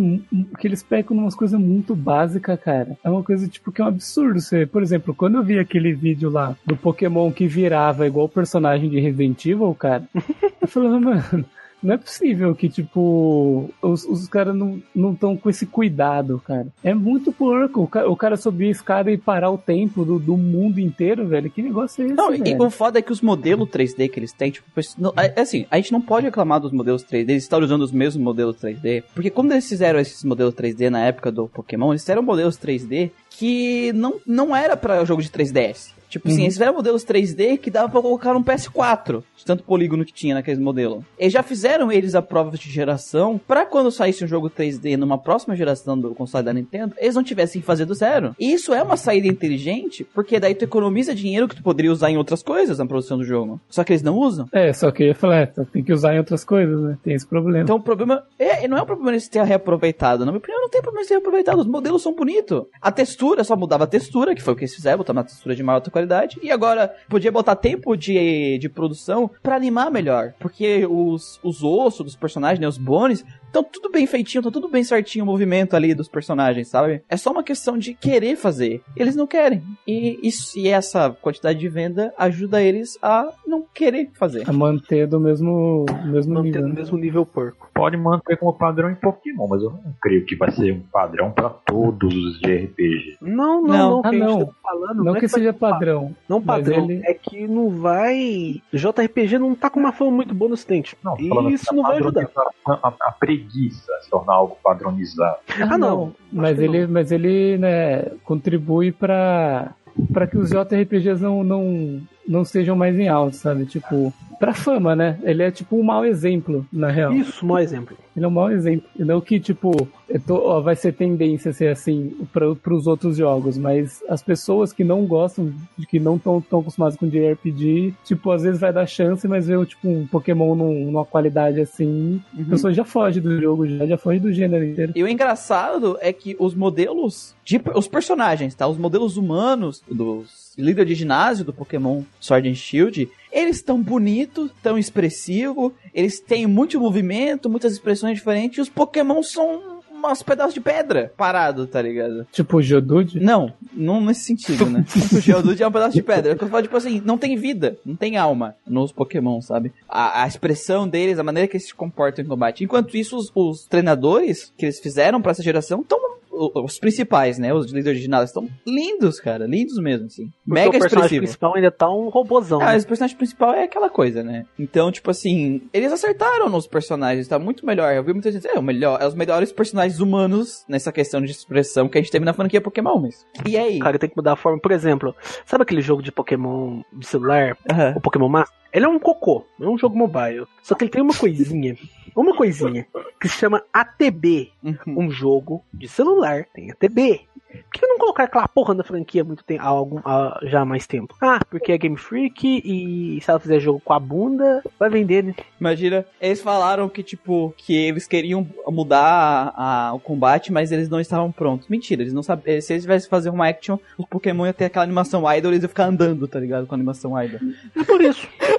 que eles pegam umas coisas muito básicas, cara. É uma coisa, tipo, que é um absurdo. Você, por exemplo, quando eu vi aquele vídeo lá do Pokémon que virava igual o personagem de Resident Evil, cara, eu falava, mano. Não é possível que, tipo, os, os caras não estão com esse cuidado, cara. É muito porco. O cara, o cara subir a escada e parar o tempo do, do mundo inteiro, velho. Que negócio é esse, Não, e velho? o foda é que os modelos 3D que eles têm, tipo, não- é assim, a gente não pode reclamar dos modelos 3D, eles estão usando os mesmos modelos 3D, porque quando eles fizeram esses modelos 3D na época do Pokémon, eles fizeram modelos 3D que não, não era pra jogo de 3DS. Tipo assim, eles fizeram modelos 3D que dava pra colocar no PS4, de tanto polígono que tinha naqueles modelos. Eles já fizeram eles a prova de geração pra quando saísse um jogo 3D numa próxima geração do console da Nintendo, eles não tivessem que fazer do zero. E isso é uma saída inteligente, porque daí tu economiza dinheiro que tu poderia usar em outras coisas na produção do jogo. Só que eles não usam. É, só que eu ia falar, é, tem que usar em outras coisas, né? Tem esse problema. Então o problema é, não é um problema eles terem reaproveitado. Na minha opinião, não tem problema eles terem reaproveitado. Os modelos são bonitos. A textura, só mudava a textura, que foi o que eles fizeram, botar uma textura de maior alta qualidade. E agora, podia botar tempo de, de produção pra animar melhor. Porque os, os ossos dos personagens, né, os bones, estão tudo bem feitinho, tá tudo bem certinho o movimento ali dos personagens, sabe? É só uma questão de querer fazer. Eles não querem. E, isso, e essa quantidade de venda ajuda eles a não querer fazer. A manter do mesmo, mesmo Mantendo nível. né? mesmo nível porco. Pode manter como padrão em Pokémon, mas eu não creio que vai ser um padrão pra todos os de RPG. Não, não, Não. não. Ah, que a gente não. tá falando, Não é que vai seja padrão. Não padrão, ele- é que não vai. JRPG não tá com uma fama muito boa no ocidente. Não, E falando isso que não vai ajudar. padronizar A, a preguiça se tornar algo padronizado. Ah, não. Mas ele, mas ele, né, contribui pra para que os JRPGs não, não, não sejam mais em alta, sabe? Tipo, pra fama, né? Ele é tipo um mau exemplo, na real. Isso, um mau exemplo. Ele é um mau exemplo. E Não que, tipo, tô- ó, vai ser tendência a ser assim para os outros jogos, mas as pessoas que não gostam, de que não estão tão acostumadas com JRPG, tipo, às vezes vai dar chance, mas vê tipo, um Pokémon num- numa qualidade assim, a pessoa já foge do jogo, já, já foge do gênero inteiro. E o engraçado é que os modelos, de, os personagens, tá? Os modelos humanos dos líder de ginásio do Pokémon Sword and Shield, eles estão bonitos, tão expressivos, eles têm muito movimento, muitas expressões diferentes, e os Pokémon são umas pedaços de pedra parado, tá ligado? Tipo o Geodude. Não, não nesse sentido, né? o Geodude é um pedaço de pedra. Eu falo, tipo assim, não tem vida, não tem alma nos Pokémon, sabe? A, a expressão deles, a maneira que eles se comportam em combate. Enquanto isso, os, os treinadores que eles fizeram pra essa geração estão os principais, né? Os líderes de ginásio estão lindos, cara. Lindos mesmo, assim. Porque Mega o personagem expressivo. principal ainda tá um robozão. Ah, né? mas o personagem principal é aquela coisa, né? Então, tipo assim, eles acertaram nos personagens, tá muito melhor. Eu vi muita gente dizer, é, o melhor, é os melhores personagens humanos nessa questão de expressão que a gente teve na franquia Pokémon, mas. E aí? Cara tem que mudar a forma. Por exemplo, sabe aquele jogo de Pokémon de celular, o Pokémon Master? Ele é um cocô, é um jogo mobile. Só que ele tem uma coisinha, uma coisinha, que se chama ATB. Uhum. Um jogo de celular tem ATB. Por que não colocar aquela porra na franquia há muito tempo, há algum, há já há mais tempo? Ah, porque é Game Freak e se ela fizer jogo com a bunda, vai vender, né? Imagina, eles falaram que, tipo, que eles queriam mudar a- a- o combate, mas eles não estavam prontos. Mentira, eles não sabiam. Se eles tivessem fazer uma action, os Pokémon iam ter aquela animação idol, eles iam ficar andando, tá ligado? Com a animação idol. É por isso.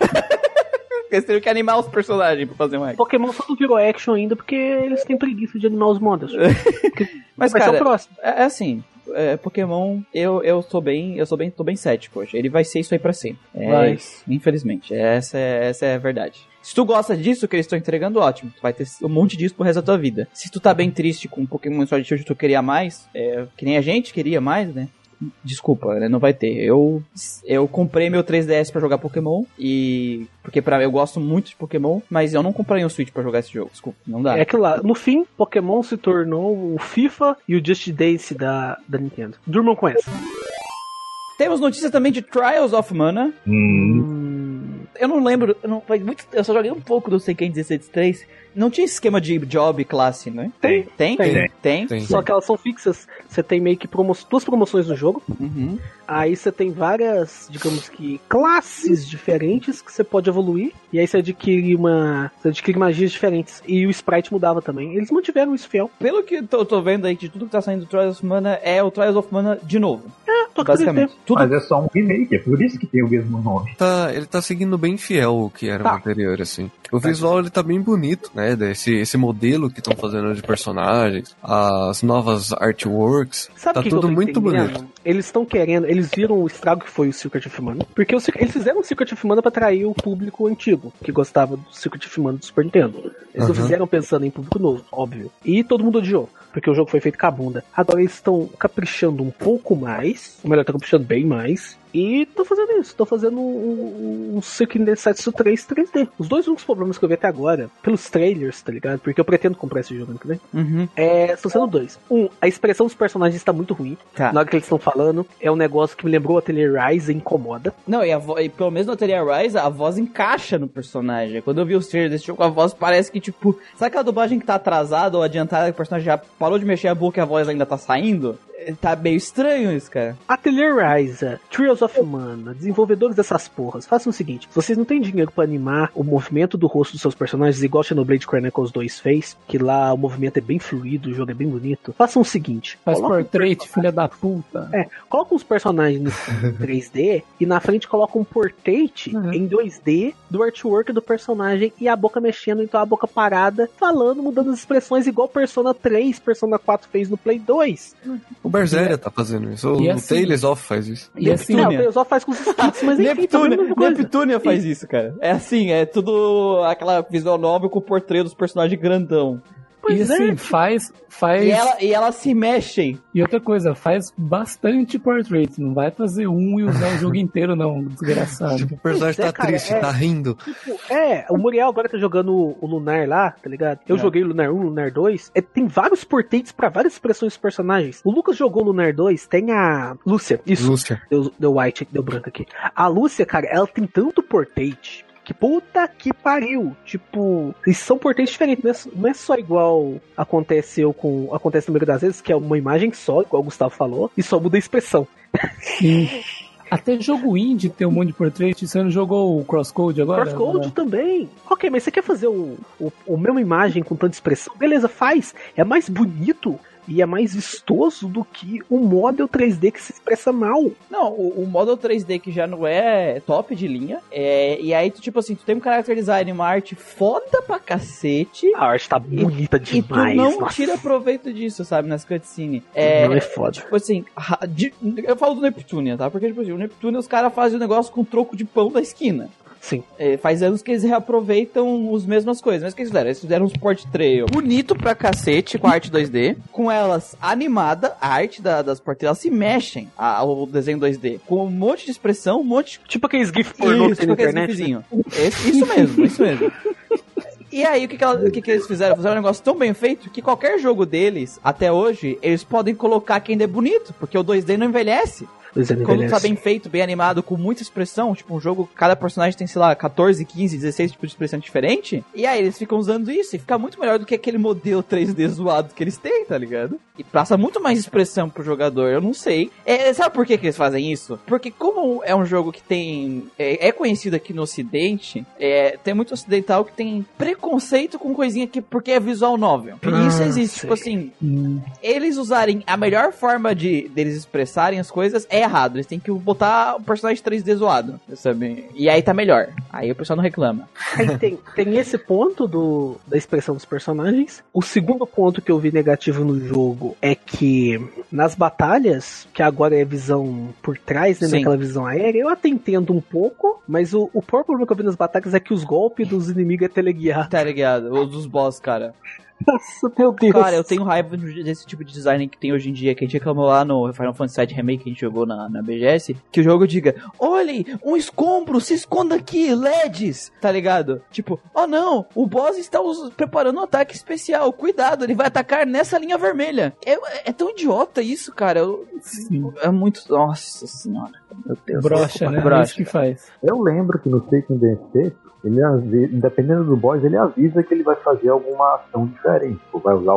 Eles teriam que animar os personagens pra fazer um action. Pokémon só não virou action ainda porque eles têm preguiça de animar os models. Mas, vai ser o cara, próximo. é, é assim. é, Pokémon, eu, eu sou bem, eu sou bem, tô bem cético hoje. Ele vai ser isso aí pra sempre. É, isso, infelizmente. Essa é, essa é a verdade. Se tu gosta disso que eles estão entregando, ótimo. Tu vai ter um monte disso pro resto da tua vida. Se tu tá bem triste com Pokémon Sword Shield, tu queria mais, é, que nem a gente queria mais, né? Desculpa, né? não vai ter. Eu eu comprei meu 3DS pra jogar Pokémon e porque para eu gosto muito de Pokémon, mas eu não comprei um Switch pra jogar esse jogo. Desculpa, não dá. É aquilo lá. No fim, Pokémon se tornou o FIFA e o Just Dance da, da Nintendo. Durmam com essa. Temos notícia também de Trials of Mana. Hum, Hum, Eu não lembro, eu, não, faz muito, eu só joguei um pouco do Seiken 16 Não tinha esquema de job e classe, né? Tem. Tem? Tem. Tem? Tem. Só que elas são fixas. Você tem meio que promo duas promoções no jogo. Uhum. Aí você tem várias, digamos que, classes diferentes que você pode evoluir. E aí você adquire uma. Você adquire magias diferentes. E o sprite mudava também. Eles mantiveram isso fiel. Pelo que eu tô vendo aí, de tudo que tá saindo do Trials of Mana, é o Trials of Mana de novo. Tô basicamente. Tudo mas é só um remake, é por isso que tem o mesmo nome. Tá, ele tá seguindo bem fiel o que era Tá. o anterior, assim. O visual ele tá bem bonito, né? Desse, esse modelo que estão fazendo de personagens, as novas artworks. Sabe tá que que tudo tô muito entendendo? bonito. Eles estão querendo, eles viram o estrago que foi o Secret of Mana. Porque o eles fizeram o Secret of Mana pra atrair o público antigo, que gostava do Secret of Mana do Super Nintendo. Eles não Aham. fizeram pensando em público novo, óbvio. E todo mundo odiou, porque o jogo foi feito com a bunda. Agora eles estão caprichando um pouco mais, ou melhor, estão caprichando bem mais. E tô fazendo isso, tô fazendo um, um, um Densetsu 3 3D. Os dois únicos problemas que eu vi até agora, pelos trailers, tá ligado? Porque eu pretendo comprar esse jogo ano que vem. Uhum. É, estão sendo dois. Um, a expressão dos personagens está muito ruim. Tá. Na hora que eles estão falando, é um negócio que me lembrou o Atelier Rise e incomoda. Não, e, a e pelo menos no Atelier Rise, a voz encaixa no personagem. Quando eu vi os trailers desse jogo, a voz parece que, tipo... Sabe aquela dublagem que tá atrasada ou adiantada, que o personagem já parou de mexer a boca e a voz ainda tá saindo? Tá meio estranho isso, cara. Atelier Rise, Trials of Mana, desenvolvedores dessas porras, façam o seguinte: se vocês não têm dinheiro pra animar o movimento do rosto dos seus personagens, igual Xenoblade Chronicles 2 fez, que lá o movimento é bem fluido, o jogo é bem bonito, façam o seguinte: Faz coloca um portrait, filha da puta. É, coloca uns personagens no 3D e na frente coloca um portrait Uhum. em 2D do artwork do personagem e a boca mexendo, então a boca parada, falando, mudando as expressões, igual Persona 3, Persona 4 fez no Play 2. O Berseria tá fazendo isso. O E assim- Tales of faz isso. E assim, Não, o Tales of faz com os skits, mas enfim, tá Neptune, a mesma coisa. Neptunia faz isso, cara. É assim, é tudo aquela visual novel com o portrait dos personagens grandão. E Pois assim, é. faz. faz E, ela, e elas se mexem. E outra coisa, faz bastante portrait. Não vai fazer um e usar o jogo inteiro, não, desgraçado. Tipo, o personagem Pois é, tá cara, triste, é. tá rindo. Tipo, é, o Muriel agora tá jogando o- Lunar lá, tá ligado? Eu É. joguei o Lunar 1, Lunar 2. É, tem vários portraits pra várias expressões dos personagens. O Lucas jogou o Lunar 2, tem a Lúcia. Isso, Lúcia. deu, deu white, deu branco aqui. A Lúcia, cara, ela tem tanto portrait que puta que pariu. Tipo, eles são portraits diferentes, não é, não é só igual aconteceu com. Acontece no meio das vezes, que é uma imagem só, igual o Gustavo falou, e só muda a expressão. Sim. Até jogo indie tem um monte de portrait. Você não jogou o Crosscode agora? Crosscode também. Ok, mas você quer fazer o, o, o mesma imagem com tanta expressão? Beleza, faz. É mais bonito e é mais vistoso do que o model 3D que se expressa mal. Não, o, o Model 3D que já não é top de linha. É, e aí, tu, tipo assim, tu tem um character design, uma arte foda pra cacete. A arte tá bonita E tu demais. não nossa. tira proveito disso, sabe, nas cutscenes. É, Não é foda. Tipo assim, eu falo do Neptunia, tá? Porque, tipo assim, o Neptunia os caras fazem o negócio com troco de pão da esquina. Sim. É, faz anos que eles reaproveitam as mesmas coisas. Mas o que eles fizeram? Eles fizeram um Sport Trail bonito pra cacete, com a arte 2D, com elas animada, a arte da, das elas se mexem, a- o desenho 2D, com um monte de expressão, um monte de Tipo aqueles GIF pornô que tem na tipo internet. né? Esse- isso mesmo, isso mesmo. E aí, o que, que, ela- o que, que eles fizeram? Fizeram um negócio tão bem feito que qualquer jogo deles, até hoje, eles podem colocar quem é bonito, porque o 2D não envelhece. Quando tá bem feito, bem animado, com muita expressão, tipo um jogo, cada personagem tem, sei lá, 14, 15, 16 tipos de expressão diferente. E aí eles ficam usando isso e fica muito melhor do que aquele modelo 3D zoado que eles têm, tá ligado? E passa muito mais expressão pro jogador, eu não sei. É, sabe por que, que eles fazem isso? Porque como é um jogo que tem. É, é conhecido aqui no ocidente, é, tem muito ocidental que tem preconceito com coisinha que porque é visual novel. E isso Ah, existe, sei. tipo assim, Hum, eles usarem a melhor forma de deles expressarem as coisas é errado. Eles têm que botar o personagem 3D zoado, sabe? E aí tá melhor. Aí o pessoal não reclama. Aí tem, tem esse ponto do, da expressão dos personagens. O segundo ponto que eu vi negativo no jogo é que nas batalhas, que agora é visão por trás, né? Sim. Naquela visão aérea, eu até entendo um pouco, mas o, o próprio problema que eu vi nas batalhas é que os golpes dos inimigos é teleguiado. Ligado? Os dos boss, cara. Nossa, meu Deus. Cara, eu tenho raiva desse tipo de design que tem hoje em dia, que a gente reclamou lá no Final Fantasy VII Remake que a gente jogou na, na BGS, que o jogo diga, olhem, um escombro, se esconda aqui, LEDs, tá ligado? Tipo, oh não, o boss está preparando um ataque especial, cuidado, ele vai atacar nessa linha vermelha. É, é tão idiota isso, cara. Eu- é muito, nossa senhora, meu Deus. Brocha, né? É Brocha. isso que faz. Eu lembro que no Taken Dance ele avisa, independendo do boss, ele avisa que ele vai fazer alguma ação diferente. Ou vai usar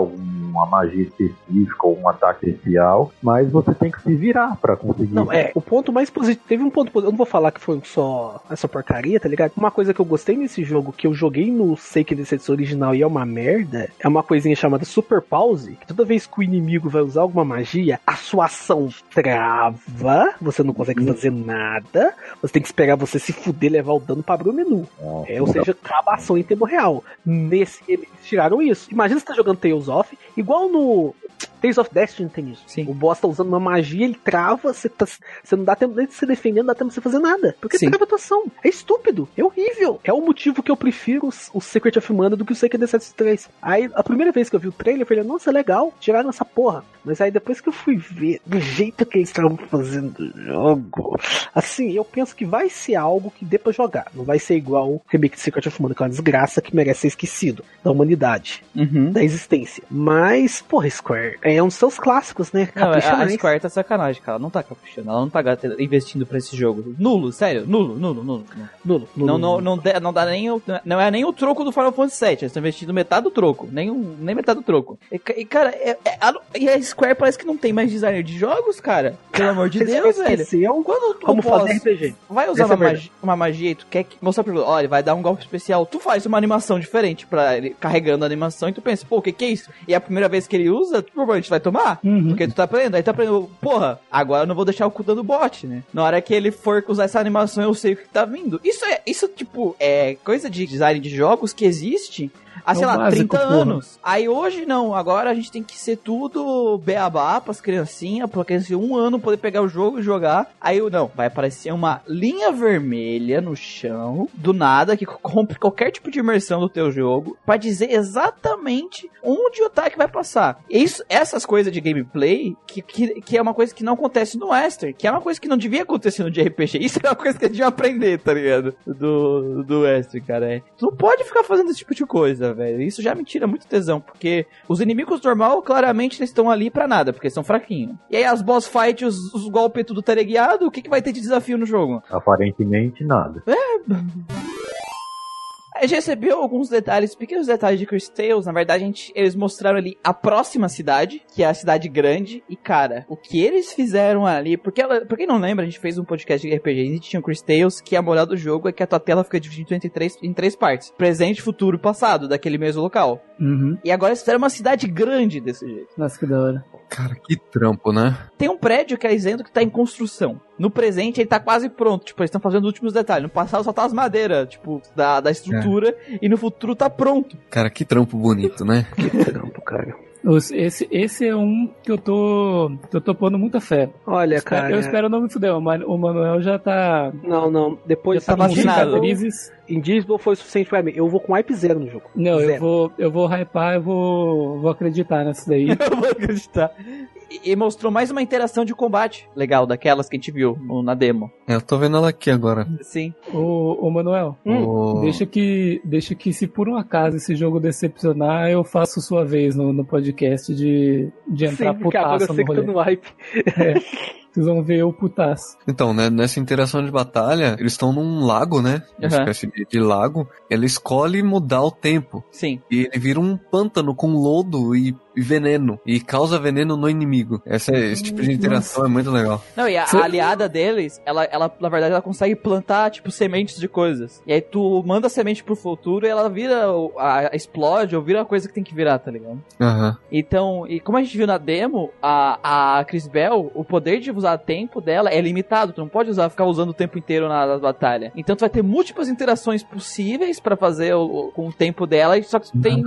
alguma magia específica ou um ataque especial, mas você tem que se virar pra conseguir. Não, é, o ponto mais positivo. Teve um ponto positivo. Eu não vou falar que foi só essa porcaria, tá ligado? Uma coisa que eu gostei nesse jogo, que eu joguei no Seiken Densetsu original e é uma merda, é uma coisinha chamada Super Pause, que toda vez que o inimigo vai usar alguma magia, a sua ação trava, você não consegue fazer nada, você tem que esperar você se fuder levar o dano pra abrir o menu. É, ou seja, acaba a ação em tempo real. Nesse, eles tiraram isso. Imagina você tá jogando Tales of, igual no Tales of Destiny tem isso. Sim. O boss tá usando uma magia, ele trava, você, tá, não dá tempo nem de se defender, não dá tempo de você fazer nada. Porque Sim. trava a atuação. É estúpido, é horrível. É o motivo que eu prefiro o Secret of Mana do que o Secret Deceit 3. Aí, a primeira vez que eu vi o trailer, eu falei, nossa, legal, tiraram essa porra. Mas aí depois que eu fui ver do jeito que eles estavam fazendo o jogo, assim, eu penso que vai ser algo que dê pra jogar. Não vai ser igual o remake de Secret of Mana, que é uma desgraça que merece ser esquecido da humanidade, Uhum. da existência. Mas, porra, Square, é um dos seus clássicos, né? Não, Capricha a, a mais. Square tá sacanagem, cara. Ela não tá caprichando. Ela não tá investindo pra esse jogo. Nulo, sério. Nulo, nulo, nulo. nulo. Nulo, Não, não, não, dá- não dá nem o, não é nem o troco do Final Fantasy VII. Eles estão investindo metade do troco. Nem, um- nem metade do troco. E, e, cara, é- é- a, e a Square parece que não tem mais designer de jogos, cara. Pelo amor de Deus, velho. Quando tu como fazer RPG. vai usar Essa uma é a magia, uma magia e tu quer que- mostrar pra ele, olha, vai dar um golpe especial. Tu faz uma animação diferente pra ele carregando a animação e tu pensa, pô, o que que é isso? E é a primeira vez que ele usa, tu provavelmente vai tomar. Uhum. Porque tu tá aprendendo, aí tá aprendendo, porra, agora eu não vou deixar o cu dando bot, né? Na hora que ele for usar essa animação, eu sei o que tá vindo. Isso é, isso, tipo, é coisa de design de jogos que existe há, É sei lá, básico, 30 porra. anos. Aí hoje não, agora a gente tem que ser tudo beabá pras criancinhas, pra criança um ano poder pegar o jogo e jogar. Aí eu, não, vai aparecer uma linha vermelha no chão, do nada, que compre qualquer tipo de imersão do teu jogo, pra dizer exatamente onde o ataque vai passar. Isso, essas coisas de gameplay, que, que, que é uma coisa que não acontece no Western, que é uma coisa que não devia acontecer no de RPG. Isso é uma coisa que a gente devia aprender, tá ligado? Do, do Western, cara. É. Tu não pode ficar fazendo esse tipo de coisa, velho. Isso já me tira muito tesão, porque os inimigos normal, claramente, eles estão ali pra nada, porque são fraquinhos. E aí as boss fight, os, os golpes tudo teleguiado, o que, que vai ter de desafio no jogo? Aparentemente nada. A gente recebeu alguns detalhes, pequenos detalhes de Chris Tales. Na verdade, a gente, eles mostraram ali a próxima cidade, que é a cidade grande. E, cara, o que eles fizeram ali... Porque, ela, pra quem não lembra, a gente fez um podcast de RPG. A gente tinha o Chris Tales, que a moral do jogo é que a tua tela fica dividida entre três, em três partes. Presente, futuro e passado, daquele mesmo local. Uhum. E agora eles fizeram uma cidade grande desse jeito. Nossa, que da hora. Cara, que trampo, né? Tem um prédio que é dizendo que tá em construção. No presente ele tá quase pronto. Tipo, eles estão fazendo os últimos detalhes. No passado só tá as madeiras, tipo, da, da estrutura. E no futuro tá pronto. Cara, que trampo bonito, né? Que trampo, cara. Esse, esse é um que eu tô, que eu tô pondo muita fé. Olha, cara. eu espero não me fuder. O Man- o Manuel já tá. Não, não. Depois Já tá vacinado. Invisible foi o suficiente pra mim. Eu vou com wipe zero no jogo. Não, eu Zero. vou, eu vou hypar, eu vou, vou acreditar nessa daí. Eu vou acreditar. E, mostrou mais uma interação de combate legal, daquelas que a gente viu no- na demo. É, eu tô vendo ela aqui agora. Sim. Ô, ô Manuel, O- deixa que, deixa que se por um acaso esse jogo decepcionar, eu faço sua vez no, no podcast de, de entrar Sim, porque agora putaço eu sei no que tô rolê. no wipe. Vocês vão ver o putaço. Então, né, nessa interação de batalha, eles estão num lago, né? Uma Aham. espécie de, de lago. Ela escolhe mudar o tempo. Sim. E ele vira um pântano com lodo e, e veneno. E causa veneno no inimigo. Essa, esse tipo de interação é muito legal. Não, e a, a aliada deles, ela, ela, na verdade, ela consegue plantar, tipo, sementes de coisas. E aí tu manda a semente pro futuro e ela vira, a, a- explode ou vira a coisa que tem que virar, tá ligado? Aham. Então, e como a gente viu na demo, a, a Chris Bell, o poder de usar tempo dela é limitado. Tu não pode usar, ficar usando o tempo inteiro na, na batalha. Então tu vai ter múltiplas interações possíveis pra fazer o- o- com o tempo dela, só que tu tem.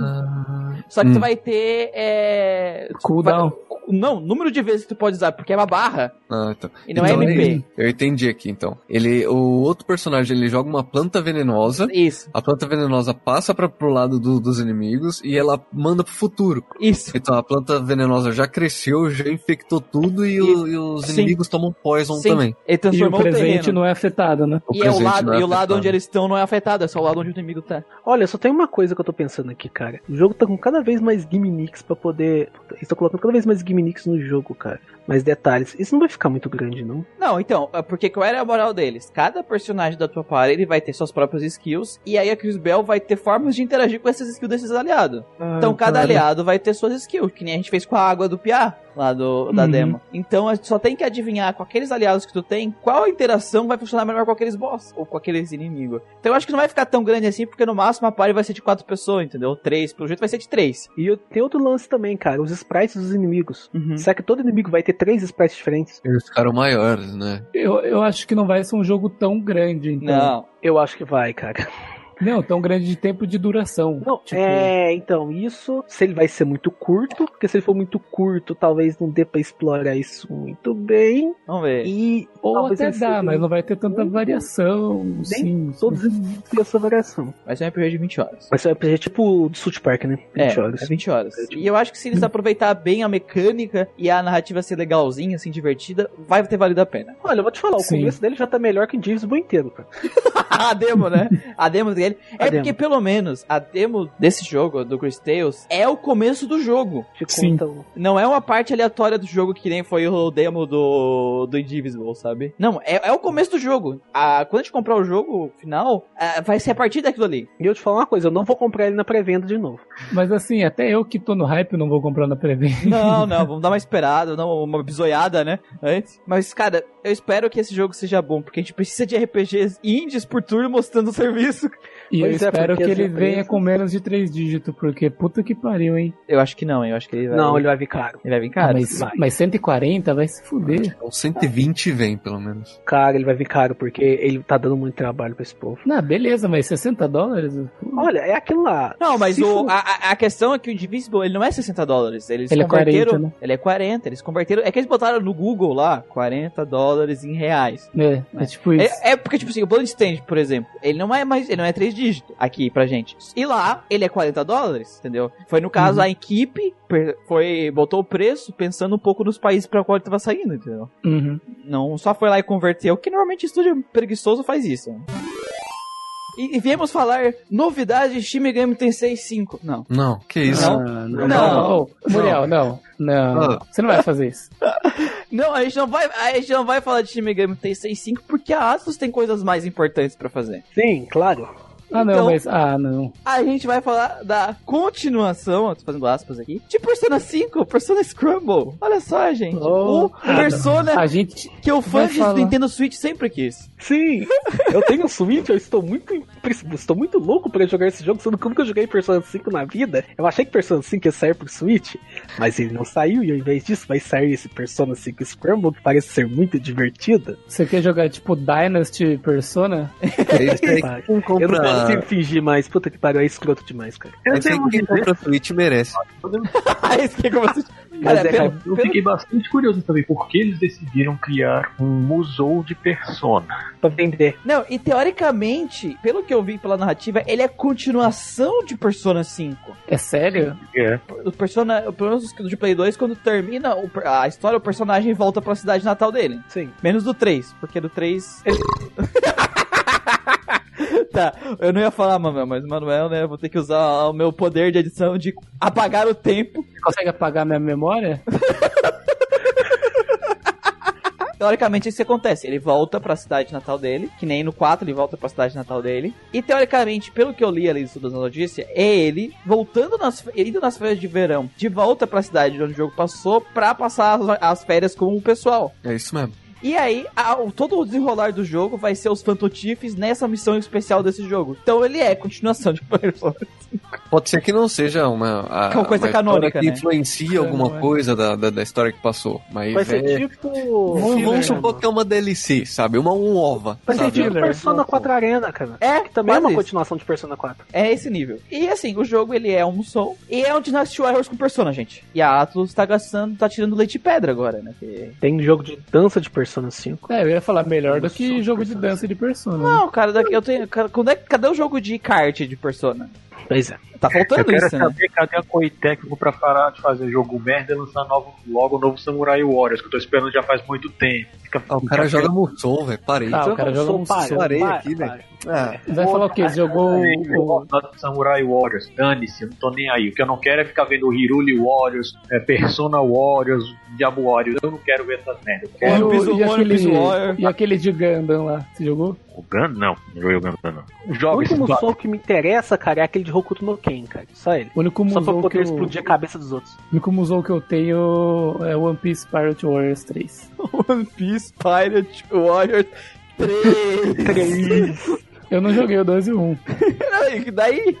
Só que tu Hum. vai ter. É, Cooldown. não, número de vezes que tu pode usar, porque é uma barra Ah, então. e não Então, é MP. Eu entendi aqui, então. Ele, o outro personagem, ele joga uma planta venenosa. Isso, A planta venenosa passa para pro lado do- dos inimigos e ela manda pro futuro. isso. Então a planta venenosa já cresceu, já infectou tudo e, o- e os Sim. inimigos tomam poison Sim. também. Ele E o presente não é afetado, né? O E, é o lado, é e o lado onde eles estão não é afetado, é só o lado onde o inimigo tá. Olha, só tem uma coisa que eu tô pensando aqui, cara. O jogo tá com cada vez mais gimmicks pra poder. Eles estão colocando cada vez mais gimmicks no jogo, cara. Mais detalhes. Isso não vai ficar muito grande, não. Não, então, é porque qual era a moral deles? Cada personagem da tua party ele vai ter suas próprias skills, e aí a Chris Bell vai ter formas de interagir com essas skills desses aliados. Então cada aliado vai ter suas skills, que nem a gente fez com a água do Piá, lá do, da Uhum. demo. Então a gente só tem que adivinhar com aqueles aliados que tu tem, qual interação vai funcionar melhor com aqueles boss, ou com aqueles inimigos. Então eu acho que não vai ficar tão grande assim, porque no máximo a party vai ser de quatro pessoas, entendeu? Três, pelo jeito vai ser de três. E eu, tem outro lance também, cara. Os sprites dos inimigos. Uhum. Será que todo inimigo vai ter três sprites diferentes? Eles ficaram maiores, né? Eu, eu acho que não vai ser um jogo tão grande, então. Não. Eu acho que vai, cara. Não, tão grande de tempo de duração. Não, Tipo, é, então, isso, se ele vai ser muito curto, porque se ele for muito curto, talvez não dê pra explorar isso muito bem. Vamos ver. E Ou até dá, mas não vai ter tanta variação. Sim, todos eles têm essa variação. Vai ser um RPG de 20 horas. Vai ser um RPG tipo o do South Park, né? 20 é, horas. é 20 horas. E eu acho que se eles aproveitar bem a mecânica e a narrativa ser legalzinha, assim, divertida, vai ter valido a pena. Olha, eu vou te falar, o Sim. começo dele já tá melhor que o Invisible inteiro, cara. a demo, né? A demo dele. É A porque, demo. pelo menos, a demo desse jogo, do Chris Tales, é o começo do jogo. Sim. Não é uma parte aleatória do jogo que nem foi o demo do, do Indivisible, sabe? Não, é, é o começo do jogo. A, quando a gente comprar o jogo final, ah, vai ser a partir daquilo ali. E eu te falar uma coisa, eu não vou comprar ele na pré-venda de novo. Mas assim, até eu que tô no hype não vou comprar na pré-venda. Não, não, vamos dar uma esperada, não, uma bisoiada, né? Antes. Mas, cara, eu espero que esse jogo seja bom, porque a gente precisa de RPGs indies por turno mostrando o serviço. E eu Pois é, espero que ele venha empresas- com menos de três dígitos, porque puta que pariu, hein? Eu acho que não, eu acho que ele vai. Não, ele vai vir caro. ele vai vir Ah, caro. mas, vai. mas 140 vai se fuder. Então 120 vem, pelo menos. Cara, ele vai vir caro, porque ele tá dando muito trabalho pra esse povo. Não, beleza, mas 60 dólares? Olha, é aquilo lá. Não, mas o, for- a, a- questão é que o Indivisible, ele não é 60 dólares. Eles Ele é converteram. 40, né? Ele é 40. Eles converteram. É que eles botaram no Google lá 40 dólares em reais. É, é tipo isso. É, é porque, tipo assim, o Blood Stand, por exemplo, ele não é mais. Ele não é 3 dígitos aqui pra gente. E lá, ele é 40 dólares, entendeu? Foi no caso, Uhum. a equipe foi, botou o preço pensando um pouco nos países pra qual ele tava saindo, entendeu? Uhum. Não só foi lá e converteu, que normalmente estúdio preguiçoso faz isso. E, e viemos falar novidade Shin Megami Tensei 5. Não. Não, que isso. Não. Não. Não, ô, Muriel, não. Não. Ah. Você não vai fazer isso. Não, a gente não vai, a gente não vai falar de Shin Megami Tensei 5 porque a Asus tem coisas mais importantes pra fazer. Sim, claro. Ah, não, Então- mas. Ah, não. A gente vai falar da continuação, tô fazendo aspas aqui, de Persona 5, Persona Scramble. Olha só, gente. Oh, o Persona A gente. que o fã de falar. Nintendo Switch sempre quis. Sim, eu tenho um Switch, eu estou muito, estou muito louco pra jogar esse jogo, sendo como que eu joguei Persona 5 na vida. Eu achei que Persona 5 ia sair pro Switch, mas ele não saiu, e ao invés disso vai sair esse Persona 5 Scramble, que parece ser muito divertido. Você quer jogar tipo Dynasty Persona? É isso aí. Pai, Quem Eu não compra, consigo fingir mais, puta que pariu, é escroto demais, cara. Eu é aí devo que quem compra Switch merece. Esse que é como se... Mas Cara, é, pelo- eu fiquei bastante curioso também, porque eles decidiram criar um musou de Persona. pra vender. Não, e teoricamente, pelo que eu vi pela narrativa, ele é continuação de Persona 5. É sério? É. O Persona, pelo menos os de Play 2, quando termina a história, o personagem volta pra cidade natal dele. Sim. Menos do 3, porque do 3. tá, eu não ia falar, Manuel, mas Manuel, né? Vou ter que usar o meu poder de edição de apagar o tempo. Você consegue apagar minha memória? Teoricamente, isso acontece. Ele volta pra cidade natal dele, que nem no 4 ele volta pra cidade natal dele. E teoricamente, pelo que eu li ali estudando a notícia, é ele voltando nas, indo nas férias de verão, de volta pra cidade onde o jogo passou, pra passar as, as férias com o pessoal. É isso mesmo. E aí, todo o desenrolar do jogo vai ser os fantotifes nessa missão especial desse jogo. Então ele é continuação de Persona. Pode ser que não seja uma, a, Uma coisa uma canônica, que né? influencia alguma Não é. coisa da, da, da história que passou. Mas Vai ser é- tipo. Vamos, vamos supor né, que é uma DLC, sabe? Uma um ova. Vai ser sabe? tipo Filler. Persona 4 Arena, cara. É, Que também é uma isso. continuação de Persona 4. É esse nível. E assim, o jogo ele é um Soul e é um Dynasty Warriors com Persona, gente. E a Atlus tá gastando, tá tirando leite de pedra agora, né? Que- Tem jogo de dança de Persona 5. É, eu ia falar melhor do que jogo de Persona. dança de Persona. né? Não, cara, daqui eu tenho. cara, quando é, cadê o jogo de kart de Persona? Pois é. Tá Eu faltando quero isso, né? saber cadê a Koei Técnico pra parar de fazer jogo merda e lançar novo, logo o novo Samurai Warriors, que eu tô esperando já faz muito tempo. Fica, Ah, o cara fica- joga Musou, velho. Parei. Ah, o cara joga para, parei aqui, velho. Ah, Vai falar o quê? Você jogou Eu o. Samurai Warriors, dane-se, eu não tô nem aí. O que eu não quero é ficar vendo Hiruli Warriors, é, Persona Warriors, Diabo Warriors. Eu não quero ver essas merdas. Eu E, quero Piece- o, e, aquele, e aquele de Gundam lá, você jogou? O Gun? Não, não joguei o Gun, não. O Joga esse último som que me interessa, cara, é aquele de Hokuto no Ken, cara. Só ele. O único Só pra poder eu, explodir a cabeça dos outros. o único musou que eu tenho é One Piece Pirate Warriors 3. One Piece Pirate Warriors 3. Eu não joguei o 2 e o 1, E daí,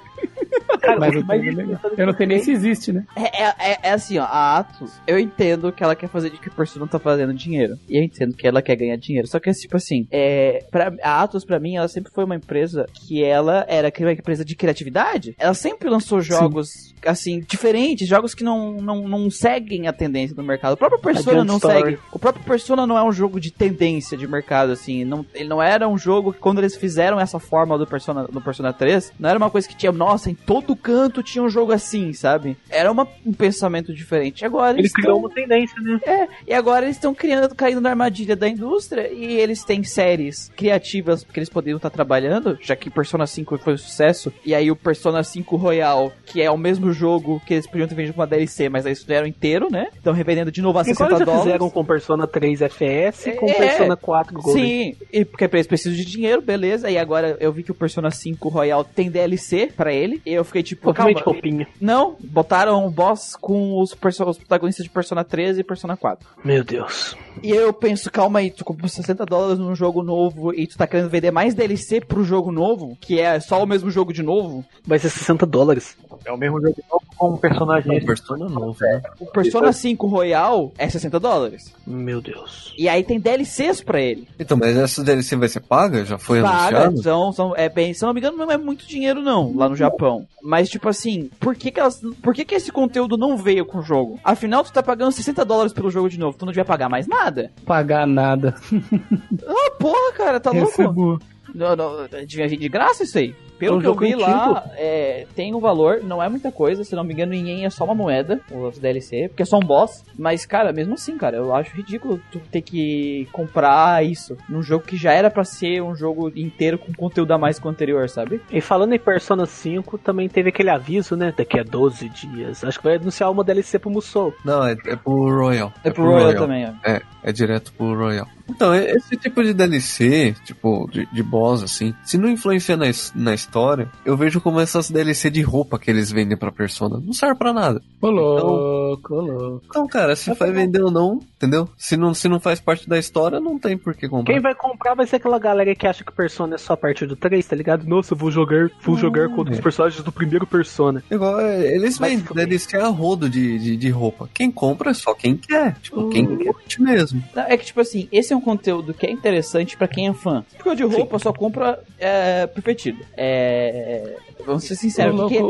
Cara, mas o eu, interessante eu não sei nem que se existe, né? É, é, é- é assim, ó, a Atos, eu entendo que ela quer fazer de que a Persona tá fazendo dinheiro. E eu entendo que ela quer ganhar dinheiro. Só que, tipo assim, é, pra, a Atos, pra mim, ela sempre foi uma empresa que ela era uma empresa de criatividade. Ela sempre lançou jogos, assim, diferentes, jogos que não, não, não seguem a tendência do mercado. O próprio Persona não Story. segue. O próprio Persona não é um jogo de tendência de mercado, assim. Não, ele não era um jogo que, quando eles fizeram essa forma do Persona, no Persona 3, não era uma coisa que tinha, nossa, em todo canto tinha um jogo assim, sabe? Era uma- um pensamento diferente. Agora Ele eles criou tão- uma tendência, né? é, e agora eles estão criando, caindo na armadilha da indústria e eles têm séries criativas que eles poderiam estar trabalhando, já que Persona 5 foi um sucesso, e aí o Persona 5 Royal, que é o mesmo jogo que eles podiam ter vendido com uma DLC, mas aí eles fizeram inteiro, né? Estão revendendo de novo a Igual 60 eles já dólares. fizeram com Persona 3 FS e com É. Persona 4 Golden. Sim, e porque eles precisam de dinheiro, beleza. E agora eu vi que o Persona 5 Royal tem DLC pra ele. E eu fiquei tipo, calma. Totalmente roupinha. Não, botaram o boss com os, os protagonistas de Persona 13 e Persona 4. Meu Deus. E eu penso, calma aí, tu comprou 60 dólares num jogo novo e tu tá querendo vender mais DLC pro jogo novo, que é só o mesmo jogo de novo. Vai ser 60 dólares. É o mesmo jogo novo com um personagem. é um Persona novo, né? O Persona 5 Royal é 60 dólares. Meu Deus. E aí tem DLCs pra ele. Então, mas essa DLC vai ser paga? Já foi Paga, anunciado? são, são, é bem, se não me engano, não é muito dinheiro não, lá no Japão. Mas tipo assim, por que que, elas, por que que esse conteúdo não veio com o jogo? Afinal, tu tá pagando 60 dólares pelo jogo de novo, tu não devia pagar mais nada? Pagar nada. Ah, porra, cara, tá louco? Recebo. Não, não, devia vir de graça isso aí. Pelo É um que eu vi antigo. lá, é, tem um valor, não é muita coisa, se não me engano, em yen é só uma moeda, os DLC, porque é só um boss. Mas, cara, mesmo assim, cara, eu acho ridículo tu ter que comprar isso num jogo que já era pra ser um jogo inteiro com conteúdo a mais que o anterior, sabe? E falando em Persona 5, também teve aquele aviso, né? Daqui a 12 dias. Acho que vai anunciar uma DLC pro Musou. Não, é, é pro Royal. É pro Royal, também, ó. É é direto pro Royal. Então, esse tipo de DLC, tipo, de, de boss, assim, se não influencia na, na história, eu vejo como essas DLC de roupa que eles vendem pra persona. Não serve pra nada. Ô louco, ô louco. Então, cara, se vai vender ou não, entendeu? Se não, se não faz parte da história, não tem por que comprar. Quem vai comprar vai ser aquela galera que acha que Persona é só a partir do 3, tá ligado? Nossa, eu vou jogar, vou jogar contra os personagens do primeiro Persona. Igual, é, eles vendem. DLC a rodo de, de, de roupa. Quem compra é só quem quer. Tipo, quem curte mesmo. Não, É que, tipo assim, esse é um conteúdo que é interessante pra quem é fã. Porque o de roupa só compra é, perfeitido. É. Vamos ser Ô, sinceros. o louco, que que- ô,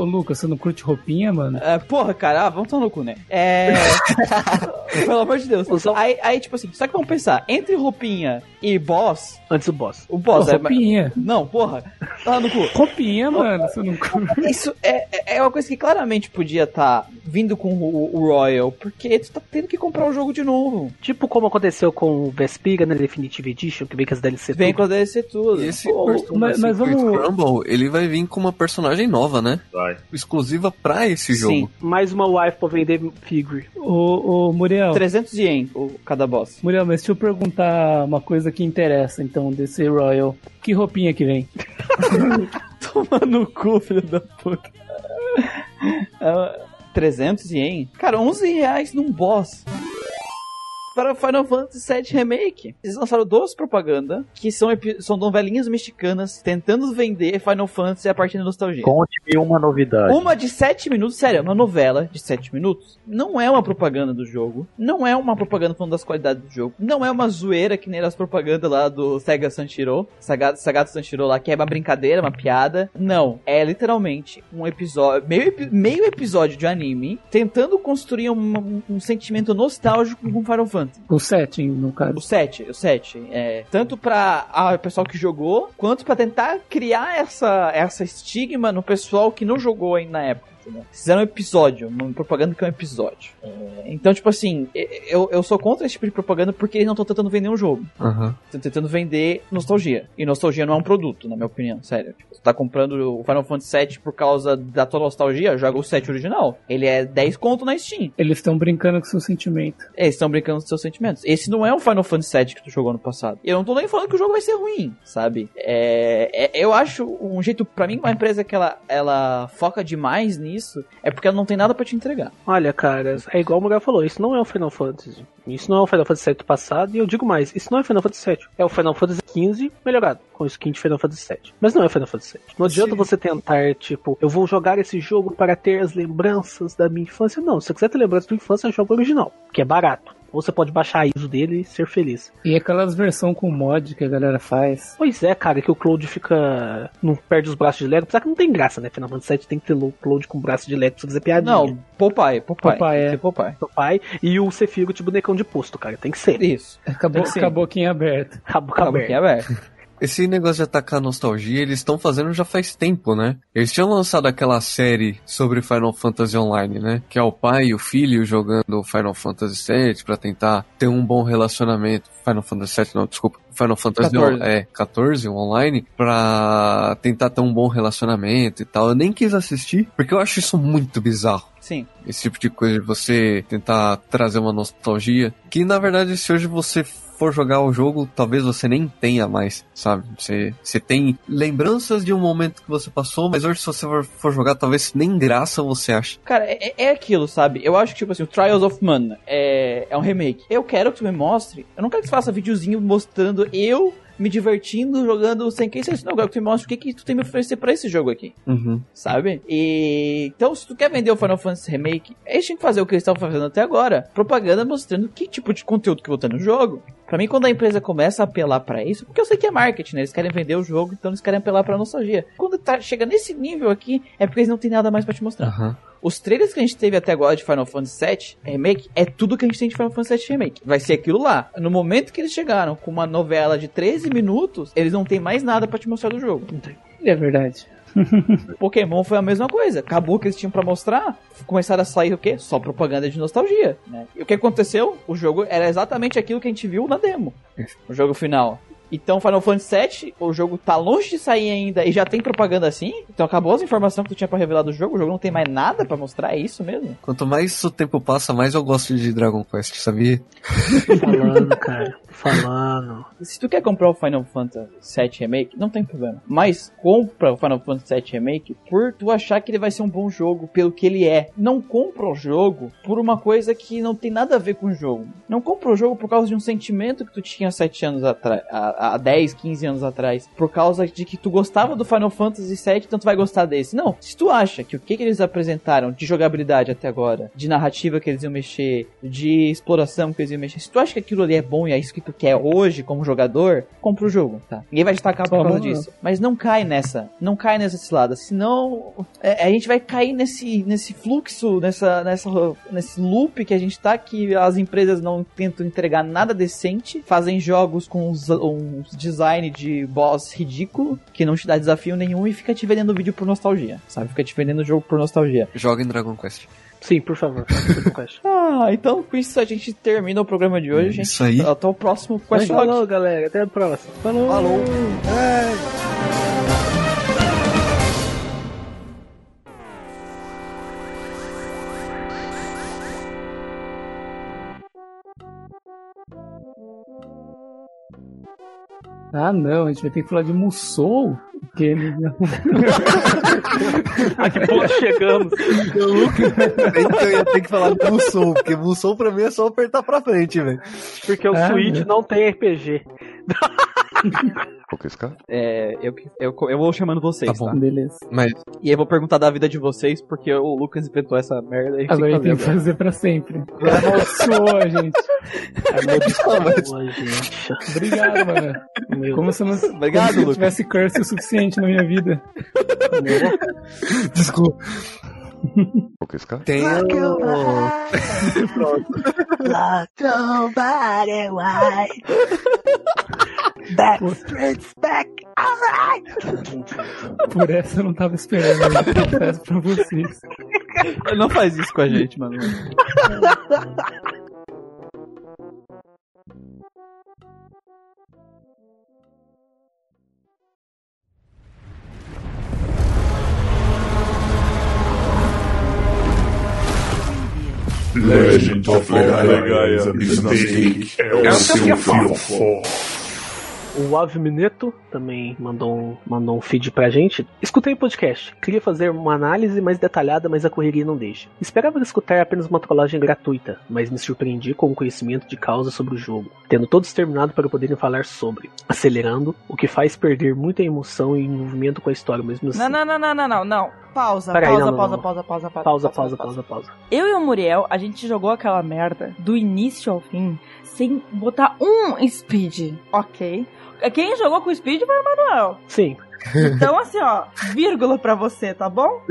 ô, Lucas, você não curte roupinha, mano? É, porra, cara, ah, vamos tomar no cu, né? É. Pelo amor de Deus. Usar- Aí, aí, tipo assim, só que vamos pensar, entre roupinha e boss, Antes do boss. o boss Pô, é. roupinha. Não, porra, tá no cu. Roupinha, mano, você não curte. Isso é, é- é uma coisa que claramente podia estar vindo com o, o Royal, porque tu tá tendo que comprar o jogo de novo. Tipo como aconteceu com o Vespiga na Definitive Edition, que vem com as DLC Vem tudo. com a DLC tudo. E esse Ô, Persona mas- mas vamos- Rumble, ele vai vir com uma personagem nova, né? Vai. Exclusiva pra esse Sim. jogo. Mais uma wife pra vender figure. Ô, ô, Muriel. 300 yen o, cada boss. Muriel, mas deixa eu perguntar uma coisa que interessa, então, desse Royal. Que roupinha que vem? Toma no cu, filho da puta. Ah, 300 yen? Cara, 11 reais num boss. Para Final Fantasy VII Remake. Eles lançaram duas propagandas que são, são novelinhas mexicanas tentando vender Final Fantasy a partir da nostalgia. Conte-me uma novidade. Uma de 7 minutos, sério, uma novela de 7 minutos. Não é uma propaganda do jogo. Não é uma propaganda falando das qualidades do jogo. Não é uma zoeira que nem as propagandas lá do Sega Sanshiro. Saga- Sagato Sanshiro lá, que é uma brincadeira, uma piada. Não. É literalmente um episódio, meio, meio episódio de anime, tentando construir um, um sentimento nostálgico com Final Fantasy. O setting, no caso. O 7, o 7. É, tanto pra o pessoal que jogou, quanto pra tentar criar essa, essa estigma no pessoal que não jogou ainda na época. Entendeu? Fizeram um episódio, uma propaganda que é um episódio. É, então, tipo assim, eu, eu sou contra esse tipo de propaganda porque eles não estão tentando vender um jogo. Aham. Estão tentando vender nostalgia. E nostalgia não é um produto, na minha opinião, sério. Tipo, você tá comprando o Final Fantasy VII por causa da tua nostalgia, joga o 7 original. Ele é 10 conto na Steam. Eles estão brincando com seu sentimento. Eles estão brincando com seus sentimentos. Esse não é o Final Fantasy VII que tu jogou no passado. E eu não tô nem falando que o jogo vai ser ruim, sabe? É, é- eu acho um jeito, pra mim, uma empresa que ela, ela foca demais nisso, é porque ela não tem nada pra te entregar. Olha, cara, é igual o Miguel falou, isso não é o Final Fantasy. Isso não é o Final Fantasy VII do passado, e eu digo mais, isso não é o Final Fantasy VII. É o Final Fantasy XV melhorado, com skin de Final Fantasy VII. Mas não é o Final Fantasy VII. Não adianta Sim. você tentar, tipo, eu vou jogar esse jogo para ter as lembranças da minha infância. Não, se você quiser ter lembranças da sua infância, joga o original, que é barato. Ou você pode baixar a ISO dele e ser feliz. E aquelas versão com mod que a galera faz. Pois é, cara, que o Cloud fica. não perde os braços de Lego. Apesar que não tem graça, né? Final Fantasy VII tem que ter o Cloud com braço de Lego pra você fazer piadinha. Não, Popeye, Popeye. Popeye, é. Popeye. Pai e o Sephiroth de bonecão de posto, cara. Tem que ser. Isso. Acabou, acabou aqui em aberto. A boca Acaba aberta. Esse negócio de atacar a nostalgia, eles estão fazendo já faz tempo, né? Eles tinham lançado aquela série sobre Final Fantasy Online, né? Que é o pai e o filho jogando Final Fantasy VII pra tentar ter um bom relacionamento. Final Fantasy VII, não, desculpa. Final Fantasy 14. é 14 o online pra tentar ter um bom relacionamento e tal. Eu nem quis assistir porque eu acho isso muito bizarro. Sim. Esse tipo de coisa de você tentar trazer uma nostalgia. Que na verdade, se hoje você for jogar o jogo, talvez você nem tenha mais, sabe? Você, você tem lembranças de um momento que você passou, mas hoje se você for, jogar, talvez nem graça você ache. Cara, é, é aquilo, sabe? Eu acho que, tipo assim, o Trials of Mana é, é um remake. Eu quero que tu me mostre. Eu não quero que tu faça videozinho mostrando eu me divertindo jogando sem que isso. Não, eu me mostre o que, que tu tem me oferecer pra esse jogo aqui. Uhum. sabe? E então, se tu quer vender o Final Fantasy Remake, eles tinham que fazer o que eles estavam fazendo até agora: propaganda mostrando que tipo de conteúdo que vou ter no jogo. Pra mim, quando a empresa começa a apelar pra isso, porque eu sei que é marketing, né? Eles querem vender o jogo, então eles querem apelar pra nostalgia. Quando tá, chega nesse nível aqui, é porque eles não têm nada mais pra te mostrar. Aham. Os trailers que a gente teve até agora de Final Fantasy VII Remake é tudo que a gente tem de Final Fantasy VII Remake. Vai ser aquilo lá. No momento que eles chegaram com uma novela de 13 minutos, eles não têm mais nada pra te mostrar do jogo. É verdade. Pokémon foi a mesma coisa. Acabou o que eles tinham pra mostrar. Começaram a sair o quê? Só propaganda de nostalgia. Né? E o que aconteceu? O jogo era exatamente aquilo que a gente viu na demo. O jogo final. Então Final Fantasy VII, o jogo tá longe de sair ainda e já tem propaganda assim. Então acabou as informações que tu tinha pra revelar do jogo. O jogo não tem mais nada pra mostrar, é isso mesmo? Quanto mais o tempo passa, mais eu gosto de Dragon Quest, sabia? Falando, cara. Falando. Se tu quer comprar o Final Fantasy VII Remake, não tem problema. Mas compra o Final Fantasy VII Remake por tu achar que ele vai ser um bom jogo pelo que ele é. Não compra o jogo por uma coisa que não tem nada a ver com o jogo. Não compra o jogo por causa de um sentimento que tu tinha 7 anos atrás, há 10, 15 anos atrás, por causa de que tu gostava do Final Fantasy VII, então tu vai gostar desse. Não. Se tu acha que o que, que eles apresentaram de jogabilidade até agora, de narrativa que eles iam mexer, de exploração que eles iam mexer, se tu acha que aquilo ali é bom e é isso que tu quer hoje como jogador, compra o jogo, tá? Ninguém vai destacar por causa disso. Mas não cai nessa, não cai nessa cilada, senão é, a gente vai cair nesse, nesse fluxo, nessa, nessa, nesse loop que a gente tá, que as empresas não tentam entregar nada decente, fazem jogos com uns, uns design de boss ridículo, que não te dá desafio nenhum e fica te vendendo vídeo por nostalgia, sabe? Fica te vendendo jogo por nostalgia. Joga em Dragon Quest. Sim, por favor. ah, então com isso a gente termina o programa de hoje, gente. Isso aí. Até o próximo Question Falou, galera. Até a próxima. Falou. Falou. É. Ah, não, a gente vai ter que falar de Musou. Porque ele... A que ponto chegamos? então eu ia ter que falar de Musou, porque Musou pra mim é só apertar pra frente, velho. Porque o Ah, Switch meu. não tem RPG. É, eu, eu, eu vou chamando vocês, Tá tá? bom. Beleza. Mas E eu vou perguntar da vida de vocês, porque o Lucas inventou essa merda e Agora tem que fazer pra sempre. Amaldiçoou a gente. Amaldiçoa, gente. Obrigado, mano. Meu Como se eu não, Obrigado, como se eu tivesse curse o suficiente na minha vida. Deus. desculpa. Tem o... Por essa eu não tava esperando. Eu confesso pra vocês. Não faz isso com a gente, mano. Legend of Legaia, the Snake é. o seu fiofó. O Ave Mineto também mandou um, mandou um feed pra gente. Escutei o podcast. Queria fazer uma análise mais detalhada, mas a correria não deixa. Esperava escutar apenas uma trollagem gratuita, mas me surpreendi com o conhecimento de causa sobre o jogo, tendo todos terminado para poderem falar sobre, acelerando, o que faz perder muita emoção e envolvimento com a história mesmo assim. Não, não, não, não, não, não, não. Pausa, Peraí, pausa, não, não, pausa, não. pausa, pausa, pausa, Pausa, pausa, pausa, pausa. Eu e o Muriel, a gente jogou aquela merda do início ao fim sem botar um speed, ok? Quem jogou com speed foi o Manuel. Sim. Então, assim, ó, vírgula pra você, tá bom?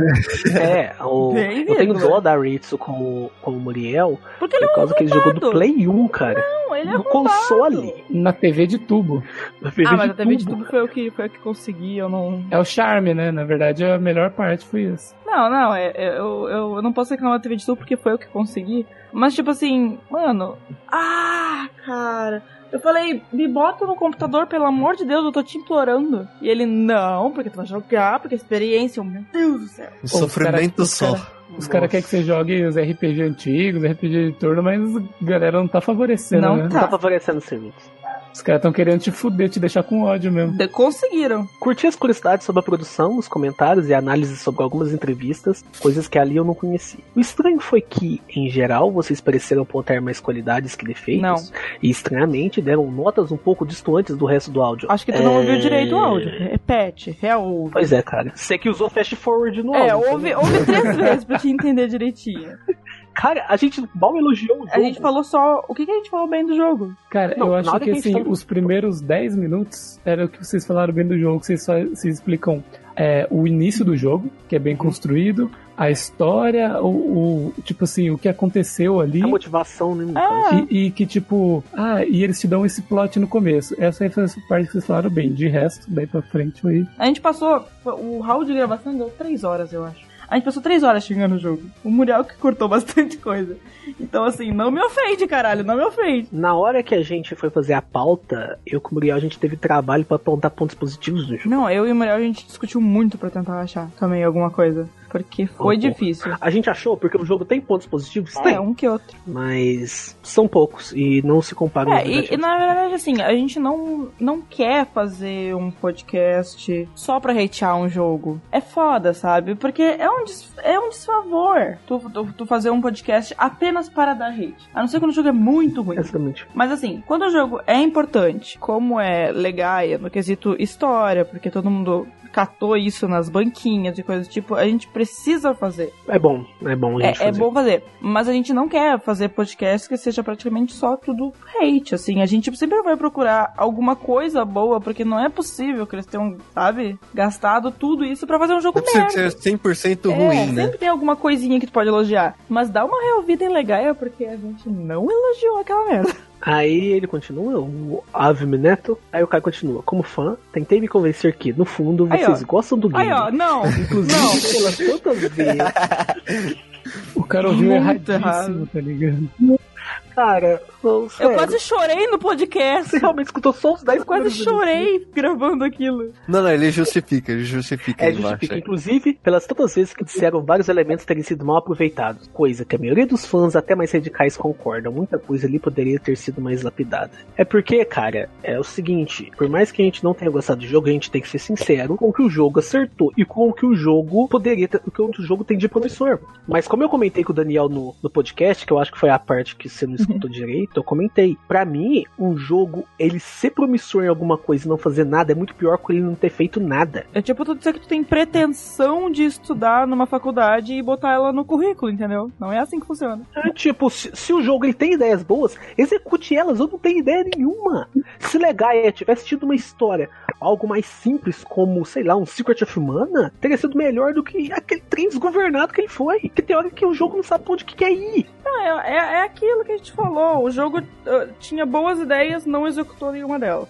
É, o, Bem eu tenho dó da Ritsu com, o- com o Muriel Porque ele por é um causa que ele jogou do. Play 1, cara. Não, ele é no console. Na TV de tubo. Na TV Ah, mas de a TV de tubo. foi o que, foi o que consegui, eu não... É o charme, né? Na verdade, a melhor parte foi isso. Não, não, é, é, eu, eu, eu não posso reclamar da TV de tubo porque foi eu que consegui. Mas, tipo assim, mano... Ah, cara... Eu falei, me bota no computador, pelo amor de Deus, eu tô te implorando. E ele, não, porque tu vai jogar, porque a experiência, oh, meu Deus do céu. Um sofrimento os só. cara- Os caras querem que você jogue os RPG antigos, RPG de turno, mas a galera não tá favorecendo, Não né? Não tá favorecendo o serviço. Os caras estão querendo te fuder, te deixar com ódio mesmo. De- Conseguiram. Curti as curiosidades sobre a produção, os comentários e análises sobre algumas entrevistas, coisas que ali eu não conheci. O estranho foi que, em geral, vocês pareceram apontar mais qualidades que defeitos. Não. E estranhamente deram notas um pouco distantes do resto do áudio. Acho que tu não É, ouviu direito o áudio. Repete, reouve. Pois é, cara. Você que usou fast forward no É, áudio. ouve, então- ouve três vezes pra te entender direitinho. Cara, a gente mal elogiou o jogo. A gente falou só. O que, que a gente falou bem do jogo? Cara, Não, eu acho que que assim, tá- os primeiros 10 minutos era o que vocês falaram bem do jogo, que vocês, só, vocês explicam é, o início do jogo, que é Uhum. bem construído, a história, o, o- tipo assim, o que aconteceu ali. A motivação, né? Ah. E, e que, tipo, ah, e eles te dão esse plot no começo. Essa aí foi a parte que vocês falaram bem. De resto, daí pra frente foi. A gente passou. O hall de gravação deu três horas, eu acho. A gente passou três horas xingando o jogo. O Muriel que cortou bastante coisa. Então, assim, não me ofende, caralho, não me ofende. Na hora que a gente foi fazer a pauta, eu com o Muriel, a gente teve trabalho pra apontar pontos positivos do jogo. Não, eu e o Muriel a gente discutiu muito pra tentar achar também alguma coisa. Porque foi Oh, difícil. A gente achou, porque o jogo tem pontos positivos? É, Tem. um que outro. Mas são poucos e não se comparam É, e, e na verdade, assim, a gente não, não quer fazer um podcast só pra hatear um jogo. É foda, sabe? Porque é um, é um desfavor tu, tu, tu fazer um podcast apenas para dar hate. A não ser quando o jogo é muito ruim. Exatamente. Mas assim, quando o jogo é importante, como é Legaia no quesito história, porque todo mundo catou isso nas banquinhas e coisas do tipo, a gente precisa fazer. É bom, é bom a gente É, é fazer. bom fazer. Mas a gente não quer fazer podcast que seja praticamente só tudo hate, assim. A gente sempre vai procurar alguma coisa boa, porque não é possível que eles tenham, sabe, gastado tudo isso pra fazer um jogo Não precisa merda. ser 100% É, ruim, né? sempre tem alguma coisinha que tu pode elogiar. Mas dá uma reouvida em Legaia, porque a gente não elogiou aquela merda. Aí ele continua, o Ave Neto. Aí o cara continua, como fã, tentei me convencer que, no fundo, Aí, vocês ó. gostam do game. Aí, ó, não. Inclusive, Não. pelas tantas vezes. O cara ouviu erradíssimo, errado. tá ligado? Cara, não, Eu sério, quase chorei no podcast. Você realmente escutou só os 10 Eu quase chorei gravando aquilo. Não, não, ele justifica, ele justifica É, embaixo. justifica. Inclusive, pelas tantas vezes que disseram vários elementos terem sido mal aproveitados. Coisa que a maioria dos fãs, até mais radicais, concordam. Muita coisa ali poderia ter sido mais lapidada. É porque, cara, é o seguinte: por mais que a gente não tenha gostado do jogo, a gente tem que ser sincero com o que o jogo acertou e com o que o jogo poderia ter, o que o jogo tem de promissor. Mas como eu comentei com o Daniel no, no podcast, que eu acho que foi a parte que você não escutou direito, eu comentei. Pra mim, um jogo, ele ser promissor em alguma coisa e não fazer nada é muito pior que ele não ter feito nada. É tipo tu dizer que tu tem pretensão de estudar numa faculdade e botar ela no currículo, entendeu? Não é assim que funciona. É, tipo, se, se o jogo ele tem ideias boas, execute elas. Eu não tenho ideia nenhuma. Se Legaia tivesse tido uma história, algo mais simples, como, sei lá, um Secret of Mana, teria sido melhor do que aquele trem desgovernado que ele foi. Que tem hora que o jogo não sabe pra onde que quer ir. Não, é, é, é aquilo que a gente falou. O jogo uh, tinha boas ideias, não executou nenhuma delas.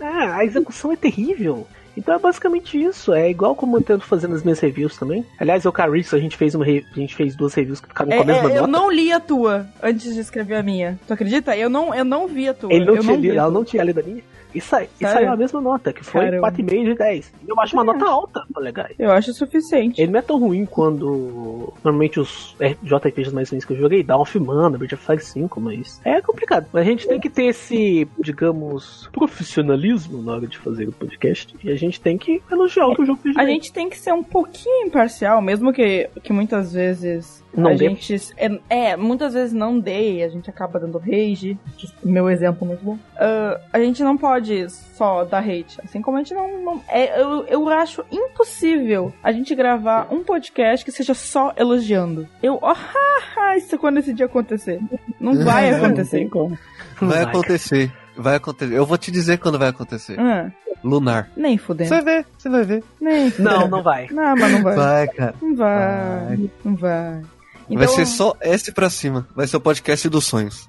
Ah, a execução é terrível. Então é basicamente isso. É igual como eu tento fazer nas minhas reviews também. Aliás, eu, Carissa, a gente fez uma re- a gente fez duas reviews que ficaram com a É, mesma é, eu nota. não li a tua antes de escrever a minha. Tu acredita? Eu não, eu não vi a tua. Ele não eu tinha não a ela não tinha lido a minha. E, sa e saiu a mesma nota, que foi Caramba. 4,5 de 10. E eu acho uma nota alta pra Legaia. Eu acho suficiente. Ele não é tão ruim quando normalmente os JRPGs mais ruins que eu joguei, Dawn of Mana, Bird of Flag 5, mas é complicado. Mas a gente tem que ter esse, digamos, profissionalismo na hora de fazer o podcast e a gente tem que elogiar o que o jogo fez. A gente tem que ser um pouquinho imparcial, mesmo que, que muitas vezes Não a dê. gente. É, é, muitas vezes não dê, a gente acaba dando rage. Meu exemplo muito bom. Ah, a gente não pode só dar hate. Assim como a gente não. não- é, eu, eu acho impossível a gente gravar um podcast que seja só elogiando. Eu. Oh, isso quando esse dia acontecer. Não vai Não, não acontecer. tem como. Vai. acontecer. Vai acontecer. Eu vou te dizer quando vai acontecer. Ah, Lunar. nem fudendo. Você vai ver, você vai ver. Nem. Não, não vai. Não, mas não vai. Vai, cara. Não vai. Não vai. Vai Então- ser só S pra cima. Vai ser o podcast dos sonhos.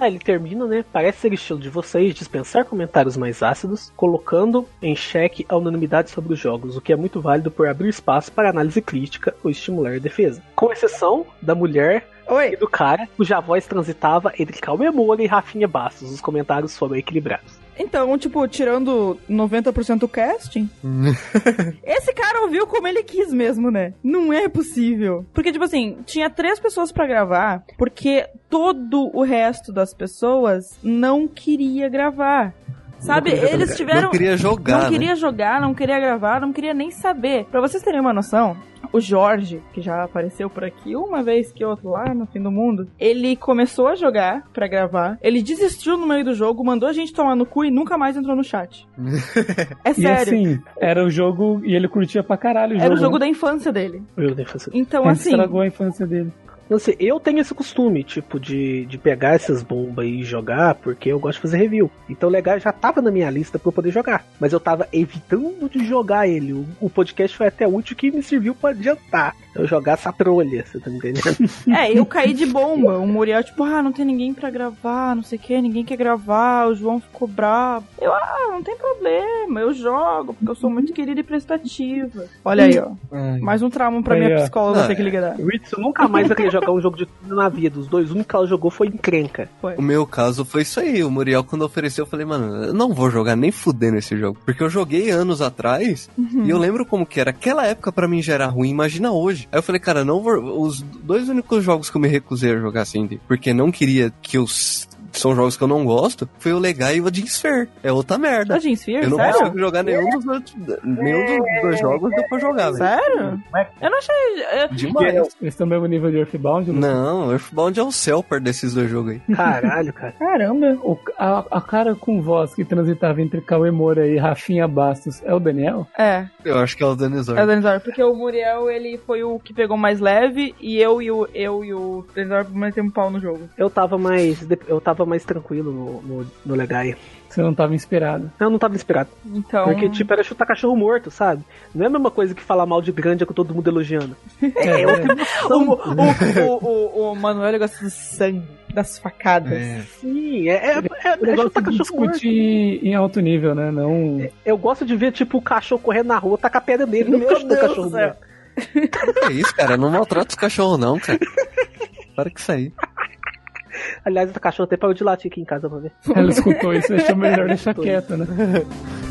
Ah, ele termina, né? Parece ser estilo de vocês dispensar comentários mais ácidos, colocando em xeque a unanimidade sobre os jogos, o que é muito válido por abrir espaço para análise crítica ou estimular a defesa. Com exceção da mulher e Oi. do cara, cuja voz transitava entre Calma Moura e Rafinha Bastos. Os comentários foram equilibrados. Então, tipo, tirando 90% do casting, esse cara ouviu como ele quis mesmo, né? Não é possível. Porque, tipo assim, tinha três pessoas pra gravar, porque todo o resto das pessoas não queria gravar. Sabe, eles jogar. tiveram. Não queria jogar, Não né? queria jogar, não queria gravar, não queria nem saber. Pra vocês terem uma noção, o Jorge, que já apareceu por aqui uma vez que outra lá no fim do mundo, ele começou a jogar pra gravar, ele desistiu no meio do jogo, mandou a gente tomar no cu e nunca mais entrou no chat. É E sério. assim, era o jogo e ele curtia pra caralho o jogo. Era o jogo né? da infância dele. Eu devo fazer. Então, Ele assim. estragou a infância dele. Não sei, eu tenho esse costume, tipo, de, de pegar essas bombas e jogar, porque eu gosto de fazer review. Então, legal, já tava na minha lista pra eu poder jogar. Mas eu tava evitando de jogar ele. O, o podcast foi até útil que me serviu pra adiantar. Eu jogar essa trolha, você tá entendendo? É, eu caí de bomba. O Muriel, tipo, ah, não tem ninguém pra gravar, não sei o que, ninguém quer gravar, o João ficou bravo. Eu, ah, não tem problema, eu jogo, porque eu sou muito querida e prestativa. Olha aí, ó. Mais um trauma pra Aí, minha ó. psicóloga Ah, ter que ligar. O Ritsu nunca mais vai querer jogar um jogo de turno na vida. Os dois únicos que ela jogou foi encrenca. O meu caso foi isso aí. O Muriel, quando ofereceu, eu falei, mano, eu não vou jogar nem fudendo esse jogo. Porque eu joguei anos atrás e eu lembro como que era. Aquela época pra mim já era ruim, imagina hoje. Aí eu falei, cara, não vou. Os dois únicos jogos que eu me recusei a jogar assim, porque não queria que os. São jogos que eu não gosto. Foi o Legal e o Jean Sphere. É outra merda. Da Jean Sphere? Eu não Sério? consigo jogar nenhum dos, outros- nenhum dos dois jogos deu pra jogar, velho. Sério? Eu não achei. é, Demais. Eles estão no mesmo nível de Earthbound? Lucas? Não, Earthbound é o céu perto desses dois jogos aí. Caralho, cara. Caramba. O- a, a cara com voz que transitava entre Cauê Moura e Rafinha Bastos é o Daniel? É, Eu acho que é o Danizor. é o Denizar. Porque o Muriel, ele foi o que pegou mais leve e eu e o, eu e o Denizar metemos pau no jogo. Eu tava mais. Eu tava mais tranquilo no, no, no Legai. Você não tava inspirado. Eu não tava inspirado. Então. Porque, tipo, era chutar cachorro morto, sabe? Não é a mesma coisa que falar mal de grande com todo mundo elogiando. É, É outra o, emoção. o, o, o, o Manuel gosta do sangue, das facadas. É. Sim, é, é, é, é chutar de cachorro morto. discutir em alto nível, né? Não. Eu gosto de ver, tipo, o cachorro correndo na rua, tacar pedra nele. Não cachorro do céu. morto. É isso, cara. Não maltrata os cachorros, não, cara. Para que isso aí. Aliás, o cachorro até parou de latir aqui em casa pra ver. Ela escutou isso achou melhor deixar quieto, né?